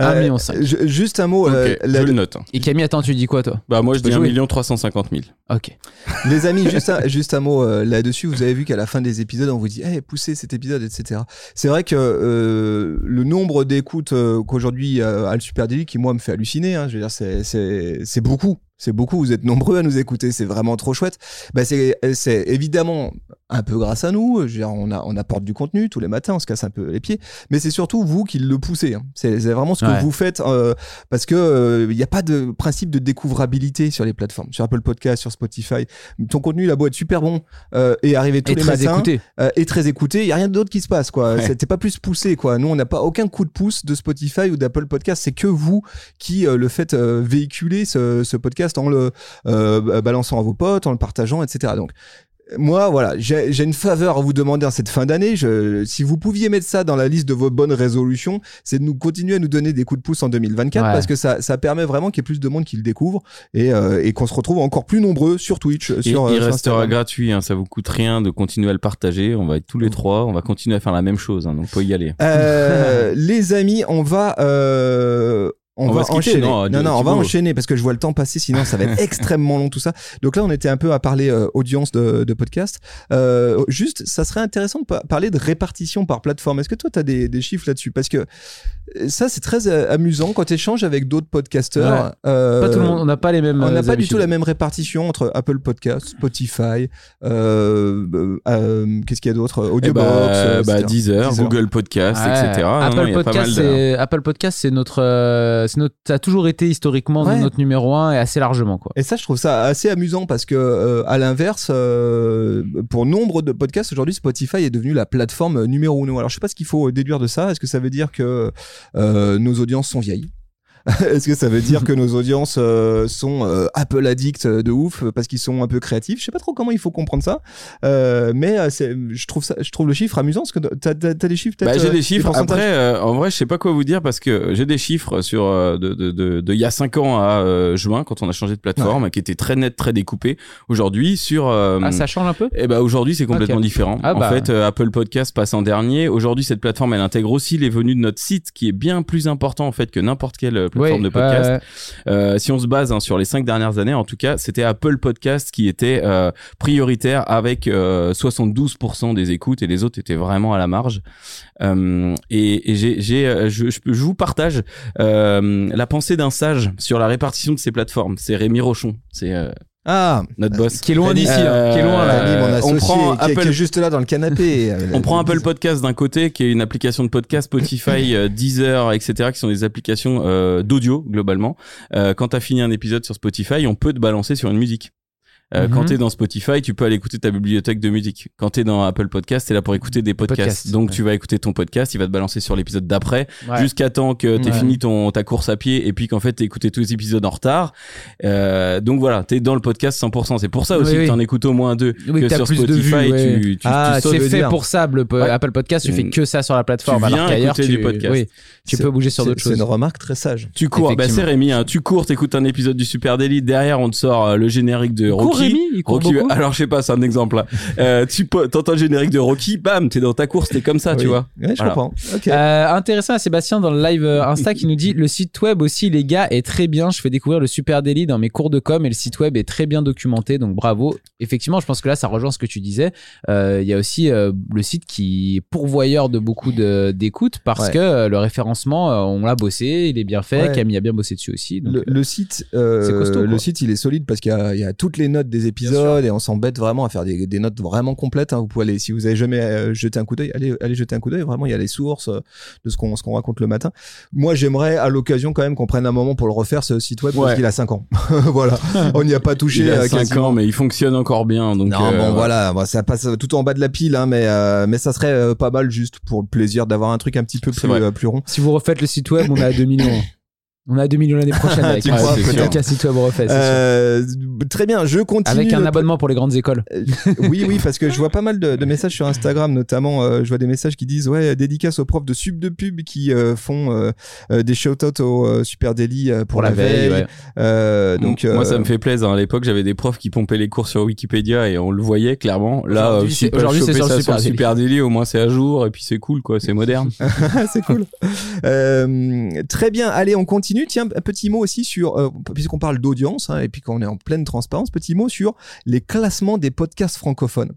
S1: Euh,
S2: million
S1: Juste un mot. euh,
S3: Ok,
S1: la-
S3: je le note.
S2: Et Camille, attends, tu dis quoi toi?
S3: Bah moi je dis 1
S2: jouer.
S3: million 350 000.
S2: Ok.
S1: Les amis, juste un, juste un mot euh, là-dessus. Vous avez vu qu'à la fin des épisodes, on vous dit hey, poussez cet épisode, etc. C'est vrai que euh, le nombre d'écoutes euh, qu'aujourd'hui euh, a le Super Daily, qui moi me fait halluciner, hein, je veux dire, c'est- c'est c'est beaucoup. C'est beaucoup, vous êtes nombreux à nous écouter, c'est vraiment trop chouette. Bah, c'est c'est évidemment un peu grâce à nous, dire, on, a, on apporte du contenu tous les matins, on se casse un peu les pieds, mais c'est surtout vous qui le poussez. hein. C'est c'est vraiment ce que vous faites, euh, parce que euh, il n'y a pas de principe de découvrabilité sur les plateformes, sur Apple Podcast, sur Spotify. Ton contenu, il a beau être super bon euh, et arriver tous
S2: Et
S1: les
S2: très
S1: matins
S2: écouté.
S1: euh, et très écouté, il y a rien d'autre qui se passe quoi.
S3: Ouais.
S1: C'était pas plus poussé quoi. Nous on n'a pas aucun coup de pouce de Spotify ou d'Apple Podcast, c'est que vous qui euh, le faites euh, véhiculer ce, ce podcast en le euh, balançant à vos potes, en le partageant, etc. Donc moi, voilà, j'ai une faveur à vous demander en cette fin d'année. Si vous pouviez mettre ça dans la liste de vos bonnes résolutions, c'est de nous continuer à nous donner des coups de pouce en 2024
S2: Ouais.
S1: parce que ça, ça permet vraiment qu'il y ait plus de monde qui le découvre et, euh, et qu'on se retrouve encore plus nombreux sur Twitch,
S3: Et
S1: sur, euh,
S3: il
S1: sur
S3: restera gratuit, hein, ça vous coûte rien de continuer à le partager. On va être tous les trois, on va continuer à faire la même chose, hein, donc faut y aller.
S1: Euh, les amis, on va. euh, on,
S3: On
S1: va,
S3: va se quitter,
S1: enchaîner.
S3: non,
S1: non, non, on va enchaîner parce que je vois le temps passer, sinon ça va être extrêmement long tout ça. Donc là, on était un peu à parler euh, audience de, de podcast. Euh, juste, ça serait intéressant de pa- parler de répartition par plateforme. Est-ce que toi, tu as des, des chiffres là-dessus? Parce que euh, ça, c'est très euh, amusant quand tu échanges avec d'autres podcasteurs.
S2: Ouais.
S1: Euh,
S2: Pas tout le monde, on n'a pas les mêmes.
S1: on n'a pas du tout la même répartition entre Apple Podcast, Spotify, euh, euh, euh, qu'est-ce qu'il y a d'autre?
S3: Eh
S1: Audiobox,
S3: bah, bah. Deezer,
S1: Deezer.
S3: Google Podcast,
S2: Ouais.
S3: etc. Non, non,
S2: Apple, Podcast, Apple Podcast, c'est notre, euh, c'est notre, ça a toujours été historiquement
S1: Ouais.
S2: notre numéro un et assez largement quoi.
S1: Et ça, je trouve ça assez amusant parce que, euh, à l'inverse, euh, pour nombre de podcasts aujourd'hui, Spotify est devenu la plateforme numéro uno. Alors, je sais pas ce qu'il faut déduire de ça. Est-ce que ça veut dire que euh, nos audiences sont vieilles? Est-ce que ça veut dire que nos audiences euh, sont euh, Apple addicts de ouf parce qu'ils sont un peu créatifs? Je sais pas trop comment il faut comprendre ça, Euh, mais euh, c'est- je trouve ça, je trouve le chiffre amusant parce que t'as as, des chiffres
S3: Bah, j'ai
S1: euh,
S3: des chiffres. Après, euh, en vrai, je sais pas quoi vous dire parce que j'ai des chiffres sur euh, de, de, de, de il y a 5 ans à euh, juin quand on a changé de plateforme, qui étaient très net, très découpés. Aujourd'hui, sur euh,
S2: Ah, ça change un peu?
S3: Eh ben aujourd'hui c'est complètement différent.
S2: Ah
S3: en
S2: bah.
S3: fait, euh, Apple Podcast passe en dernier. Aujourd'hui, cette plateforme elle intègre aussi les venus de notre site, qui est bien plus important en fait que n'importe quelle euh, de podcast. Euh, si on se base hein, sur les cinq dernières années, en tout cas, c'était Apple Podcast qui était euh, prioritaire avec euh, 72% des écoutes et les autres étaient vraiment à la marge. Euh, et et j'ai, j'ai, euh, je, je, je vous partage euh, la pensée d'un sage sur la répartition de ces plateformes. C'est Rémi Rochon, c'est euh,
S1: Ah,
S3: notre boss.
S2: Qui est loin d'ici, hein, qui est loin là.
S3: Euh, on prend
S1: qui, est- qui
S3: Apple-
S1: est juste là dans le canapé.
S3: On prend Apple Podcast d'un côté, qui est une application de podcast, Spotify, euh, Deezer, etc., qui sont des applications euh, d'audio globalement. Euh, quand t'as fini un épisode sur Spotify, on peut te balancer sur une musique. Euh, Quand
S2: Mhm.
S3: t'es dans Spotify, tu peux aller écouter ta bibliothèque de musique. Quand t'es dans Apple Podcast, t'es là pour écouter des podcasts. Donc
S2: ouais.
S3: tu vas écouter ton podcast, il va te balancer sur l'épisode d'après,
S2: Ouais.
S3: jusqu'à temps que t'aies
S2: Ouais.
S3: fini ton ta course à pied et puis qu'en fait t'aies écouté tous les épisodes en retard. Euh, donc voilà, t'es dans le podcast 100%. C'est pour ça aussi
S2: Oui,
S3: que
S2: oui.
S3: t'en écoutes au moins deux.
S2: Oui,
S3: que
S2: que t'as
S3: sur
S2: plus de
S3: Spotify,
S2: vues, ouais.
S3: tu, tu,
S1: Ah,
S3: tu
S2: c'est fait
S1: dire.
S2: pour ça, le
S3: Ouais.
S2: Apple Podcast, tu fais
S3: Mm.
S2: que ça sur la plateforme.
S3: Tu
S2: alors
S3: viens
S2: qu'ailleurs,
S3: écouter
S2: tu,
S3: du podcast.
S2: oui, tu
S1: C'est-
S2: peux bouger sur
S1: C'est-
S2: d'autres
S1: C'est
S2: choses.
S1: une remarque très sage.
S3: Tu cours, bah c'est. Rémi, hein. tu cours, t'écoutes un épisode du Super Daily, derrière on te sort euh, le générique de Rocky.
S2: Il court
S3: alors je sais pas, c'est un exemple là. Euh, tu t'entends le générique de Rocky, bam, t'es dans ta course, t'es comme ça, tu vois.
S1: Ouais, je
S3: Voilà.
S1: comprends.
S2: Euh, intéressant à Sébastien dans le live euh, Insta qui nous dit le site web aussi les gars est très bien je fais découvrir le Super Daily dans mes cours de com et le site web est très bien documenté donc bravo effectivement je pense que là ça rejoint ce que tu disais Euh, il y a aussi euh, le site qui est pourvoyeur de beaucoup de- d'écoutes parce
S1: Ouais.
S2: que euh, le référencement euh, on l'a bossé il est bien fait
S1: Ouais.
S2: Camille a bien bossé dessus aussi donc,
S1: le,
S2: euh,
S1: le site, euh,
S2: c'est costaud,
S1: le site, il est solide parce qu'il y a toutes les notes des épisodes et on s'embête vraiment à faire des, des notes vraiment complètes. hein. Vous pouvez aller, si vous avez jamais euh, jeté un coup d'œil, allez, allez jeter un coup d'œil. Vraiment, il y a les sources euh, de ce qu'on, ce qu'on raconte le matin. Moi, j'aimerais à l'occasion quand même qu'on prenne un moment pour le refaire ce site web parce qu'il a 5 ans. voilà, on n'y a pas touché.
S3: Il a
S1: euh,
S3: 5
S1: quasiment.
S3: ans, mais il fonctionne encore bien. Donc,
S1: non,
S3: euh,
S1: bon,
S3: ouais.
S1: voilà, bon, ça passe tout en bas de la pile, hein, mais euh, mais ça serait euh, pas mal juste pour le plaisir d'avoir un truc un petit peu plus euh, plus rond.
S2: si vous refaites le site web on est à 2 millions on à 2 millions l'année prochaine avec,
S1: Tu
S2: un-
S3: crois,
S2: avec
S3: peut-être
S2: un site web refait c'est sûr.
S1: Euh, très bien, je continue.
S2: avec un
S1: le-
S2: abonnement pour les grandes écoles
S1: oui, oui, parce que je vois pas mal de, de messages sur Instagram, notamment. euh, je vois des messages qui disent ouais, dédicace aux profs de sub de pub qui euh, font euh, euh, des shout-outs au euh, Super Daily euh, pour, la, veille.
S2: ouais.
S1: Euh, donc
S3: moi,
S1: euh,
S3: ça me fait plaisir. À l'époque, j'avais des profs qui pompaient les cours sur Wikipédia et on le voyait clairement. Là,
S2: Aujourd'hui,
S3: euh,
S2: c'est- sur
S3: ça le
S2: Daily.
S3: Super Daily. Au moins, c'est à jour et puis c'est cool, quoi. C'est moderne.
S1: c'est cool. Euh, très bien. Allez, on continue. Tiens, un petit mot aussi sur, euh, puisqu'on parle d'audience hein, et puis qu'on est en pleine transparence, petit mot sur les classements des podcasts francophones.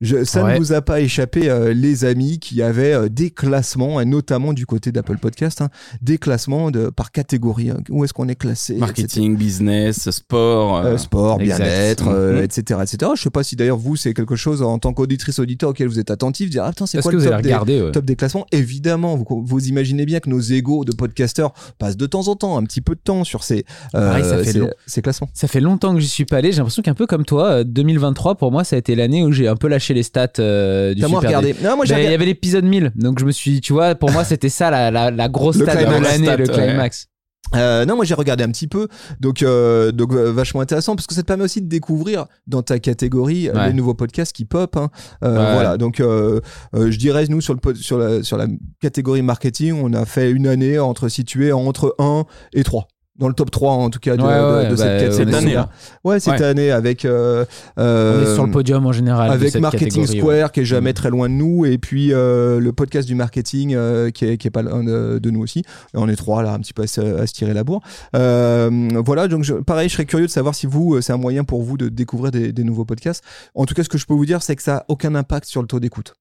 S1: Je, ça
S2: Ouais.
S1: ne vous a pas échappé, euh, les amis, qui avaient euh, des classements, et notamment du côté d'Apple Podcast, hein, des classements de, par catégorie. hein. où est-ce qu'on est classé etc.
S3: Marketing, business, sport. euh,
S1: sport, bien-être, euh,
S3: Mhm.
S1: etc., etc. Je sais pas si d'ailleurs vous c'est quelque chose en tant qu'auditrice auditeur auquel vous êtes attentif, dire ah putain c'est quoi
S2: que
S1: le
S2: vous
S1: top des,
S2: regarder ouais.
S1: top des classements? Évidemment, vous, vous imaginez bien que nos égaux de podcasteurs passent de temps en temps un petit peu de temps sur ces
S2: Pareil, ça fait
S1: ces,
S2: long.
S1: ces classements.
S2: Ça fait longtemps que j'y suis pas allé. J'ai l'impression qu'un peu comme toi, euh, 2023 pour moi, ça a été l'année où j'ai un peu lâché les stats euh, du Super
S1: regardé Non, moi j'ai
S2: Ben, il y
S1: regardé-
S2: avait l'épisode 1000, donc je me suis, tu vois, pour moi c'était ça la, la, la grosse
S1: Le
S2: stat de
S1: climax.
S2: l'année, le
S3: ouais.
S2: climax.
S1: Euh, non, moi j'ai regardé un petit peu, donc donc donc euh, vachement intéressant parce que ça te permet aussi de découvrir dans ta catégorie euh,
S2: Ouais.
S1: les nouveaux podcasts qui pop. hein. Euh,
S3: Ouais.
S1: Voilà, donc euh, euh, je dirais nous sur le pod- sur la sur la catégorie marketing, on a fait une année entre située entre 1 et 3 dans le top 3 en tout cas de,
S2: Ouais,
S1: de-
S2: ouais,
S1: de
S2: bah,
S1: cette
S2: on.
S3: Cette année, là.
S1: Ouais, cette
S3: Ouais.
S1: année avec euh,
S2: On
S1: euh,
S2: est sur le podium en général.
S1: avec Marketing Square qui est jamais
S2: Mm.
S1: très loin de nous et puis euh, le podcast du marketing euh, qui, est, qui est pas loin de, de nous aussi Et on est trois là un petit peu à se, à se tirer la bourre voilà donc je- pareil je serais curieux de savoir si vous c'est un moyen pour vous de découvrir des, des nouveaux podcasts en tout cas ce que je peux vous dire c'est que ça a aucun impact sur le taux d'écoute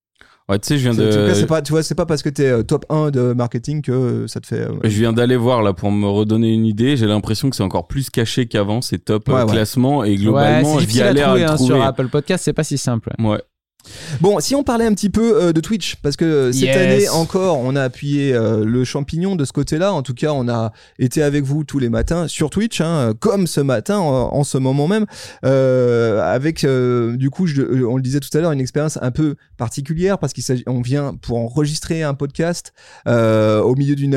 S3: Ouais, tu sais, je viens
S1: C'est- en tout cas, c'est
S3: de.
S1: pas tu vois c'est pas parce que t'es euh, top 1 de marketing que euh, ça te fait euh,
S3: Je viens d'aller voir là pour me redonner une idée. J'ai l'impression que c'est encore plus caché qu'avant ces top
S1: Ouais, ouais.
S3: classements et globalement,
S2: c'est
S3: je vais
S2: à trouver,
S3: à le
S2: hein,
S3: trouver.
S2: sur Apple Podcast, c'est pas si simple.
S3: Ouais.
S1: Bon, si on parlait un petit peu euh, de Twitch, parce que euh, cette
S2: Yes.
S1: année encore, on a appuyé euh, le champignon de ce côté-là. En tout cas, on a été avec vous tous les matins sur Twitch, hein, comme ce matin, en, en ce moment même, avec, du coup, je- on le disait tout à l'heure, une expérience un peu particulière, parce qu'on vient pour enregistrer un podcast au milieu d'une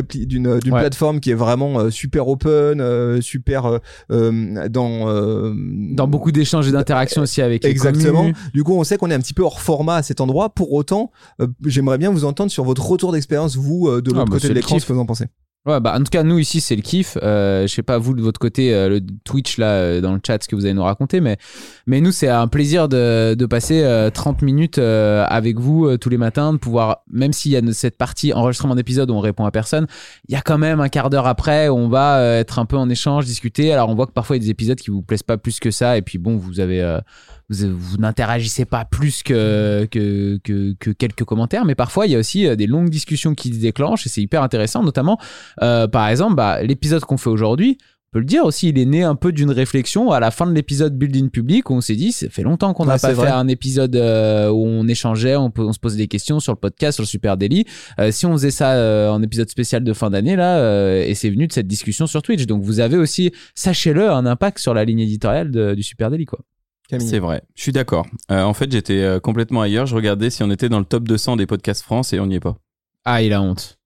S2: Ouais.
S1: plateforme qui est vraiment super open, super dans
S2: Dans beaucoup d'échanges et d'interactions aussi avec les
S1: Exactement. Du coup, on sait qu'on est un petit peu hors format à cet endroit. Pour autant, euh, j'aimerais bien vous entendre sur votre retour d'expérience, vous, euh, de
S2: Ah,
S1: l'autre
S2: bah,
S1: côté de l'écran, ce que vous en pensez.
S2: Ouais, bah, en tout cas, nous ici, c'est le kiff. Euh, je sais pas, vous, de votre côté, euh, le Twitch, là, euh, dans le chat, ce que vous allez nous raconter, mais, mais nous, c'est un plaisir de, de passer euh, 30 minutes avec vous tous les matins, de pouvoir, même s'il y a cette partie enregistrement d'épisode où on répond à personne, il y a quand même un quart d'heure après où on va être un peu en échange, discuter. Alors, on voit que parfois, il y a des épisodes qui vous plaisent pas plus que ça, et puis bon, vous avez. Vous, vous n'interagissez pas plus que, que, que, que quelques commentaires, mais parfois il y a aussi euh, des longues discussions qui se déclenchent et c'est hyper intéressant, notamment euh, par exemple, bah, l'épisode qu'on fait aujourd'hui, on peut le dire aussi, il est né un peu d'une réflexion à la fin de l'épisode Building Public où on s'est dit, ça fait longtemps qu'on n'a
S1: Ouais,
S2: pas fait
S1: vrai.
S2: un épisode euh, où on échangeait, on, se posait des questions sur le podcast, sur le Super Daily. Euh, si on faisait ça euh, en épisode spécial de fin d'année, là, et c'est venu de cette discussion sur Twitch. Donc vous avez aussi, sachez-le, un impact sur la ligne éditoriale de- du Super Daily, quoi.
S1: Camille.
S3: C'est vrai, je suis d'accord. Euh, en fait, j'étais euh, complètement ailleurs. Je regardais si on était dans le top 200 des podcasts France et on n'y est pas.
S2: Ah, il a honte.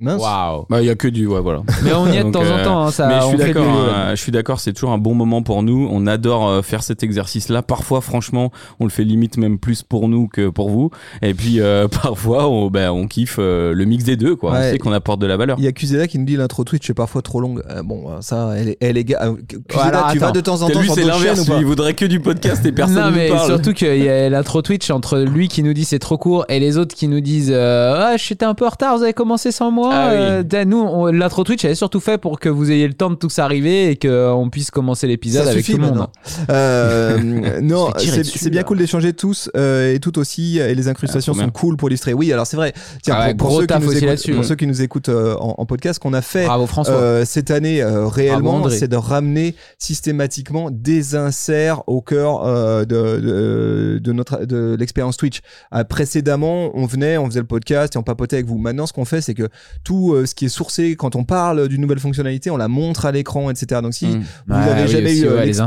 S1: Mince.
S2: Waouh.
S3: Bah, il y a que du, ouais, voilà.
S2: Mais on y est de temps en
S3: euh,
S2: temps, hein, ça,
S3: mais je
S2: on
S3: suis
S2: fait
S3: d'accord,
S2: du-
S3: hein, je suis d'accord, c'est toujours un bon moment pour nous. On adore euh, faire cet exercice-là. Parfois, franchement, on le fait limite même plus pour nous que pour vous. Et puis, euh, parfois, on, ben, on kiffe euh, le mix des deux, quoi.
S1: Ouais.
S3: On sait qu'on apporte de la valeur.
S1: Il y a Cusela qui nous dit l'intro Twitch est parfois trop longue. Euh, bon, euh, ça, elle est, elle est euh, tu vas
S2: attends.
S1: de temps en temps
S3: Lui,
S1: sur
S3: c'est
S1: d'autres chaînes
S3: l'inverse.
S1: ou pas
S3: lui, Il voudrait que du podcast et personne
S2: non,
S3: ne
S2: mais
S3: parle.
S2: surtout qu'il y a l'intro Twitch entre lui qui nous dit c'est trop court et les autres qui nous disent euh, ah, j'étais un peu en retard, vous avez commencé sans moi.
S3: Ah oui.
S2: Euh, nous, on- l'intro Twitch, elle est surtout fait pour que vous ayez le temps de tous arriver et qu'on puisse commencer l'épisode
S1: Ça
S2: avec
S1: suffit
S2: tout le monde.
S1: maintenant. Euh, non, c'est
S2: dessus,
S1: c'est bien
S2: là.
S1: cool d'échanger tous euh, et tout aussi. Et les incrustations
S3: Ah,
S1: sont cool pour illustrer. Oui, alors c'est vrai. Tiens,
S2: Ah
S1: pour, ceux qui nous écoutent,
S2: là-dessus.
S1: pour ceux qui nous écoutent euh, en, en podcast, qu'on a fait
S2: Bravo.
S1: Euh, cette année euh, réellement, c'est de ramener systématiquement des inserts au cœur euh, de, de, de notre de l'expérience Twitch. Euh, précédemment, on venait, on faisait le podcast et on papotait avec vous. Maintenant, ce qu'on fait, c'est que tout euh, ce qui est sourcé quand on parle d'une nouvelle fonctionnalité, on la montre à l'écran, etc. Donc si
S3: Mm.
S1: vous avez
S2: oui,
S1: jamais eu, euh,
S2: ouais, les ouais.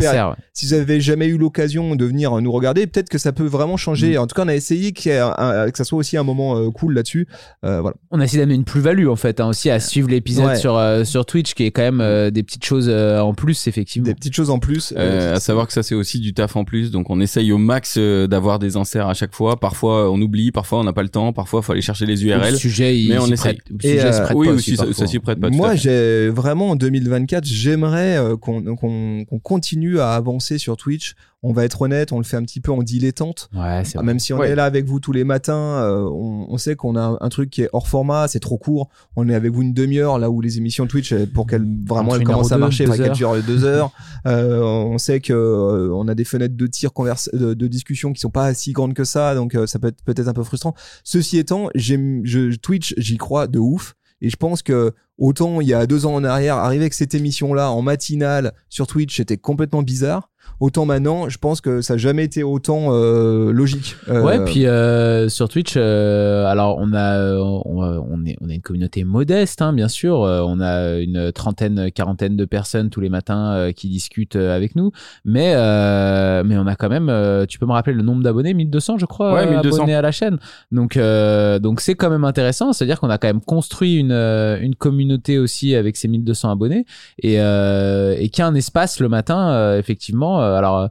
S1: si vous avez jamais eu l'occasion de venir nous regarder, peut-être que ça peut vraiment changer. En tout cas, on a essayé qu'il y ait un- un- que ça soit aussi un moment euh, cool là-dessus. Euh, voilà.
S2: On a essayé d'amener une plus-value en fait, hein, aussi à suivre l'épisode
S1: Ouais.
S2: sur, euh, sur Twitch qui est quand même euh, des petites choses euh, en plus, effectivement.
S1: Des petites choses en plus.
S3: Euh, à savoir que ça c'est aussi du taf en plus, donc on essaye au max euh, d'avoir des inserts à chaque fois. Parfois on oublie, parfois on n'a pas le temps, parfois faut aller chercher les
S2: Le
S3: URL.
S2: sujet, il
S3: mais on essaye.
S2: prête-
S1: euh,
S2: prête
S3: oui
S2: pas
S3: aussi, ça, s'y prête pas.
S1: Moi, j'ai vraiment en 2024, j'aimerais euh, qu'on qu'on qu'on continue à avancer sur Twitch. On va être honnête, on le fait un petit peu en dilettante.
S2: Ouais, c'est
S1: Ah,
S2: vrai.
S1: Même si on
S3: Ouais.
S1: est là avec vous tous les matins, euh, on, on sait qu'on a un, un truc qui est hors format, c'est trop court. On est avec vous une demi-heure, là où les émissions Twitch, euh, pour qu'elles vraiment elles commencent à marcher,
S2: heures.
S1: durent deux heures. Euh, on sait que euh, on a des fenêtres de tir converse, de, de discussion qui sont pas si grandes que ça, donc euh, ça peut être peut-être un peu frustrant. Ceci étant, j'aime, je, Twitch, j'y crois de ouf. Et je pense que autant il y a deux ans en arrière, arriver avec cette émission-là en matinale sur Twitch, c'était complètement bizarre. Autant maintenant, je pense que ça n'a jamais été autant euh, logique. Euh,
S2: Ouais, puis euh, sur Twitch, euh, alors on a, euh, on, on est, on a une communauté modeste, hein, bien sûr. On a une trentaine, quarantaine de personnes tous les matins euh, qui discutent avec nous, mais euh, mais on a quand même, euh, tu peux me rappeler le nombre d'abonnés, 1200 je crois,
S3: Ouais,
S2: euh,
S3: 1200.
S2: abonnés à la chaîne. Donc euh, donc c'est quand même intéressant, c'est-à-dire qu'on a quand même construit une une communauté aussi avec ces 1200 abonnés et euh, et qu'il y a un espace le matin, euh, effectivement. Euh, alors euh,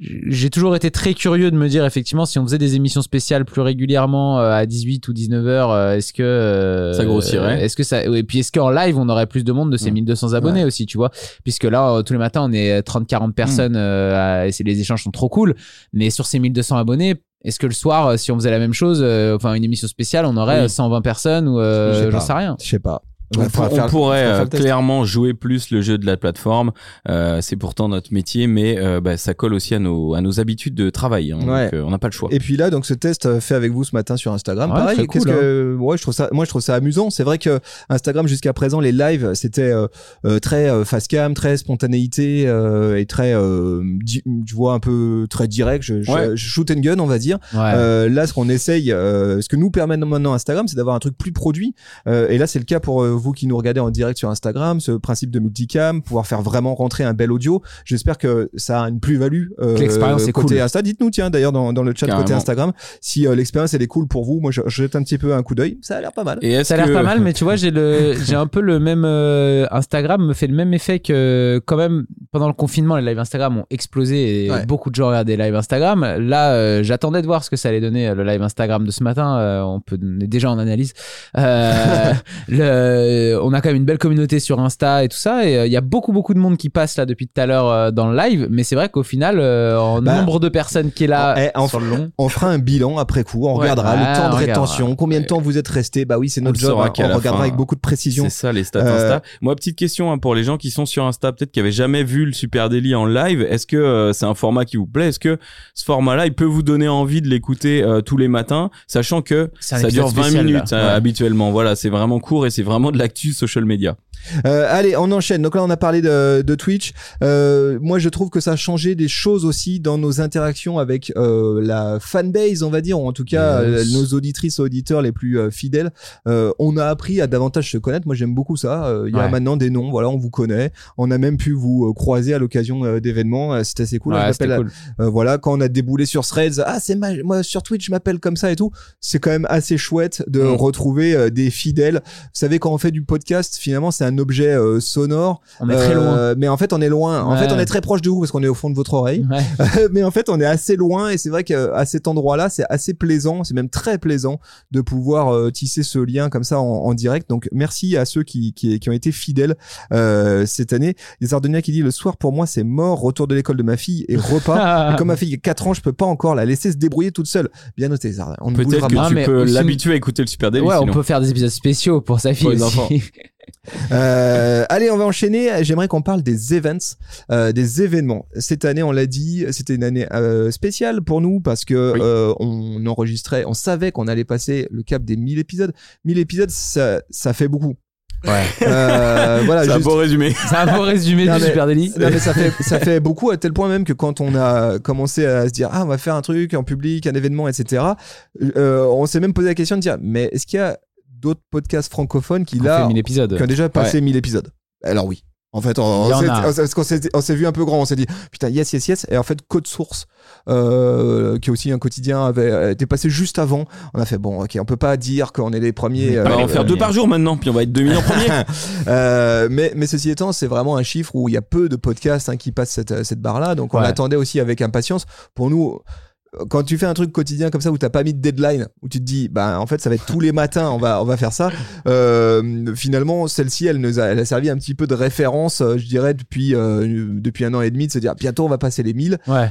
S2: j'ai toujours été très curieux de me dire effectivement si on faisait des émissions spéciales plus régulièrement euh, à 18 ou 19 heures euh, est-ce que euh,
S3: Ça grossirait.
S2: est-ce que ça et puis est-ce qu'en live on aurait plus de monde de ces
S3: Mm.
S2: 1200 abonnés aussi tu vois? Puisque là tous les matins on est 30 40 personnes euh, à- et les échanges sont trop cool mais sur ces 1200 abonnés est-ce que le soir si on faisait la même chose euh, enfin une émission spéciale on aurait
S3: Oui.
S2: euh, 120 personnes ou
S1: Je sais
S2: j'en sais rien
S1: Je sais pas.
S3: On,
S1: faudra
S3: pour-
S1: faire-
S3: on pourrait euh, clairement jouer plus le jeu de la plateforme. Euh, c'est pourtant notre métier, mais euh, bah, ça colle aussi à nos, à nos habitudes de travail. hein.
S1: Ouais.
S3: Donc, euh, on n'a pas le choix.
S1: Et puis là, donc ce test euh, fait avec vous ce matin sur Instagram,
S2: Ouais,
S1: pareil.
S2: cool,
S1: que, ouais, je trouve ça, moi je trouve ça amusant. C'est vrai que Instagram jusqu'à présent, les lives, c'était euh, très euh, face cam, très spontanéité euh, et très, euh, tu vois, un peu très direct. Je, shoot and gun, on va dire.
S2: Ouais.
S1: Euh, là, ce qu'on essaye, euh, ce que nous permet maintenant Instagram, c'est d'avoir un truc plus produit. Euh, et là, c'est le cas pour euh, vous qui nous regardez en direct sur Instagram, ce principe de multicam, pouvoir faire vraiment rentrer un bel audio. J'espère que ça a une plus-value euh,
S2: l'expérience est
S1: côté
S2: cool.
S1: Insta. Dites-nous, tiens, d'ailleurs, dans, dans le chat côté. Instagram, si euh, l'expérience elle est cool pour vous. Moi, je, je jette un petit peu un coup d'œil. Ça a l'air pas mal.
S3: Et
S2: Ça a l'air
S3: que-
S2: pas mal, mais tu vois, j'ai le, j'ai un peu le même euh, Instagram me fait le même effet que quand même pendant le confinement, les lives Instagram ont explosé et
S1: Ouais.
S2: beaucoup de gens regardaient les lives Instagram. Là, euh, j'attendais de voir ce que ça allait donner le live Instagram de ce matin. Euh, on peut on est déjà en analyse. Euh, le, on a quand même une belle communauté sur Insta et tout ça, et euh, il y a beaucoup beaucoup de monde qui passe là depuis tout à l'heure euh, dans le live. Mais c'est vrai qu'au final, euh, en
S1: Bah,
S2: nombre de personnes qui est là
S1: Eh, en-
S2: sur le long.
S1: On fera un bilan après coup. On
S2: Ouais,
S1: regardera le temps de rétention, combien de temps vous êtes resté. Bah oui, c'est notre job. hein. On regardera
S3: fin.
S1: avec beaucoup de précision.
S3: C'est ça les stats
S1: Euh,
S3: Insta. Moi, petite question hein, pour les gens qui sont sur Insta, peut-être qui avaient jamais vu le Super Daily en live. Est-ce que euh, c'est un format qui vous plaît? Est-ce que ce format-là, il peut vous donner envie de l'écouter euh, tous les matins, sachant que ça dure
S2: épisode
S3: 20
S2: spécial,
S3: minutes euh,
S2: Ouais.
S3: habituellement. Voilà, c'est vraiment court et c'est vraiment de l'actu social media.
S1: Euh, allez, on enchaîne. Donc là, on a parlé de, de Twitch. Euh, moi, je trouve que ça a changé des choses aussi dans nos interactions avec euh, la fanbase, on va dire, ou en tout cas
S2: Yes.
S1: nos auditrices, auditeurs les plus fidèles. On a appris à davantage se connaître. Moi, j'aime beaucoup ça. Il y a maintenant des noms. Voilà, on vous connaît. On a même pu vous croiser à l'occasion d'événements. C'était assez cool.
S2: Ouais,
S1: Je
S2: cool.
S1: voilà, quand on a déboulé sur Threads, ah c'est ma- moi sur Twitch je m'appelle comme ça et tout. C'est quand même assez chouette de
S3: Mm.
S1: retrouver des fidèles. Vous savez quand on fait du podcast, finalement c'est un objet euh, sonore,
S2: On est très loin.
S1: Euh, mais en fait on est loin. En
S2: Ouais.
S1: fait on est très proche de vous parce qu'on est au fond de votre oreille.
S2: Ouais.
S1: mais en fait on est assez loin et c'est vrai qu'à cet endroit-là c'est assez plaisant, c'est même très plaisant de pouvoir euh, tisser ce lien comme ça en, en direct. Donc merci à ceux qui, qui, qui ont été fidèles euh, cette année. Les Ardeniens qui dit le soir pour moi c'est mort, retour de l'école de ma fille et repas. Et comme ma fille a 4 ans, je peux pas encore la laisser se débrouiller toute seule. Bien noté, Zara. On
S3: Peut-être que
S1: pas.
S3: Tu peux l'habituer à écouter le Super Daily.
S2: Ouais, on peut faire des épisodes spéciaux pour sa fille aussi.
S3: Enfants.
S1: Euh, allez, on va enchaîner. J'aimerais qu'on parle des events, euh, des événements. Cette année, on l'a dit, c'était une année euh, spéciale pour nous parce que
S3: Oui.
S1: euh, on enregistrait, on savait qu'on allait passer le cap des 1000 épisodes. 1000 épisodes, ça, ça fait beaucoup.
S2: Ouais.
S1: Euh, voilà,
S3: C'est un beau résumé.
S2: C'est un beau résumé
S1: Non,
S2: du
S1: mais-
S2: Super Daily.
S1: Non, mais ça fait, ça fait beaucoup à tel point même que quand on a commencé à se dire ah on va faire un truc en public, un événement, etc. euh, on s'est même posé la question de dire mais est-ce qu'il y a d'autres podcasts francophones qui là
S2: fait 1000 épisodes.
S1: qui ont déjà passé 1000 épisodes Alors oui. En fait, on, s'est- vu un peu grand, on s'est dit putain yes yes yes et en fait Code Source euh, qui est aussi un quotidien avait été passé juste avant. On a fait bon ok on peut pas dire qu'on est les premiers.
S3: on va
S1: euh,
S3: en faire deux par jour maintenant, puis on va être 2000 en premier.
S1: euh, mais, mais ceci étant, c'est vraiment un chiffre où il y a peu de podcasts hein, qui passent cette, cette barre-là. Donc on
S2: Ouais.
S1: attendait aussi avec impatience. Pour nous, euh, quand tu fais un truc quotidien comme ça où t'as pas mis de deadline, où tu te dis, bah en fait ça va être tous les matins, on va on va faire ça. Euh, finalement, celle-ci, elle nous a, elle a servi un petit peu de référence, euh, je dirais depuis euh, depuis un an et demi, de se dire bientôt on va passer les 1000.
S2: Ouais.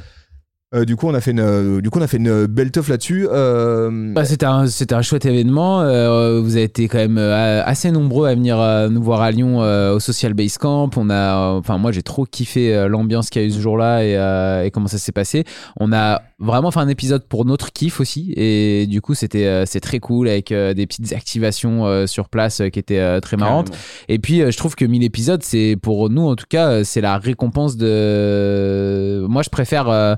S1: Euh, du coup, on a fait une, euh, du coup on a fait une belle teuf là-dessus. Euh,
S2: Bah, c'était un c'était un chouette événement. Euh, vous avez été quand même euh, assez nombreux à venir euh, nous voir à Lyon euh, au Social Base Camp. On a, euh, enfin moi j'ai trop kiffé euh, l'ambiance qu'il y a eu ce jour-là et, euh, et comment ça s'est passé. On a vraiment fait un épisode pour notre kiff aussi et du coup c'était euh, c'est très cool avec euh, des petites activations euh, sur place euh, qui étaient euh, très marrantes. Et puis, euh, je trouve que 1000 épisodes, c'est pour nous, en tout cas, c'est la récompense de. Moi, je préfère.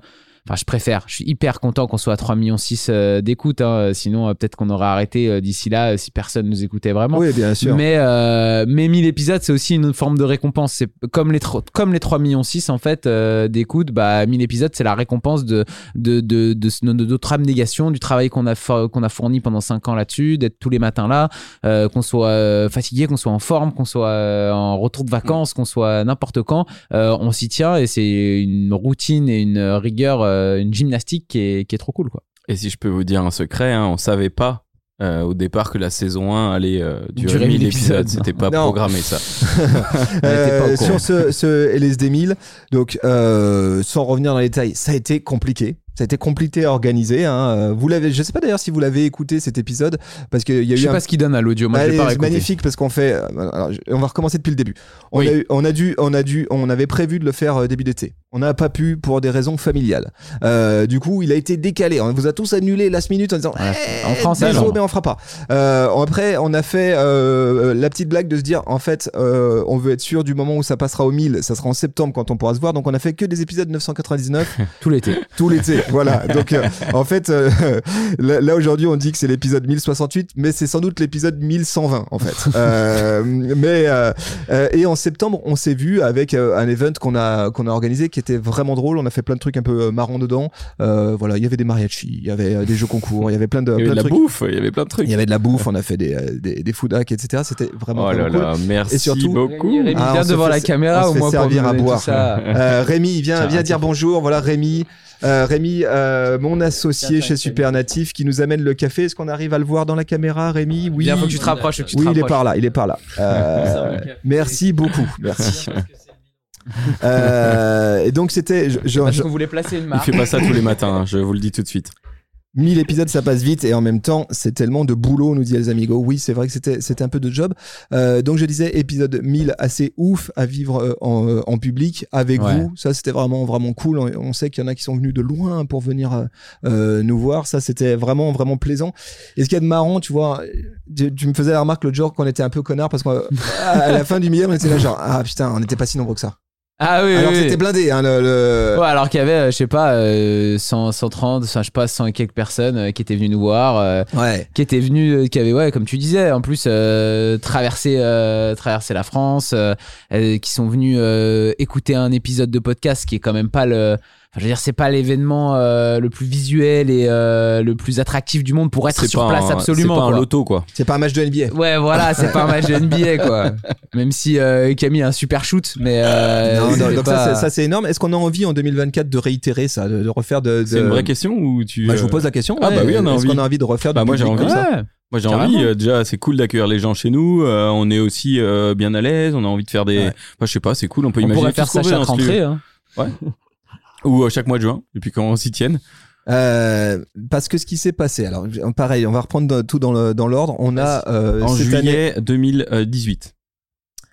S2: Euh, Enfin, je préfère. Je suis hyper content qu'on soit à 3 millions 6 d'écoute. hein. Sinon, euh, peut-être qu'on aurait arrêté euh, d'ici là euh, si personne nous écoutait vraiment.
S1: oui, bien sûr.
S2: Mais, euh, mais 1000 épisodes, c'est aussi une forme de récompense. C'est comme les, comme les 3 millions 6 en fait euh, d'écoute. Bah, 1000 épisodes, c'est la récompense de, de, de, de, de- de notre abnégation, du travail qu'on a, fo- qu'on a fourni pendant 5 ans là-dessus, d'être tous les matins là, euh, qu'on soit euh, fatigué, qu'on soit en forme, qu'on soit euh, en retour de vacances, qu'on soit n'importe quand. Euh, on s'y tient et c'est une routine et une rigueur, euh, une gymnastique qui est, qui est trop cool. Quoi.
S3: Et si je peux vous dire un secret, hein, on savait pas euh, au départ que la saison 1 allait euh, durer
S2: Durer
S3: 1000
S2: 1000
S3: épisodes. C'était pas
S1: Non.
S3: programmé ça.
S2: pas
S1: Euh, sur ce, ce LSD 1000, donc euh, sans revenir dans les détails, ça a été compliqué. Ça a été compliqué à organiser. Hein. Euh, Vous l'avez, je sais pas d'ailleurs si vous l'avez écouté cet épisode parce qu'il y a
S2: Je
S1: eu
S2: sais
S1: un
S2: pas ce qu'il donne à l'audio. Moi,
S1: Bah,
S2: je pas
S1: c'est magnifique parce qu'on fait. euh, alors, je- on va recommencer depuis le début. On,
S3: Oui.
S1: a eu- on a dû, on a dû, on avait prévu de le faire euh, début d'été. On n'a pas pu pour des raisons familiales. Euh, du coup, il a été décalé. On vous a tous annulé last minute en disant
S2: Ouais,
S1: Eh,
S2: en français,
S1: désolé, mais on fera pas. Euh, après, on a fait euh, la petite blague de se dire en fait, on veut être sûr du moment où ça passera au 1000, ça sera en septembre quand on pourra se voir. Donc, on a fait que des épisodes 999
S2: Tout l'été.
S1: tout l'été. voilà. Donc, en fait, là, là, aujourd'hui, on dit que c'est l'épisode 1068, mais c'est sans doute l'épisode 1120, en fait. Mais et en septembre, on s'est vu avec un event qu'on a qu'on a organisé qui était vraiment drôle. On a fait plein de trucs un peu euh, marrants dedans. Euh, voilà, il y avait des mariachis, il y avait euh, des jeux concours, il y avait plein de,
S3: Il y avait de la
S1: trucs.
S3: bouffe, il y avait plein de trucs.
S1: Il y avait de la bouffe, on a fait des des, des food hacks, etc. C'était vraiment,
S3: Oh là
S1: cool.
S3: là, merci
S1: Et surtout-
S3: beaucoup.
S2: Rémi
S1: Ah, on
S2: vient devant
S1: fait-
S2: la caméra au moins pour
S1: servir à boire.
S2: ça.
S1: Euh, Rémi, viens, viens dire bonjour. Voilà Rémi. Euh, Rémi, euh, mon associé chez Supernatif qui nous amène le café. Est-ce qu'on arrive à le voir dans la caméra, Rémi? Oui.
S2: Viens, faut que tu te rapproches. faut que tu te
S1: Oui, il est par là, il est par là. Euh, merci beaucoup, merci. Euh, et donc c'était, je, je-
S2: Parce
S1: je-
S2: qu'on voulait placer une
S3: Il
S2: marque.
S3: fait pas ça tous les matins, hein, je vous le dis tout de suite.
S1: 1000 épisodes, ça passe vite et en même temps, c'est tellement de boulot, nous dit Els Amigos. Oui, c'est vrai que c'était, c'était un peu de job. Euh, donc je disais, épisode 1000 assez ouf à vivre euh, en, euh, en public avec
S2: Ouais.
S1: vous. Ça, c'était vraiment, vraiment cool. On, on sait qu'il y en a qui sont venus de loin pour venir euh, euh, nous voir. Ça, c'était vraiment, vraiment plaisant. Et ce qu'il y a de marrant, tu vois, tu, tu me faisais la remarque l'autre jour qu'on était un peu connard parce qu'à la fin du millième, on était là genre, ah putain, on n'était pas si nombreux que ça.
S2: Ah oui,
S1: Alors
S2: oui,
S1: c'était blindé, hein, le, le-
S2: Ouais, alors qu'il y avait, euh, je sais pas, euh, 100, 130, enfin, je sais pas, 100 et quelques personnes euh, qui étaient venues nous voir, euh,
S1: Ouais.
S2: qui étaient venues, euh, qui avaient, ouais, comme tu disais, en plus, euh, traverser, euh, traverser la France, qui sont venus euh, écouter un épisode de podcast qui est quand même pas le. Enfin, je veux dire, c'est pas l'événement euh, le plus visuel et euh, le plus attractif du monde pour être sur
S3: pas
S2: place,
S3: un-
S2: absolument.
S3: C'est pas un loto, quoi.
S1: C'est pas un match de NBA.
S2: Ouais, voilà, c'est pas un match de NBA, quoi. Même si euh, Camille a un super shoot, mais. Euh,
S1: Non, non, donc
S2: pas-
S1: ça, c'est- ça c'est énorme. Est-ce qu'on a envie en 2024 de réitérer ça, de, de refaire de, de-
S3: C'est une vraie question ou tu.
S1: Bah, je vous pose la question.
S3: Ah,
S1: ouais.
S3: bah oui, on a
S1: Est-ce
S3: envie.
S1: qu'on a envie de refaire
S3: Bah,
S1: du
S3: moi, j'ai envie.
S1: comme ça
S2: Ouais.
S3: Moi j'ai envie, euh, déjà c'est cool d'accueillir les gens chez nous, euh, on est aussi euh, bien à l'aise, on a envie de faire des...
S1: Ouais.
S3: Enfin, je sais pas, c'est cool, on peut
S2: On
S3: imaginer
S2: pourrait
S3: tout
S2: faire ça chaque rentrée. Hein.
S3: Ou euh, chaque mois de juin, et puis quand on s'y tienne.
S1: Euh, parce que ce qui s'est passé, alors pareil, on va reprendre tout dans l'ordre. On a euh,
S3: en
S1: cette année
S3: juillet 2018.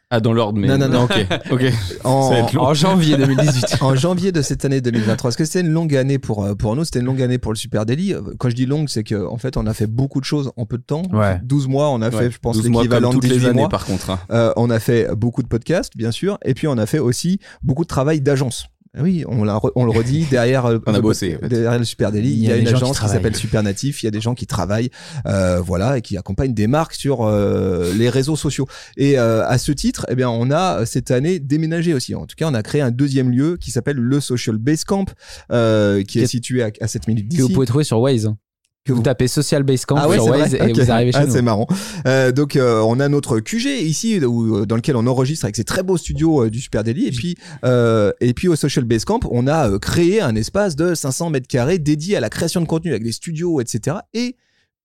S3: Ah dans l'ordre, mais...
S1: Non, non, non.
S3: ok, ok.
S1: en,
S3: Ça va être long.
S2: En janvier 2018.
S1: en janvier de cette année 2023. Parce que c'était une longue année pour euh, pour nous, c'était une longue année pour le Super Daily. Quand je dis longue, c'est que en fait, on a fait beaucoup de choses en peu de temps.
S2: Ouais.
S1: 12 mois, on a
S3: Ouais,
S1: fait, je pense,
S3: 12 mois
S1: l'équivalent de
S3: toutes
S1: 18
S3: les années
S1: mois.
S3: par contre. hein.
S1: Euh, on a fait beaucoup de podcasts, bien sûr, et puis on a fait aussi beaucoup de travail d'agence. Oui, on, l'a re- on le redit, derrière, euh,
S3: On a bossé, en fait.
S1: derrière le Super Daily, il y a, une
S2: qui
S1: agence qui, s'appelle Super Natif, il y a des gens qui travaillent, euh, voilà, et qui accompagnent des marques sur euh, les réseaux sociaux. Et euh, à ce titre, eh bien, on a euh, cette année déménagé aussi. En tout cas, on a créé un deuxième lieu qui s'appelle le Social Base Camp, euh, qui est
S2: Qui-
S1: situé à, à 7 minutes
S2: que vous pouvez trouver sur Waze.
S1: Que
S2: vous
S1: vous-
S2: tapez Social Base Camp
S1: Ah ouais,
S2: sur Waze
S1: vrai
S2: et vous arrivez chez
S1: Ah,
S2: nous.
S1: C'est marrant. Euh, donc euh, on a notre QG ici où, euh, dans lequel on enregistre avec ces très beaux studios euh, du Super Daily. Et puis et puis au Social Base Camp on a créé un espace de 500 mètres carrés dédié à la création de contenu avec des studios etc et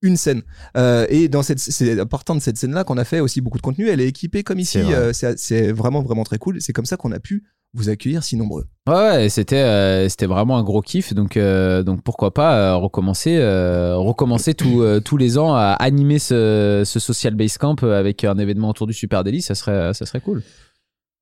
S1: une scène. Euh, et dans cette c'est important de cette scène là qu'on a fait aussi beaucoup de contenu. Elle est équipée comme ici
S2: C'est vrai.
S1: euh, c'est c'est vraiment vraiment très cool. C'est comme ça qu'on a pu vous accueillir si nombreux
S2: Ouais, ouais, c'était euh, c'était vraiment un gros kiff. Donc euh, donc pourquoi pas euh, recommencer euh, recommencer tout, euh, tous les ans à animer ce, ce social base camp avec un événement autour du Super Daily. Ça serait ça serait cool.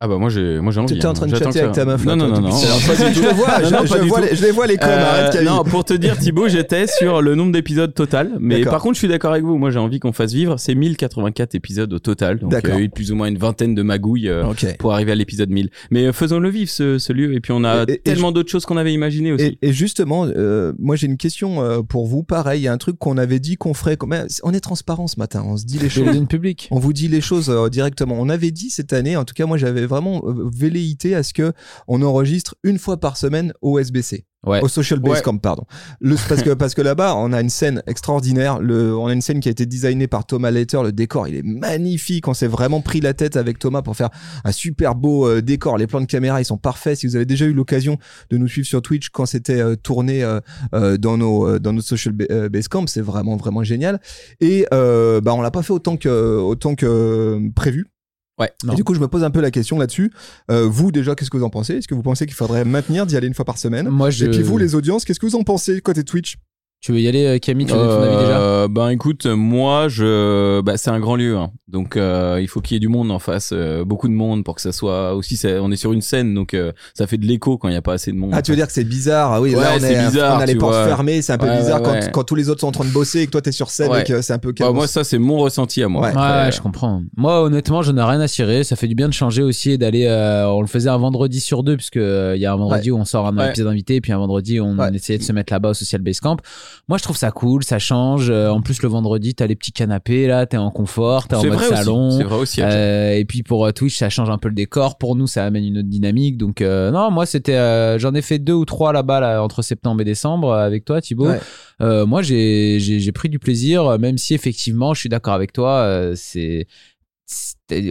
S3: Ah bah moi j'ai moi j'ai envie.
S1: tu étais en
S3: hein.
S1: train de chatter avec ta meuf
S3: Non non non non.
S1: je le vois je, les, vois les coms
S3: Euh, non, pour te dire, Thibaut, j'étais sur le nombre d'épisodes total. Mais par contre, je suis d'accord avec vous. Moi, j'ai envie qu'on fasse vivre. C'est 1084 épisodes au total. Donc, il y a eu plus ou moins une vingtaine de magouilles euh, pour arriver à l'épisode 1000. Mais euh, faisons-le vivre, ce, ce lieu. Et puis, on a
S1: Et- et- et
S3: tellement d'autres choses qu'on avait imaginées aussi.
S1: Et, et justement, euh, moi j'ai une question euh, pour vous. Pareil, il y a un truc qu'on avait dit qu'on ferait. On est transparent ce matin, on se dit les choses.
S2: public.
S1: On vous dit les choses euh, directement. On avait dit cette année, en tout cas moi j'avais vraiment euh, velléité à ce que on enregistre une fois par semaine au SBC.
S2: Ouais.
S1: Au Social Base
S3: Ouais.
S1: Camp, pardon. Le, parce que, parce que là-bas, on a une scène extraordinaire. Le, on a une scène qui a été designée par Thomas Letter. Le décor, il est magnifique. On s'est vraiment pris la tête avec Thomas pour faire un super beau euh, décor. Les plans de caméra, ils sont parfaits. Si vous avez déjà eu l'occasion de nous suivre sur Twitch quand c'était euh, tourné euh, dans nos dans notre Social Ba- Base Camp, c'est vraiment vraiment génial. Et bah on l'a pas fait autant que autant que prévu.
S3: Ouais.
S2: Non.
S1: Et du coup, je me pose un peu la question là-dessus. Euh, vous, déjà, qu'est-ce que vous en pensez? Est-ce que vous pensez qu'il faudrait maintenir d'y aller une fois par semaine?
S2: Moi, je.
S1: Et puis vous, les audiences, qu'est-ce que vous en pensez côté Twitch?
S2: Tu veux y aller, euh, Camille Tu veux donner ton avis déjà
S3: Euh, ben écoute, moi je, bah, c'est un grand lieu, hein. donc euh, il faut qu'il y ait du monde en face, euh, beaucoup de monde pour que ça soit aussi. ça- on est sur une scène, donc euh, ça fait de l'écho quand il n'y a pas assez de monde.
S1: Ah, tu veux dire que c'est bizarre? Ah oui,
S3: Ouais,
S1: là, on,
S3: c'est
S1: est,
S3: bizarre,
S1: on a les portes
S3: vois.
S1: fermées, c'est un peu
S3: Ouais,
S1: bizarre
S3: ouais,
S1: quand,
S3: ouais.
S1: quand tous les autres sont en train de bosser et que toi, t'es sur scène
S3: Ouais.
S1: et que c'est un peu
S3: Bah, moi ça c'est mon ressenti à moi.
S1: Ouais.
S2: Ouais,
S3: Après,
S2: ouais, je comprends. Moi, honnêtement, je n'ai rien à cirer. Ça fait du bien de changer aussi et d'aller. euh, on le faisait un vendredi sur deux, puisque euh, il y a un vendredi où on sort un
S3: Ouais.
S2: épisode invité, et puis un vendredi où on essayait de se mettre là-bas au Social Base Camp. Moi, je trouve ça cool, ça change. Euh, en plus, le vendredi, t'as les petits canapés là, t'es en confort, t'es en mode salon.
S3: C'est vrai aussi.
S2: Euh, et puis pour euh, Twitch, ça change un peu le décor. Pour nous, ça amène une autre dynamique. Donc euh, non, moi c'était, euh, j'en ai fait deux ou trois là-bas là, entre septembre et décembre euh, avec toi, Thibaut.
S1: Ouais.
S2: Euh, moi, j'ai pris du plaisir, même si effectivement, je suis d'accord avec toi. euh, c'est-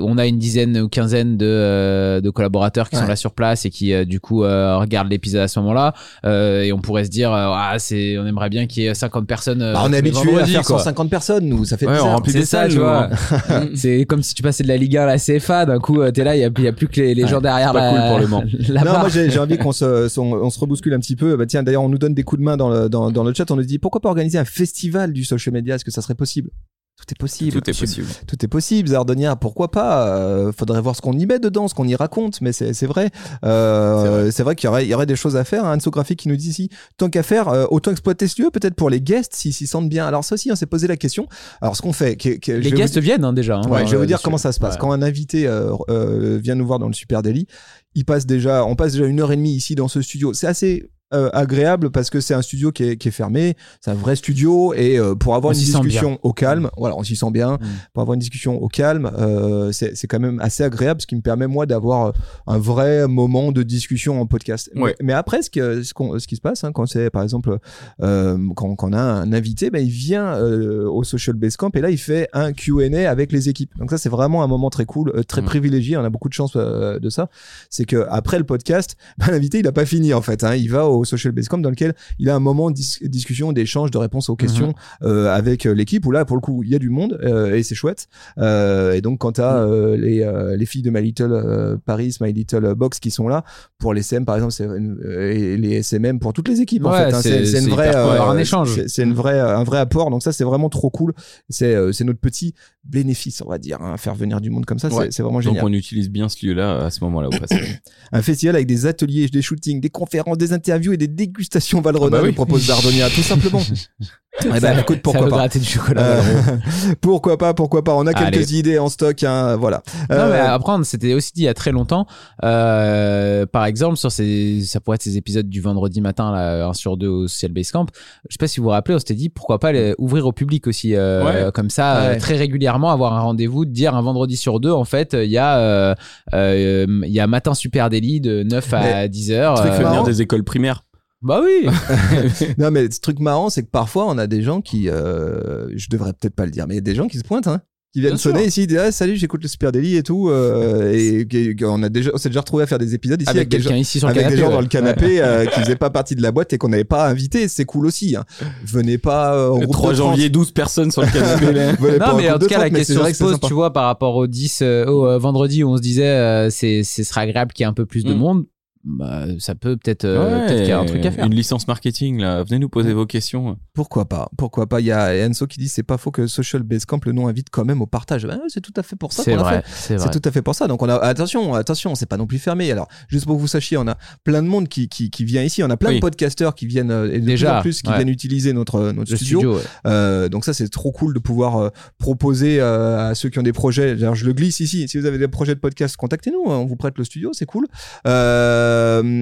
S2: on a une dizaine ou quinzaine de, euh, de collaborateurs qui
S1: Ouais.
S2: sont là sur place et qui euh, du coup euh, regardent l'épisode à ce moment-là euh, et on pourrait se dire euh, ah c'est on aimerait bien qu'il y ait 50 personnes euh,
S1: Bah, on est habitué à faire
S2: quoi.
S1: 150 personnes, nous, ça fait
S3: Ouais, on
S1: bizarre.
S3: remplit
S2: C'est
S3: des
S2: ça,
S3: salles,
S2: tu vois.
S3: hein.
S2: C'est comme si tu passais de la Ligue 1 à la CFA, d'un coup, euh, t'es là, il y a, il y a plus que les, les gens derrière
S3: pas
S2: la,
S3: cool pour le
S2: la
S1: non,
S2: barre.
S1: moi j'ai envie qu'on se, on se rebouscule un petit peu. Bah, tiens, d'ailleurs, on nous donne des coups de main dans le, dans, dans le chat. On nous dit pourquoi pas organiser un festival du social media? Est-ce que ça serait possible? Tout est possible.
S3: Tout est possible.
S1: Tout est possible, Zardonia. Pourquoi pas Euh, Faudrait voir ce qu'on y met dedans, ce qu'on y raconte, mais c'est c'est vrai. Euh, c'est vrai, qu'il y aurait, il y aurait des choses à faire. Anne Graphique qui nous dit ici, tant qu'à faire, euh, autant exploiter ce lieu, peut-être pour les guests, s'ils s'y sentent bien. Alors ça aussi, on s'est posé la question. Alors ce qu'on fait, que- que- je
S2: Les
S1: vous
S2: guests viennent hein, déjà. hein,
S1: Ouais, je vais
S2: euh,
S1: vous dire comment ça se passe.
S2: Ouais.
S1: Quand un invité euh, euh, vient nous voir dans le Super Daily, il passe déjà, on passe déjà une heure et demie ici dans ce studio. C'est assez euh, agréable parce que c'est un studio qui est, qui est fermé, c'est un vrai studio et euh, pour avoir
S2: On
S1: une discussion au calme, voilà, on s'y sent bien.
S2: Mm.
S1: Pour avoir une discussion au calme, euh, c'est quand même assez agréable, ce qui me permet moi d'avoir euh, un vrai moment de discussion en podcast.
S3: Ouais.
S1: Mais, mais après, ce, que, ce, qu'on- ce qui se passe, hein, quand c'est par exemple quand, quand on a un invité, ben, il vient au Social Base Camp et là il fait un Q&A avec les équipes. Donc ça c'est vraiment un moment très cool, très
S3: Mm.
S1: privilégié. On a beaucoup de chance de ça. C'est que après le podcast, ben, l'invité il a pas fini en fait. Hein. Il va au Social Base Camp dans lequel il a un moment de dis- discussion, d'échange, de réponse aux questions euh, avec euh, l'équipe. Où là pour le coup il y a du monde euh, et c'est chouette. Et donc quand t'as euh, les euh, les filles de My Little Paris, My Little Box qui sont là pour les CM par exemple, c'est une- et les SMM pour toutes les équipes en fait. hein.
S2: c'est-
S1: une vraie
S2: un échange.
S1: c'est- une vraie un vrai apport. Donc ça c'est vraiment trop cool. C'est c'est notre petit bénéfice on va dire. hein. Faire venir du monde comme ça, c'est-
S3: Ouais.
S1: c'est vraiment
S3: Donc
S1: génial.
S3: on utilise bien ce lieu-là à ce moment-là au passage.
S1: Un festival avec des ateliers, des shootings, des conférences, des interviews et des dégustations Valrhona,
S3: Ah bah oui.
S1: nous propose Zardonia, tout simplement. eh ben, écoute,
S2: ça
S1: pourquoi
S2: veut
S1: pas.
S2: du chocolat.
S1: Euh, pourquoi pas, pourquoi pas. On a quelques idées en stock, hein, voilà.
S2: Non,
S1: Euh,
S2: mais après, on s'était aussi dit il y a très longtemps, euh, par exemple, sur ces, ça pourrait être ces épisodes du vendredi matin, là, un sur deux au Social Base Camp. Je sais pas si vous vous rappelez, on s'était dit pourquoi pas les ouvrir au public aussi, euh,
S3: Ouais.
S2: comme ça, euh,
S1: Ouais.
S2: très régulièrement, avoir un rendez-vous, de dire un vendredi sur deux, en fait, il y a, euh, euh, il y a matin super délit de 9 à 10 heures.
S3: Tu
S2: euh,
S3: venir des écoles primaires.
S2: Bah oui.
S1: non, mais ce truc marrant, c'est que parfois, on a des gens qui, euh, je devrais peut-être pas le dire, mais il y a des gens qui se pointent, hein. Qui viennent
S2: Bien sûr.
S1: sonner ici, ils disent ah, salut, j'écoute le Super Daily et tout, euh, et, on a déjà, on s'est déjà retrouvé à faire des épisodes ici avec,
S2: Avec
S1: des gens,
S2: quelqu'un ici sur le
S1: avec
S2: canapé.
S1: des gens
S2: ouais.
S1: dans le canapé euh, qui faisaient pas partie de la boîte et qu'on n'avait pas invité, c'est cool aussi. Hein. Venez pas euh, en
S3: Le
S1: groupe
S3: 3
S1: de 30.
S3: janvier, 12 personnes sur le canapé. là.
S2: Non, mais en tout cas, la
S1: 30, mais c'est
S2: question se pose, tu vois, par rapport au 10, euh, au euh, vendredi où on se disait, euh, c'est, ce serait agréable qu'il y ait un peu plus de
S3: Mm.
S2: monde. Bah, ça peut peut-être, euh,
S3: Ouais,
S2: peut-être qu'il y a un truc à faire.
S3: Une licence marketing, là. Venez nous poser vos questions.
S1: Pourquoi pas Pourquoi pas Il y a Enzo qui dit c'est pas faux que Social Base Camp le nom invite quand même au partage. Ben, c'est tout à fait pour ça
S2: C'est
S1: qu'on
S2: vrai,
S1: fait.
S2: c'est
S1: tout à fait pour ça. Donc on a attention, attention, c'est pas non plus fermé. Alors juste pour que vous sachiez, on a plein de monde qui, qui, qui vient ici. On a plein
S3: Oui.
S1: de podcasteurs qui viennent euh, et de
S2: Déjà,
S1: plus en plus qui
S2: ouais.
S1: viennent utiliser notre notre
S2: Le
S1: studio.
S2: studio, ouais.
S1: Euh, donc ça c'est trop cool de pouvoir euh, proposer euh, à ceux qui ont des projets. D'ailleurs, je le glisse ici. Si vous avez des projets de podcast, contactez-nous. hein, On vous prête le studio, c'est cool. Euh,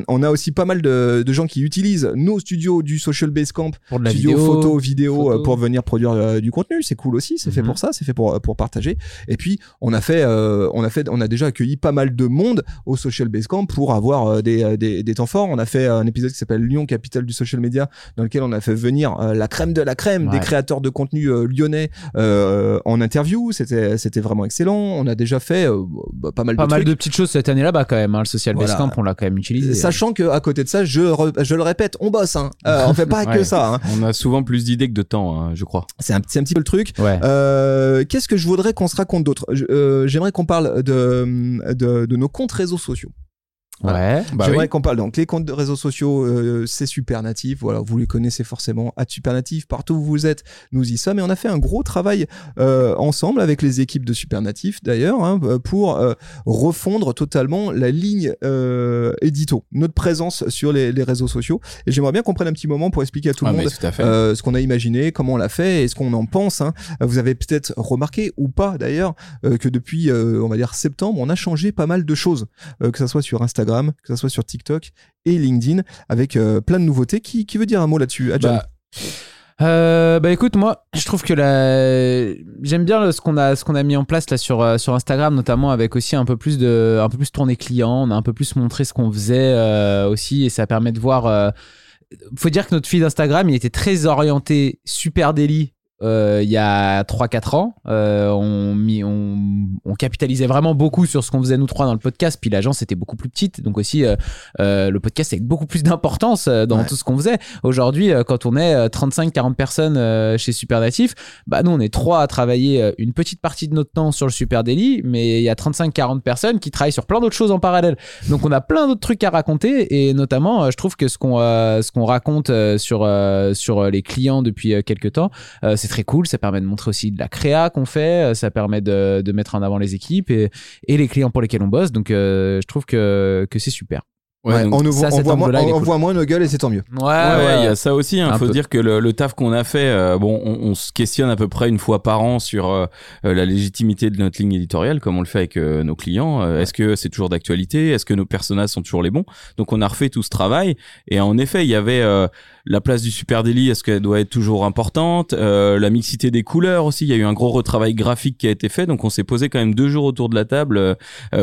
S1: on a aussi pas mal de, de gens qui utilisent nos studios du Social Base Camp
S2: pour de la
S1: studio
S2: vidéo.
S1: photo vidéo
S2: photo.
S1: euh, pour venir produire euh, du contenu c'est cool aussi c'est fait
S2: Mhm.
S1: pour ça c'est fait pour pour partager et puis on a fait euh, on a fait on a déjà accueilli pas mal de monde au social base camp pour avoir euh, des, euh, des des temps forts on a fait un épisode qui s'appelle Lyon capitale du social media dans lequel on a fait venir euh, la crème de la crème des créateurs de contenu euh, lyonnais euh, en interview c'était c'était vraiment excellent on a déjà fait euh, bah, pas mal
S2: Pas
S1: de
S2: mal
S1: trucs
S2: de petites choses cette année là-bas quand même. hein. Le Social Base
S1: Voilà.
S2: Camp, on l'a quand même même utilisé.
S1: Sachant que à côté de ça, je, re- je le répète, on bosse. Hein. Euh, on fait pas que ça. hein.
S3: On a souvent plus d'idées que de temps, hein, je crois.
S1: C'est un, c'est un petit peu le truc.
S2: Ouais.
S1: Euh, Qu'est-ce que je voudrais qu'on se raconte d'autre? Euh, J'aimerais qu'on parle de, de, de nos comptes réseaux sociaux.
S2: Ouais.
S3: Bah
S1: J'aimerais
S3: oui.
S1: qu'on parle donc les comptes de réseaux sociaux, euh, c'est super natif. Voilà, vous les connaissez forcément. À partout où vous êtes, nous y sommes. Et on a fait un gros travail euh, ensemble avec les équipes de super natif d'ailleurs hein, pour euh, refondre totalement la ligne euh, édito, notre présence sur les, les réseaux sociaux. Et j'aimerais bien qu'on prenne un petit moment pour expliquer à tout
S3: Ah,
S1: le
S3: mais
S1: monde
S3: tout
S1: euh, ce qu'on a imaginé, comment on l'a fait et ce qu'on en pense. hein. Vous avez peut-être remarqué ou pas d'ailleurs euh, que depuis, euh, on va dire septembre, on a changé pas mal de choses, euh, que ça soit sur Instagram, que ça soit sur TikTok et LinkedIn, avec euh, plein de nouveautés. Qui, veut dire un mot là-dessus Adjan
S2: Bah, euh, bah écoute, moi, je trouve que la... j'aime bien ce qu'on a, ce a mis en place là sur euh, sur Instagram, notamment avec aussi un peu plus de, un peu plus tourné client. On a un peu plus montré ce qu'on faisait aussi, et ça permet de voir. Faut dire que notre feed Instagram, il était très orienté super daily. Euh, il y a 3-4 ans, Euh, on, mis- on, on capitalisait vraiment beaucoup sur ce qu'on faisait nous trois dans le podcast, puis l'agence était beaucoup plus petite, donc aussi euh, le podcast avec beaucoup plus d'importance dans
S1: Ouais.
S2: tout ce qu'on faisait. Aujourd'hui, quand on est euh, 35-40 personnes chez Supernatif, bah nous on est trois à travailler une petite partie de notre temps sur le Super Daily, mais il y a 35-40 personnes qui travaillent sur plein d'autres choses en parallèle. Donc on a plein d'autres trucs à raconter et notamment je trouve que ce qu'on ce qu'on raconte sur sur les clients depuis quelques temps, euh, c'est très cool. Ça permet de montrer aussi de la créa qu'on fait, euh, ça permet de, de mettre en avant les équipes et, et les clients pour lesquels on bosse. Donc euh, je trouve que que c'est super.
S3: Ouais,
S1: on, nous voit,
S2: ça,
S1: on,
S2: cet
S1: voit moins, on
S2: cool.
S1: voit moins nos gueules et c'est tant mieux.
S2: Ouais,
S3: Ouais, ouais, il y a ça aussi. Il
S2: Un
S3: faut
S2: peu.
S3: dire que le, le taf qu'on a fait, euh, bon, on, on se questionne à peu près une fois par an sur euh, euh, la légitimité de notre ligne éditoriale, comme on le fait avec euh, nos clients. Euh, Est-ce que c'est toujours d'actualité? Est-ce que nos personnages sont toujours les bons? Donc, on a refait tout ce travail. Et en effet, il y avait euh, la place du Super Daily. Est-ce qu'elle doit être toujours importante? Euh, La mixité des couleurs aussi. Il y a eu un gros retravail graphique qui a été fait. Donc, on s'est posé quand même deux jours autour de la table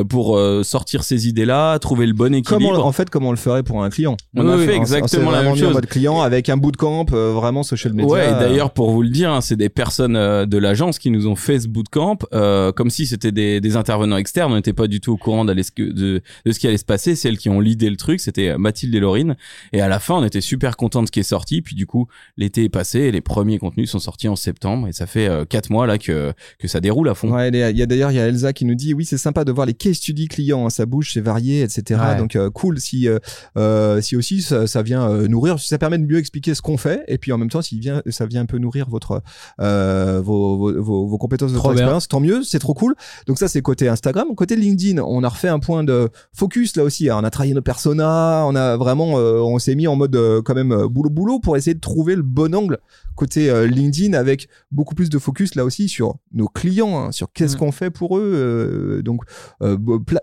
S3: pour euh, sortir ces idées-là, trouver le bon équilibre.
S1: En fait, comme on le ferait pour un client.
S3: On a fait
S1: s'est
S3: exactement la même
S1: en
S3: chose.
S1: mode client avec un bootcamp, euh, vraiment social media.
S3: Ouais, et d'ailleurs, pour vous le dire, hein, c'est des personnes euh, de l'agence qui nous ont fait ce bootcamp, euh, comme si c'était des, des intervenants externes. On n'était pas du tout au courant d'aller de, de ce qui allait se passer. C'est elles qui ont lidé le truc. C'était Mathilde et Laurine. Et à la fin, on était super contents de ce qui est sorti. Puis du coup, l'été est passé et les premiers contenus sont sortis en septembre. Et ça fait euh, quatre mois là que, que ça déroule à fond.
S1: Ouais, il y a- d'ailleurs il y a Elsa qui nous dit oui c'est sympa de voir les case studies clients, hein, ça bouge, c'est varié, etc.
S2: Ouais.
S1: Donc euh, cool si euh, euh, si aussi ça, ça vient euh, nourrir, ça permet de mieux expliquer ce qu'on fait et puis en même temps vient ça vient un peu nourrir votre euh, vos, vos, vos, vos compétences, votre expérience, tant mieux, c'est trop cool. Donc ça c'est côté Instagram, côté LinkedIn, on a refait un point de focus là aussi. On a travaillé nos personas, on a vraiment euh, on s'est mis en mode quand même euh, boulot boulot pour essayer de trouver le bon angle côté LinkedIn avec beaucoup plus de focus là aussi sur nos clients, hein, sur qu'est-ce
S2: Mm.
S1: qu'on fait pour eux. donc,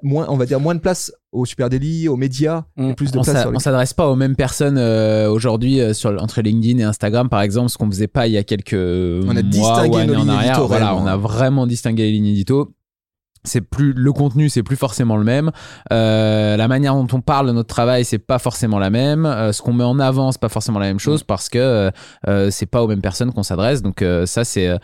S1: moins, on va dire moins de place au super délit, aux médias,
S3: Mm.
S1: et plus de
S2: on
S1: place
S2: s'a-
S1: sur les-
S2: on s'adresse pas aux mêmes personnes euh, aujourd'hui euh, sur entre LinkedIn et Instagram par exemple ce qu'on faisait pas il y a quelques
S1: On a
S2: mois
S1: distingué
S2: ou années
S1: nos
S2: en arrière.
S1: édito,
S2: voilà on a vraiment distingué les lignes édito. C'est plus le contenu c'est plus forcément le même. Euh, la manière dont on parle de notre travail c'est pas forcément la même. Euh, ce qu'on met en avant c'est pas forcément la même
S1: Mm.
S2: chose parce que euh, c'est pas aux mêmes personnes qu'on s'adresse. Donc ça c'est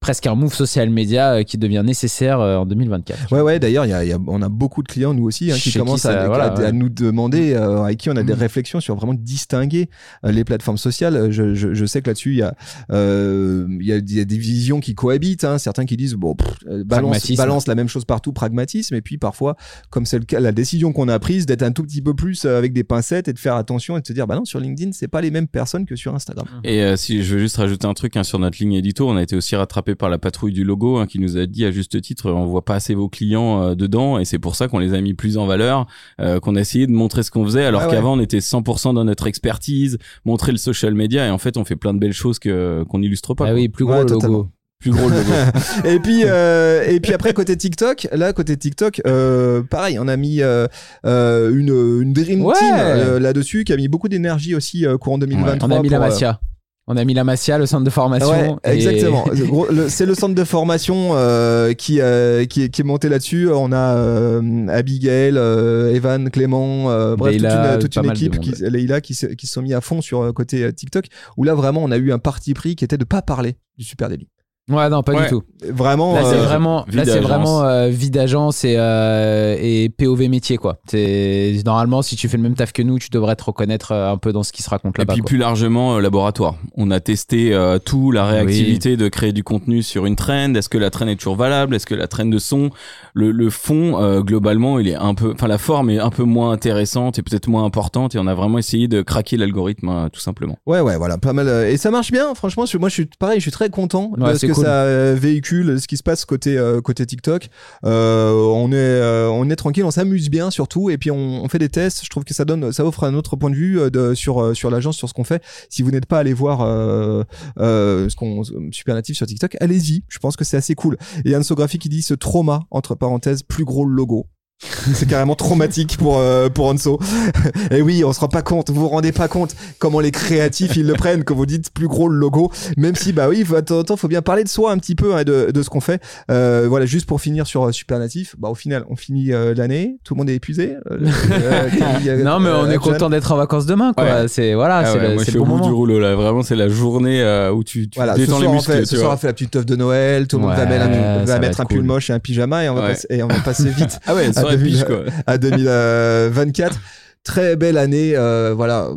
S2: presque un move social média euh, qui devient nécessaire euh, en 2024
S1: Ouais, ouais, d'ailleurs, il y a- y a- on a beaucoup de clients, nous aussi, hein, qui
S2: Chez qui
S1: commencent
S2: ça-
S1: à,
S2: voilà,
S1: à- à
S2: ouais.
S1: nous demander, euh, avec qui on a des
S2: Mhm.
S1: réflexions sur vraiment distinguer euh, les plateformes sociales. Je, je, je sais que là-dessus, il y, a, euh, il y, a, il y a des visions qui cohabitent. Hein, certains qui disent, bon, pff, balance, balance la même chose partout, pragmatisme. Et puis parfois, comme c'est le cas, la décision qu'on a prise d'être un tout petit peu plus avec des pincettes et de faire attention et de se dire, bah non, sur LinkedIn, c'est pas les mêmes personnes que sur Instagram.
S3: Et euh, si je veux juste rajouter un truc hein, sur notre ligne édito, on a été aussi rattrapé par la patrouille du logo hein, qui nous a dit à juste titre, on voit pas assez vos clients euh, dedans et c'est pour ça qu'on les a mis plus en valeur, euh, qu'on a essayé de montrer ce qu'on faisait alors
S1: Ah ouais.
S3: qu'avant on était 100% dans notre expertise, montrer le social media et en fait on fait plein de belles choses que qu'on illustre pas.
S2: ah
S3: quoi.
S2: oui plus gros
S1: Ouais,
S2: le logo
S1: totalement.
S3: Plus gros le logo.
S1: et puis euh, et puis après côté TikTok, là côté TikTok, euh, pareil, on a mis euh, une une dream
S2: Ouais.
S1: team euh, là-dessus qui a mis beaucoup d'énergie aussi euh, courant 2023.
S2: on a mis la
S1: pour, euh,
S2: Masia on a mis la Masia le centre de formation
S1: Ouais,
S2: et-
S1: exactement. C'est le centre de formation euh, qui, euh, qui, est- qui est monté là-dessus. On a euh, Abigail, euh, Evan, Clément, euh, bref,
S2: Leïla,
S1: toute une, toute équipe, qui, Leïla, qui, se- qui se sont mis à fond sur côté TikTok, où là vraiment on a eu un parti pris qui était de pas parler du Super Daily.
S2: Ouais, non, pas
S1: Ouais.
S2: du tout.
S1: Vraiment.
S2: Là, c'est
S1: euh,
S2: vraiment,
S3: vie
S2: là, c'est
S3: d'agence.
S2: vraiment euh, vie d'agence et, euh, et POV métier, quoi. C'est normalement, si tu fais le même taf que nous, tu devrais te reconnaître euh, un peu dans ce qui se raconte
S3: Et
S2: là-bas.
S3: puis
S2: quoi.
S3: plus largement euh, laboratoire. On a testé euh, tout, la réactivité de créer du contenu sur une trend. Est-ce que la trend est toujours valable? Est-ce que la trend de son, le, le fond euh, globalement, il est un peu, enfin la forme est un peu moins intéressante et peut-être moins importante. Et on a vraiment essayé de craquer l'algorithme hein, tout simplement.
S1: Ouais, ouais, voilà, pas mal. euh, Et ça marche bien, franchement. je- Moi, je suis pareil, je suis très content
S2: Ouais,
S1: de ce
S2: c'est
S1: que
S2: cool.
S1: ça euh, véhicule, ce qui se passe côté euh, côté TikTok. Euh, on est euh, on est tranquille, on s'amuse bien surtout, et puis on, on fait des tests. Je trouve que ça donne, ça offre un autre point de vue euh, de, sur euh, sur l'agence, sur ce qu'on fait. Si vous n'êtes pas allé voir euh, euh, ce qu'on super natif sur TikTok, allez-y. Je pense que c'est assez cool. Et Yann Sographie qui dit ce trauma entre parenthèses plus gros logo. C'est carrément traumatique pour euh, pour Anso. Et oui, on se rend pas compte, vous vous rendez pas compte comment les créatifs ils le prennent quand vous dites plus gros le logo. Même si bah oui, faut- de temps en temps, faut bien parler de soi un petit peu hein, de, de ce qu'on fait. Euh, voilà, juste pour finir sur euh, Supernatif, bah au final, on finit euh, l'année, tout le monde est épuisé. Euh, Camille,
S2: Non, mais on est
S1: Jeanne.
S2: content d'être en vacances demain, quoi.
S3: Ouais.
S2: C'est voilà,
S3: Ah
S2: c'est
S3: ouais,
S2: le,
S3: moi
S2: c'est
S3: je suis
S2: le
S3: au
S2: bon
S3: bout du
S2: moment.
S3: rouleau là. Vraiment, c'est la journée euh, où tu, tu
S1: Voilà,
S3: détends les
S1: on
S3: muscles.
S1: fait,
S3: tu
S1: ce soir, on fait la petite teuf de Noël, tout le monde va
S2: Ouais,
S1: mettre, un, va
S2: va
S1: mettre un pull
S2: cool.
S1: moche et un pyjama et on va,
S3: Ouais.
S1: passer, et on va passer vite
S3: Ah ouais,
S1: à
S3: soirée
S1: 2000,
S3: biche quoi.
S1: à 2024. Très belle année, euh, voilà.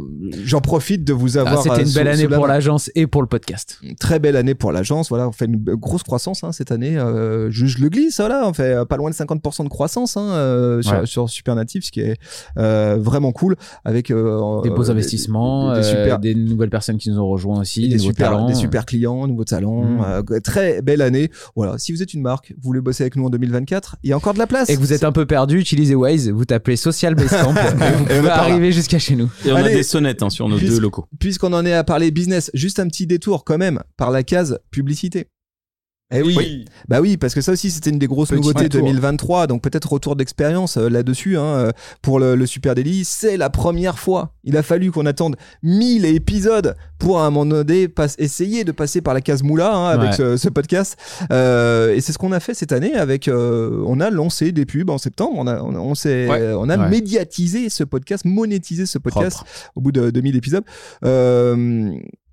S1: J'en profite de vous
S2: Ah,
S1: avoir.
S2: C'était
S1: euh,
S2: une
S1: sous-
S2: belle année pour l'agence et pour le podcast.
S1: Très belle année pour l'agence. Voilà, on fait une grosse croissance hein, cette année. Euh, je, je le glisse, voilà, on fait euh, pas loin de 50% de croissance hein, euh, sur,
S2: Ouais.
S1: sur Supernatif, ce qui est euh, vraiment cool. Avec euh,
S2: Des beaux investissements,
S1: des, super,
S2: des nouvelles personnes qui nous ont rejoints aussi,
S1: des, super,
S2: talents.
S1: des super clients, nouveaux talents.
S2: Mm.
S1: euh, très belle année. Voilà, si vous êtes une marque, vous voulez bosser avec nous en 2024, il y a encore de la place.
S2: Et que vous êtes un peu perdu, utilisez Waze, vous tapez Social Basecamp et vous
S1: Et on là.
S2: arriver jusqu'à chez nous.
S3: Et on
S1: Allez.
S3: a des sonnettes hein, sur nos deux locaux.
S1: Puisqu'on en est à parler business, juste un petit détour quand même par la case publicité. Eh oui. Bah oui, parce que ça aussi c'était une des grosses
S2: Petit
S1: nouveautés
S2: détour.
S1: 2023, donc peut-être retour d'expérience euh, là-dessus hein, euh, pour le, le Super Daily. C'est la première fois. Il a fallu qu'on attende 1000 épisodes pour à un moment donné pas- essayer de passer par la case moula hein, avec
S2: Ouais.
S1: ce, ce podcast. Euh, et c'est ce qu'on a fait cette année avec. euh, on a lancé des pubs en septembre. On a, on, on s'est-
S3: Ouais.
S1: on a
S2: Ouais.
S1: médiatisé ce podcast, monétisé ce podcast
S2: Propre.
S1: au bout de 2000 épisodes.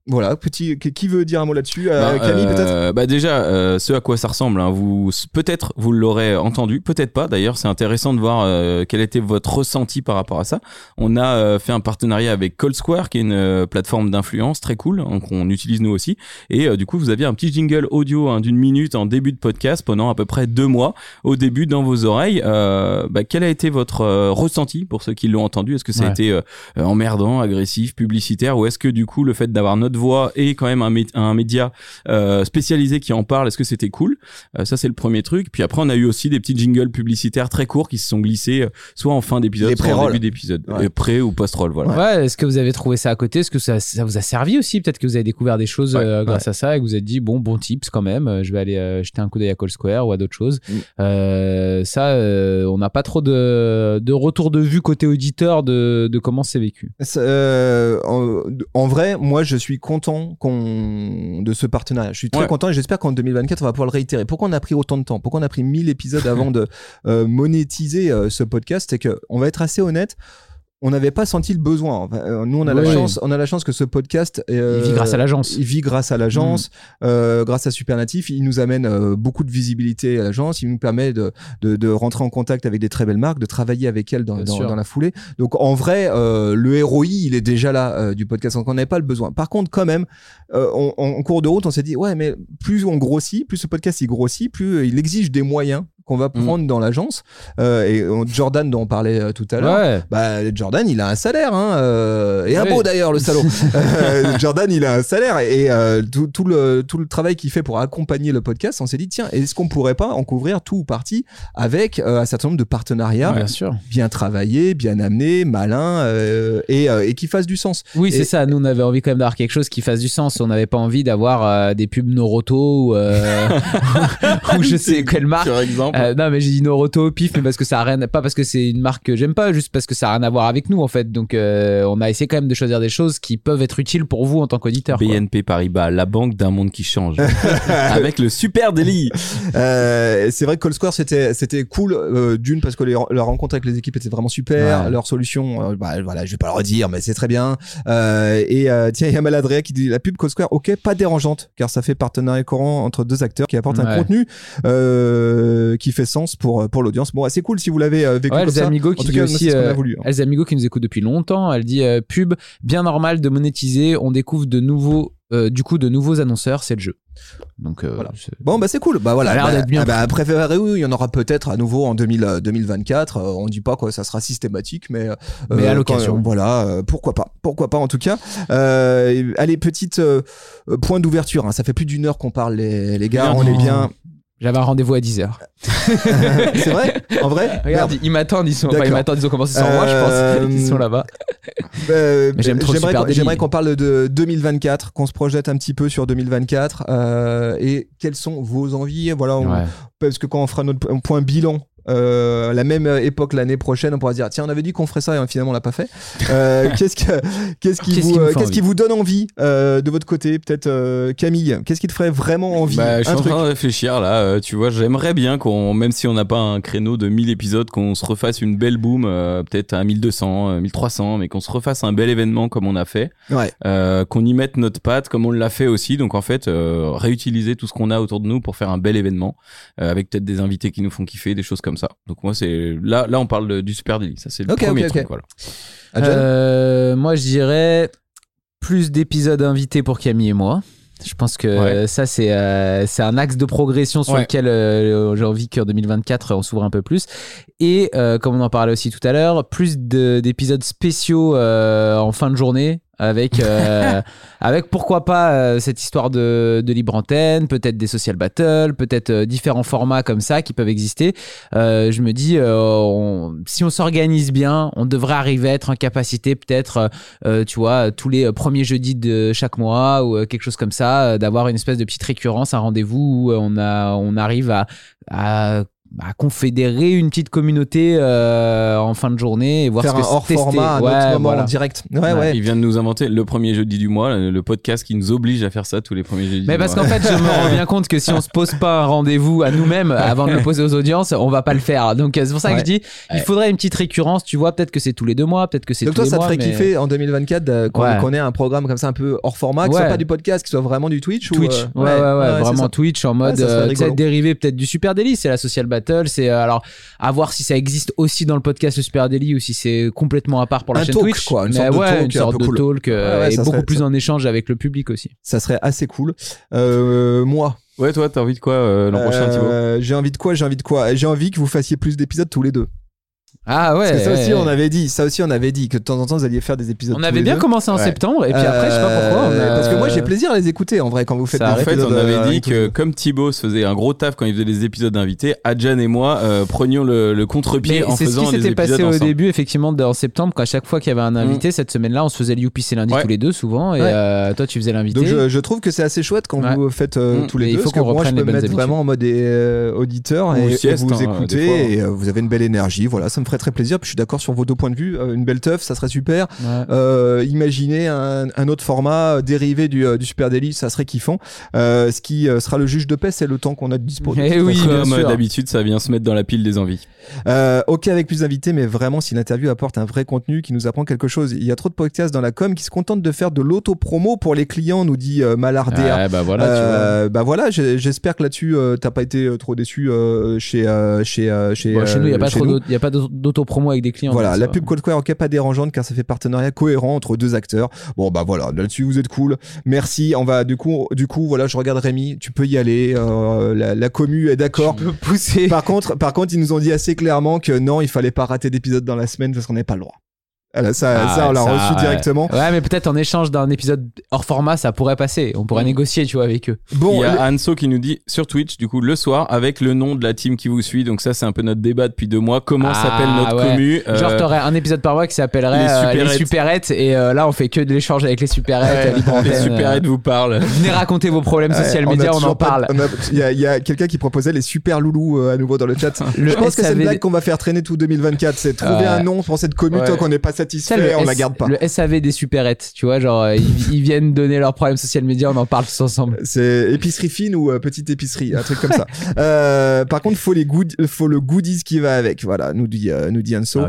S1: Voilà, petit, qui veut dire un mot là-dessus? Euh,
S3: Bah,
S1: Camille
S3: euh,
S1: peut-être?
S3: Bah déjà, euh, ce à quoi ça ressemble, hein, vous peut-être vous l'aurez entendu, peut-être pas. D'ailleurs, c'est intéressant de voir euh, quel était votre ressenti par rapport à ça. On a euh, fait un partenariat avec Cold Square, qui est une euh, plateforme d'influence très cool, hein, qu'on utilise nous aussi. Et euh, du coup, vous aviez un petit jingle audio hein, d'une minute en début de podcast pendant à peu près deux mois au début dans vos oreilles. Euh, bah, quel a été votre euh, ressenti pour ceux qui l'ont entendu? Est-ce que ça a été emmerdant, agressif, publicitaire, ou est-ce que du coup le fait d'avoir notre voix et quand même un, mé- un média euh, spécialisé qui en parle, est-ce que c'était cool? Euh, Ça c'est le premier truc. Puis après on a eu aussi des petits jingles publicitaires très courts qui se sont glissés euh, soit en fin d'épisode, soit en début d'épisode,
S1: Ouais.
S3: Pré ou post-roll, voilà.
S2: Ouais, est-ce que vous avez trouvé ça à côté? Est-ce que ça, ça vous a servi aussi? Peut-être que vous avez découvert des choses
S3: Ouais,
S2: euh, grâce à ça et que vous avez dit, bon, bon tips quand même, euh, je vais aller euh, jeter un coup d'œil à Call Square ou à d'autres choses.
S1: Mm.
S2: Euh, ça, euh, on n'a pas trop de, de retour de vue côté auditeur de, de comment c'est vécu.
S1: Euh, en, en vrai, moi, je suis content qu'on de ce partenariat. Je suis très
S3: Ouais.
S1: content et j'espère qu'en 2024, on va pouvoir le réitérer. Pourquoi on a pris autant de temps? Pourquoi on a pris 1000 épisodes avant de euh, monétiser euh, ce podcast? C'est que, on va être assez honnête. On n'avait pas senti le besoin. Enfin, euh, nous, on a la chance. On a la chance que ce podcast. euh,
S2: Il vit grâce à l'agence.
S1: Il vit grâce à l'agence, euh, grâce à Supernatif. Il nous amène euh, beaucoup de visibilité à l'agence. Il nous permet de, de, de rentrer en contact avec des très belles marques, de travailler avec elles dans, la foulée. Donc en vrai, le ROI, il est déjà là du podcast. Donc on n'avait pas le besoin. Par contre, quand même, en cours de route, on s'est dit ouais, mais plus on grossit, plus ce podcast il grossit, plus il exige des moyens qu'on va
S3: Mm.
S1: prendre dans l'agence. Euh, et euh, Jordan dont on parlait euh, tout à l'heure.
S2: Ouais.
S1: Bah, Jordan, il a un salaire, hein, euh, et un
S2: Oui.
S1: beau d'ailleurs, le salaud. Euh, Jordan, il a un salaire, et euh, tout, tout le, tout le travail qu'il fait pour accompagner le podcast, on s'est dit, tiens, est-ce qu'on pourrait pas en couvrir tout ou partie avec euh, un certain nombre de partenariats
S2: Bien sûr.
S1: bien travaillés, bien amenés, malins, euh, et, euh, et qui fassent du sens.
S2: Oui, c'est ça. Nous, on avait envie quand même d'avoir quelque chose qui fasse du sens. On n'avait pas envie d'avoir euh, des pubs Noroto ou, euh, ou je sais quelle marque.
S3: Par exemple.
S2: Euh, non, mais j'ai dit Noroto au pif, mais parce que ça a rien, pas parce que c'est une marque que j'aime pas, juste parce que ça a rien à voir avec nous en fait. Donc, euh, on a essayé quand même de choisir des choses qui peuvent être utiles pour vous en tant qu'auditeur. quoi.
S3: BNP Paribas, la banque d'un monde qui change. Avec le super délit.
S1: Euh, c'est vrai que Cold Square c'était c'était cool euh, d'une parce que les, la rencontre avec les équipes était vraiment super
S2: Ouais.
S1: leur solution euh, bah voilà je vais pas le redire mais c'est très bien euh, et euh, tiens il y a Maladrea qui dit la pub Cold Square ok pas dérangeante car ça fait partenariat courant entre deux acteurs qui apportent un contenu euh, qui fait sens pour pour l'audience bon c'est cool si vous l'avez euh, vécu
S2: Ouais,
S1: comme
S2: Elsa
S1: ça
S2: Amigo
S1: en
S2: qui
S1: tout cas
S2: aussi,
S1: ce a
S2: euh,
S1: voulu hein.
S2: Amigo qui nous écoute depuis longtemps, elle dit euh, pub bien normal de monétiser, on découvre de nouveaux, euh, du coup de nouveaux annonceurs, c'est le jeu. Donc euh,
S1: Voilà. Bon bah c'est cool. Bah voilà. Bah,
S2: d'être bien
S1: ah bah, oui, il y en aura peut-être à nouveau en 2000, euh, 2024. Euh, on dit pas quoi, ça sera systématique, mais euh,
S2: Mais à l'occasion.
S1: voilà, euh, pourquoi pas, pourquoi pas en tout cas. Euh, allez petite euh, euh, point d'ouverture. hein, ça fait plus d'une heure qu'on parle les, les gars.
S3: Bien
S1: on est bien.
S2: J'avais un rendez-vous à 10h.
S1: c'est vrai, en vrai.
S2: Regarde,
S1: Merde.
S2: ils m'attendent, ils sont, enfin, ils m'attendent, ils ont commencé sans moi, je
S1: Euh,
S2: pense. Ils sont là-bas.
S1: Euh,
S2: Mais j'aime trop
S1: j'aimerais
S2: Super
S1: qu'on-
S2: Daily.
S1: j'aimerais qu'on parle de 2024, qu'on se projette un petit peu sur 2024 euh, et quelles sont vos envies? Voilà, on-
S2: Ouais.
S1: parce que quand on fera notre point bilan euh, à la même époque l'année prochaine on pourra se dire tiens on avait dit qu'on ferait ça et finalement on l'a pas fait euh, qu'est-ce que qu'est-ce qui
S2: Qu'est-ce
S1: vous
S2: qui nous
S1: euh, qu'est-ce qui vous donne envie euh, de votre côté peut-être euh, Camille? Qu'est-ce qui te ferait vraiment envie?
S3: Bah, je suis
S1: un
S3: en
S1: truc
S3: train de réfléchir là. euh, tu vois, j'aimerais bien qu'on, même si on n'a pas un créneau de 1000 épisodes, qu'on se refasse une belle boom, euh, peut-être à 1200, euh, 1300, mais qu'on se refasse un bel événement comme on a fait,
S1: ouais
S3: euh, qu'on y mette notre patte comme on l'a fait aussi. Donc en fait, euh, réutiliser tout ce qu'on a autour de nous pour faire un bel événement euh, avec peut-être des invités qui nous font kiffer, des choses comme ça. Donc moi, c'est là, là, on parle de- du super délit. Ça, c'est le premier
S1: ok, ok.
S3: truc. Voilà.
S1: Adjan
S2: Euh, moi, je dirais plus d'épisodes invités pour Camille et moi. Je pense que
S3: Ouais.
S2: ça, c'est euh, c'est un axe de progression sur
S3: Ouais.
S2: lequel euh, j'ai envie qu'en 2024, on s'ouvre un peu plus. Et euh, comme on en parlait aussi tout à l'heure, plus de- d'épisodes spéciaux euh, en fin de journée. Avec, euh, avec pourquoi pas euh, cette histoire de, de libre antenne, peut-être des social battles, peut-être euh, différents formats comme ça qui peuvent exister. Euh, je me dis, euh, on- si on s'organise bien, on devrait arriver à être en capacité peut-être, euh, tu vois, tous les premiers jeudis de chaque mois ou euh, quelque chose comme ça, euh, d'avoir une espèce de petite récurrence, un rendez-vous où on, a, on arrive à, à, à confédérer une petite communauté euh, en fin de journée et voir
S1: faire
S2: ce
S1: un
S2: que c'est
S1: hors
S2: tester.
S1: format un
S2: Ouais,
S1: autre moment
S2: voilà.
S1: en direct ouais
S2: Ouais.
S3: Il vient de nous inventer le premier jeudi du mois, le podcast qui nous oblige à faire ça tous les premiers jeudis.
S2: Mais
S3: du
S2: parce qu'en fait, je me rends bien compte que si on se pose pas un rendez-vous à nous-mêmes avant de le poser aux audiences, on va pas le faire. Donc euh, c'est pour ça que
S1: Ouais.
S2: je dis, il faudrait une petite récurrence. Tu vois, peut-être que c'est tous les deux mois, peut-être que c'est
S1: donc
S2: tous
S1: toi
S2: les
S1: ça te
S2: mois.
S1: ferait
S2: mais-
S1: kiffer en 2024 de- qu'on
S2: Ouais.
S1: qu'on ait un programme comme ça un peu hors format que ce soit pas du podcast que ce soit vraiment du Twitch ou,
S2: Twitch,
S1: euh,
S2: ouais, ouais, vraiment. Twitch en mode,
S1: Ouais, ça serait
S2: euh, dérivé peut-être du Super Daily, c'est la social battle, c'est euh, alors à voir si ça existe aussi dans le podcast le Super Daily ou si c'est complètement à part pour la
S1: Un
S2: chaîne
S1: talk,
S2: Twitch.
S1: quoi, une
S2: Mais
S1: sorte de
S2: ouais,
S1: talk
S2: une
S1: un
S2: sorte
S1: peu
S2: de
S1: cool.
S2: talk euh,
S1: Ouais, ouais,
S2: et beaucoup
S1: serait-
S2: plus
S1: ça-
S2: en échange avec le public aussi.
S1: ça serait assez cool euh, moi
S3: Ouais, toi, t'as envie de quoi euh, l'an prochain, Thibaut?
S1: J'ai envie de quoi J'ai envie de quoi? J'ai envie que vous fassiez plus d'épisodes tous les deux.
S2: Ah ouais.
S1: Parce que ça aussi,
S2: ouais.
S1: on avait dit. Ça aussi, on avait dit que de temps en temps, vous alliez faire des épisodes.
S2: On
S1: tous
S2: avait
S1: les
S2: bien
S1: deux.
S2: commencé en
S3: Ouais.
S2: septembre et puis après, je sais pas pourquoi. on
S1: Euh,
S2: a-
S1: Parce que moi, j'ai plaisir à les écouter en vrai quand vous faites
S2: Ça
S1: des
S3: En fait,
S1: épisodes,
S3: on avait
S1: euh,
S3: dit que comme Thibaut se faisait un gros taf quand il faisait les épisodes invités, Adjan et moi euh, prenions le, le contre-pied
S2: Mais
S3: en
S2: c'est ce
S3: faisant
S2: qui
S3: des
S2: s'était
S3: épisodes
S2: passé au
S3: ensemble.
S2: début, effectivement, en septembre, qu'à chaque fois qu'il y avait un invité, cette semaine-là, on se faisait le c'est lundi
S3: Ouais.
S2: tous les deux, souvent, et
S1: Ouais.
S2: euh, toi, tu faisais l'invité.
S1: Donc je, je trouve que c'est assez chouette quand
S2: Ouais.
S1: vous faites euh,
S3: Mm.
S1: tous les
S2: il
S1: deux.
S2: faut
S1: parce que
S2: qu'on
S1: moi, je
S2: reprenne
S1: peux
S2: les
S1: me
S2: bonnes
S1: mettre vraiment en mode euh, auditeur
S3: Ou
S1: et, et
S3: sieste,
S1: vous
S3: hein, des fois, hein.
S1: et euh, vous avez une belle énergie. Voilà, ça me ferait très plaisir. Puis je suis d'accord sur vos deux points de vue. Euh, une belle teuf, ça serait super.
S2: Ouais.
S1: Euh, imaginez un, un autre format euh, dérivé du, euh, du Super Daily, ça serait kiffant. Euh, ce qui euh, sera le juge de paix, c'est le temps qu'on a de dispo. de
S2: Eh
S1: toute
S2: oui,
S3: Comme d'habitude, ça vient se mettre dans la pile des envies.
S1: Euh, ok avec plus d'invités, mais vraiment si l'interview apporte un vrai contenu qui nous apprend quelque chose. Il y a trop de podcasts dans la com qui se contentent de faire de l'auto-promo pour les clients, nous dit euh, Malardéa.
S2: Ouais, bah voilà.
S1: Euh, bah voilà, j'espère que là-dessus euh, t'as pas été trop déçu euh, chez euh, chez euh, chez,
S2: Bon, chez nous, il n'y a pas pas d'auto- d'auto-promo avec des clients.
S1: Voilà, la
S2: ça
S1: pub. Cold Square, ok, pas dérangeante car ça fait partenariat cohérent entre deux acteurs. Bon bah voilà, là-dessus vous êtes cool. Merci. On va du coup, du coup voilà, je regarde Rémi, tu peux y aller. euh, la, la commu est d'accord.
S2: Tu peux pousser.
S1: Par contre, par contre, ils nous ont dit assez clairement que non, il fallait pas rater d'épisode dans la semaine parce qu'on n'avait pas le droit. Elle a- ça,
S2: Ah,
S1: ça, on l'a
S2: ça,
S1: reçu
S2: ouais.
S1: directement.
S2: Ouais, mais peut-être en échange d'un épisode hors format, ça pourrait passer. On pourrait négocier, tu vois, avec eux.
S3: Il
S1: Bon,
S3: y a
S1: le-
S3: Anso qui nous dit sur Twitch, du coup, le soir, avec le nom de la team qui vous suit. Donc ça, c'est un peu notre débat depuis deux mois. Comment
S2: Ah,
S3: s'appelle notre
S2: ouais.
S3: commu Euh,
S2: Genre, t'aurais un épisode par mois qui s'appellerait
S3: les
S2: euh, les,
S3: supérettes.
S2: Et euh, là, on fait que de l'échange avec les supérettes.
S1: Ouais,
S2: libre
S3: Les
S2: euh,
S3: vous parlent.
S2: Venez raconter vos problèmes social
S1: on a
S2: media, on, en
S1: toujours pas-
S2: parle.
S1: on a- Il y a, il quelqu'un qui proposait les super loulous euh, à nouveau dans le chat.
S2: Le
S1: Je pense que c'est une blague qu'on va faire traîner tout 2024. C'est trouver un nom pour cette commu tant qu'on n'est pas
S2: Ça,
S1: satisfait,
S2: le
S1: on la
S2: S-
S1: garde pas.
S2: Le SAV des supérettes, tu vois, genre, euh, ils, ils viennent donner leurs problèmes social media, on en parle tous ensemble.
S1: C'est épicerie fine ou euh, petite épicerie, un truc comme ça. Euh, par contre, faut les good, faut le goodies qui va avec. Voilà, nous dit, euh, nous dit Anso.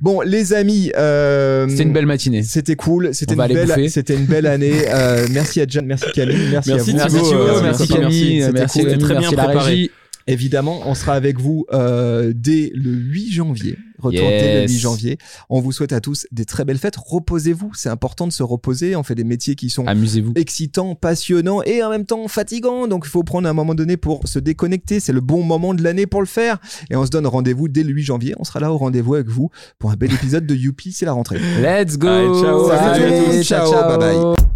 S1: Bon, les amis, euh,
S2: C'était une belle matinée.
S1: C'était cool, c'était une belle, c'était une belle année. Euh, merci à John, merci Camille, merci,
S3: Merci
S1: à vous.
S2: Merci Thibaut,
S3: euh,
S2: merci
S3: merci,
S2: Camille,
S3: merci.
S2: merci,
S3: C'était
S2: Camille,
S3: très
S2: merci
S3: bien préparé.
S1: Évidemment, on sera avec vous euh, dès le 8 janvier. Retour dès le
S2: Yes.
S1: 8 janvier. On vous souhaite à tous des très belles fêtes. Reposez-vous, c'est important de se reposer. On fait des métiers qui sont excitants, passionnants et en même temps fatigants. Donc il faut prendre un moment donné pour se déconnecter. C'est le bon moment de l'année pour le faire. Et on se donne rendez-vous dès le 8 janvier. On sera là au rendez-vous avec vous pour un bel épisode de Youpi, c'est la rentrée.
S2: Let's go.
S3: Allez, ciao.
S1: Salut monde. Ciao, bye bye.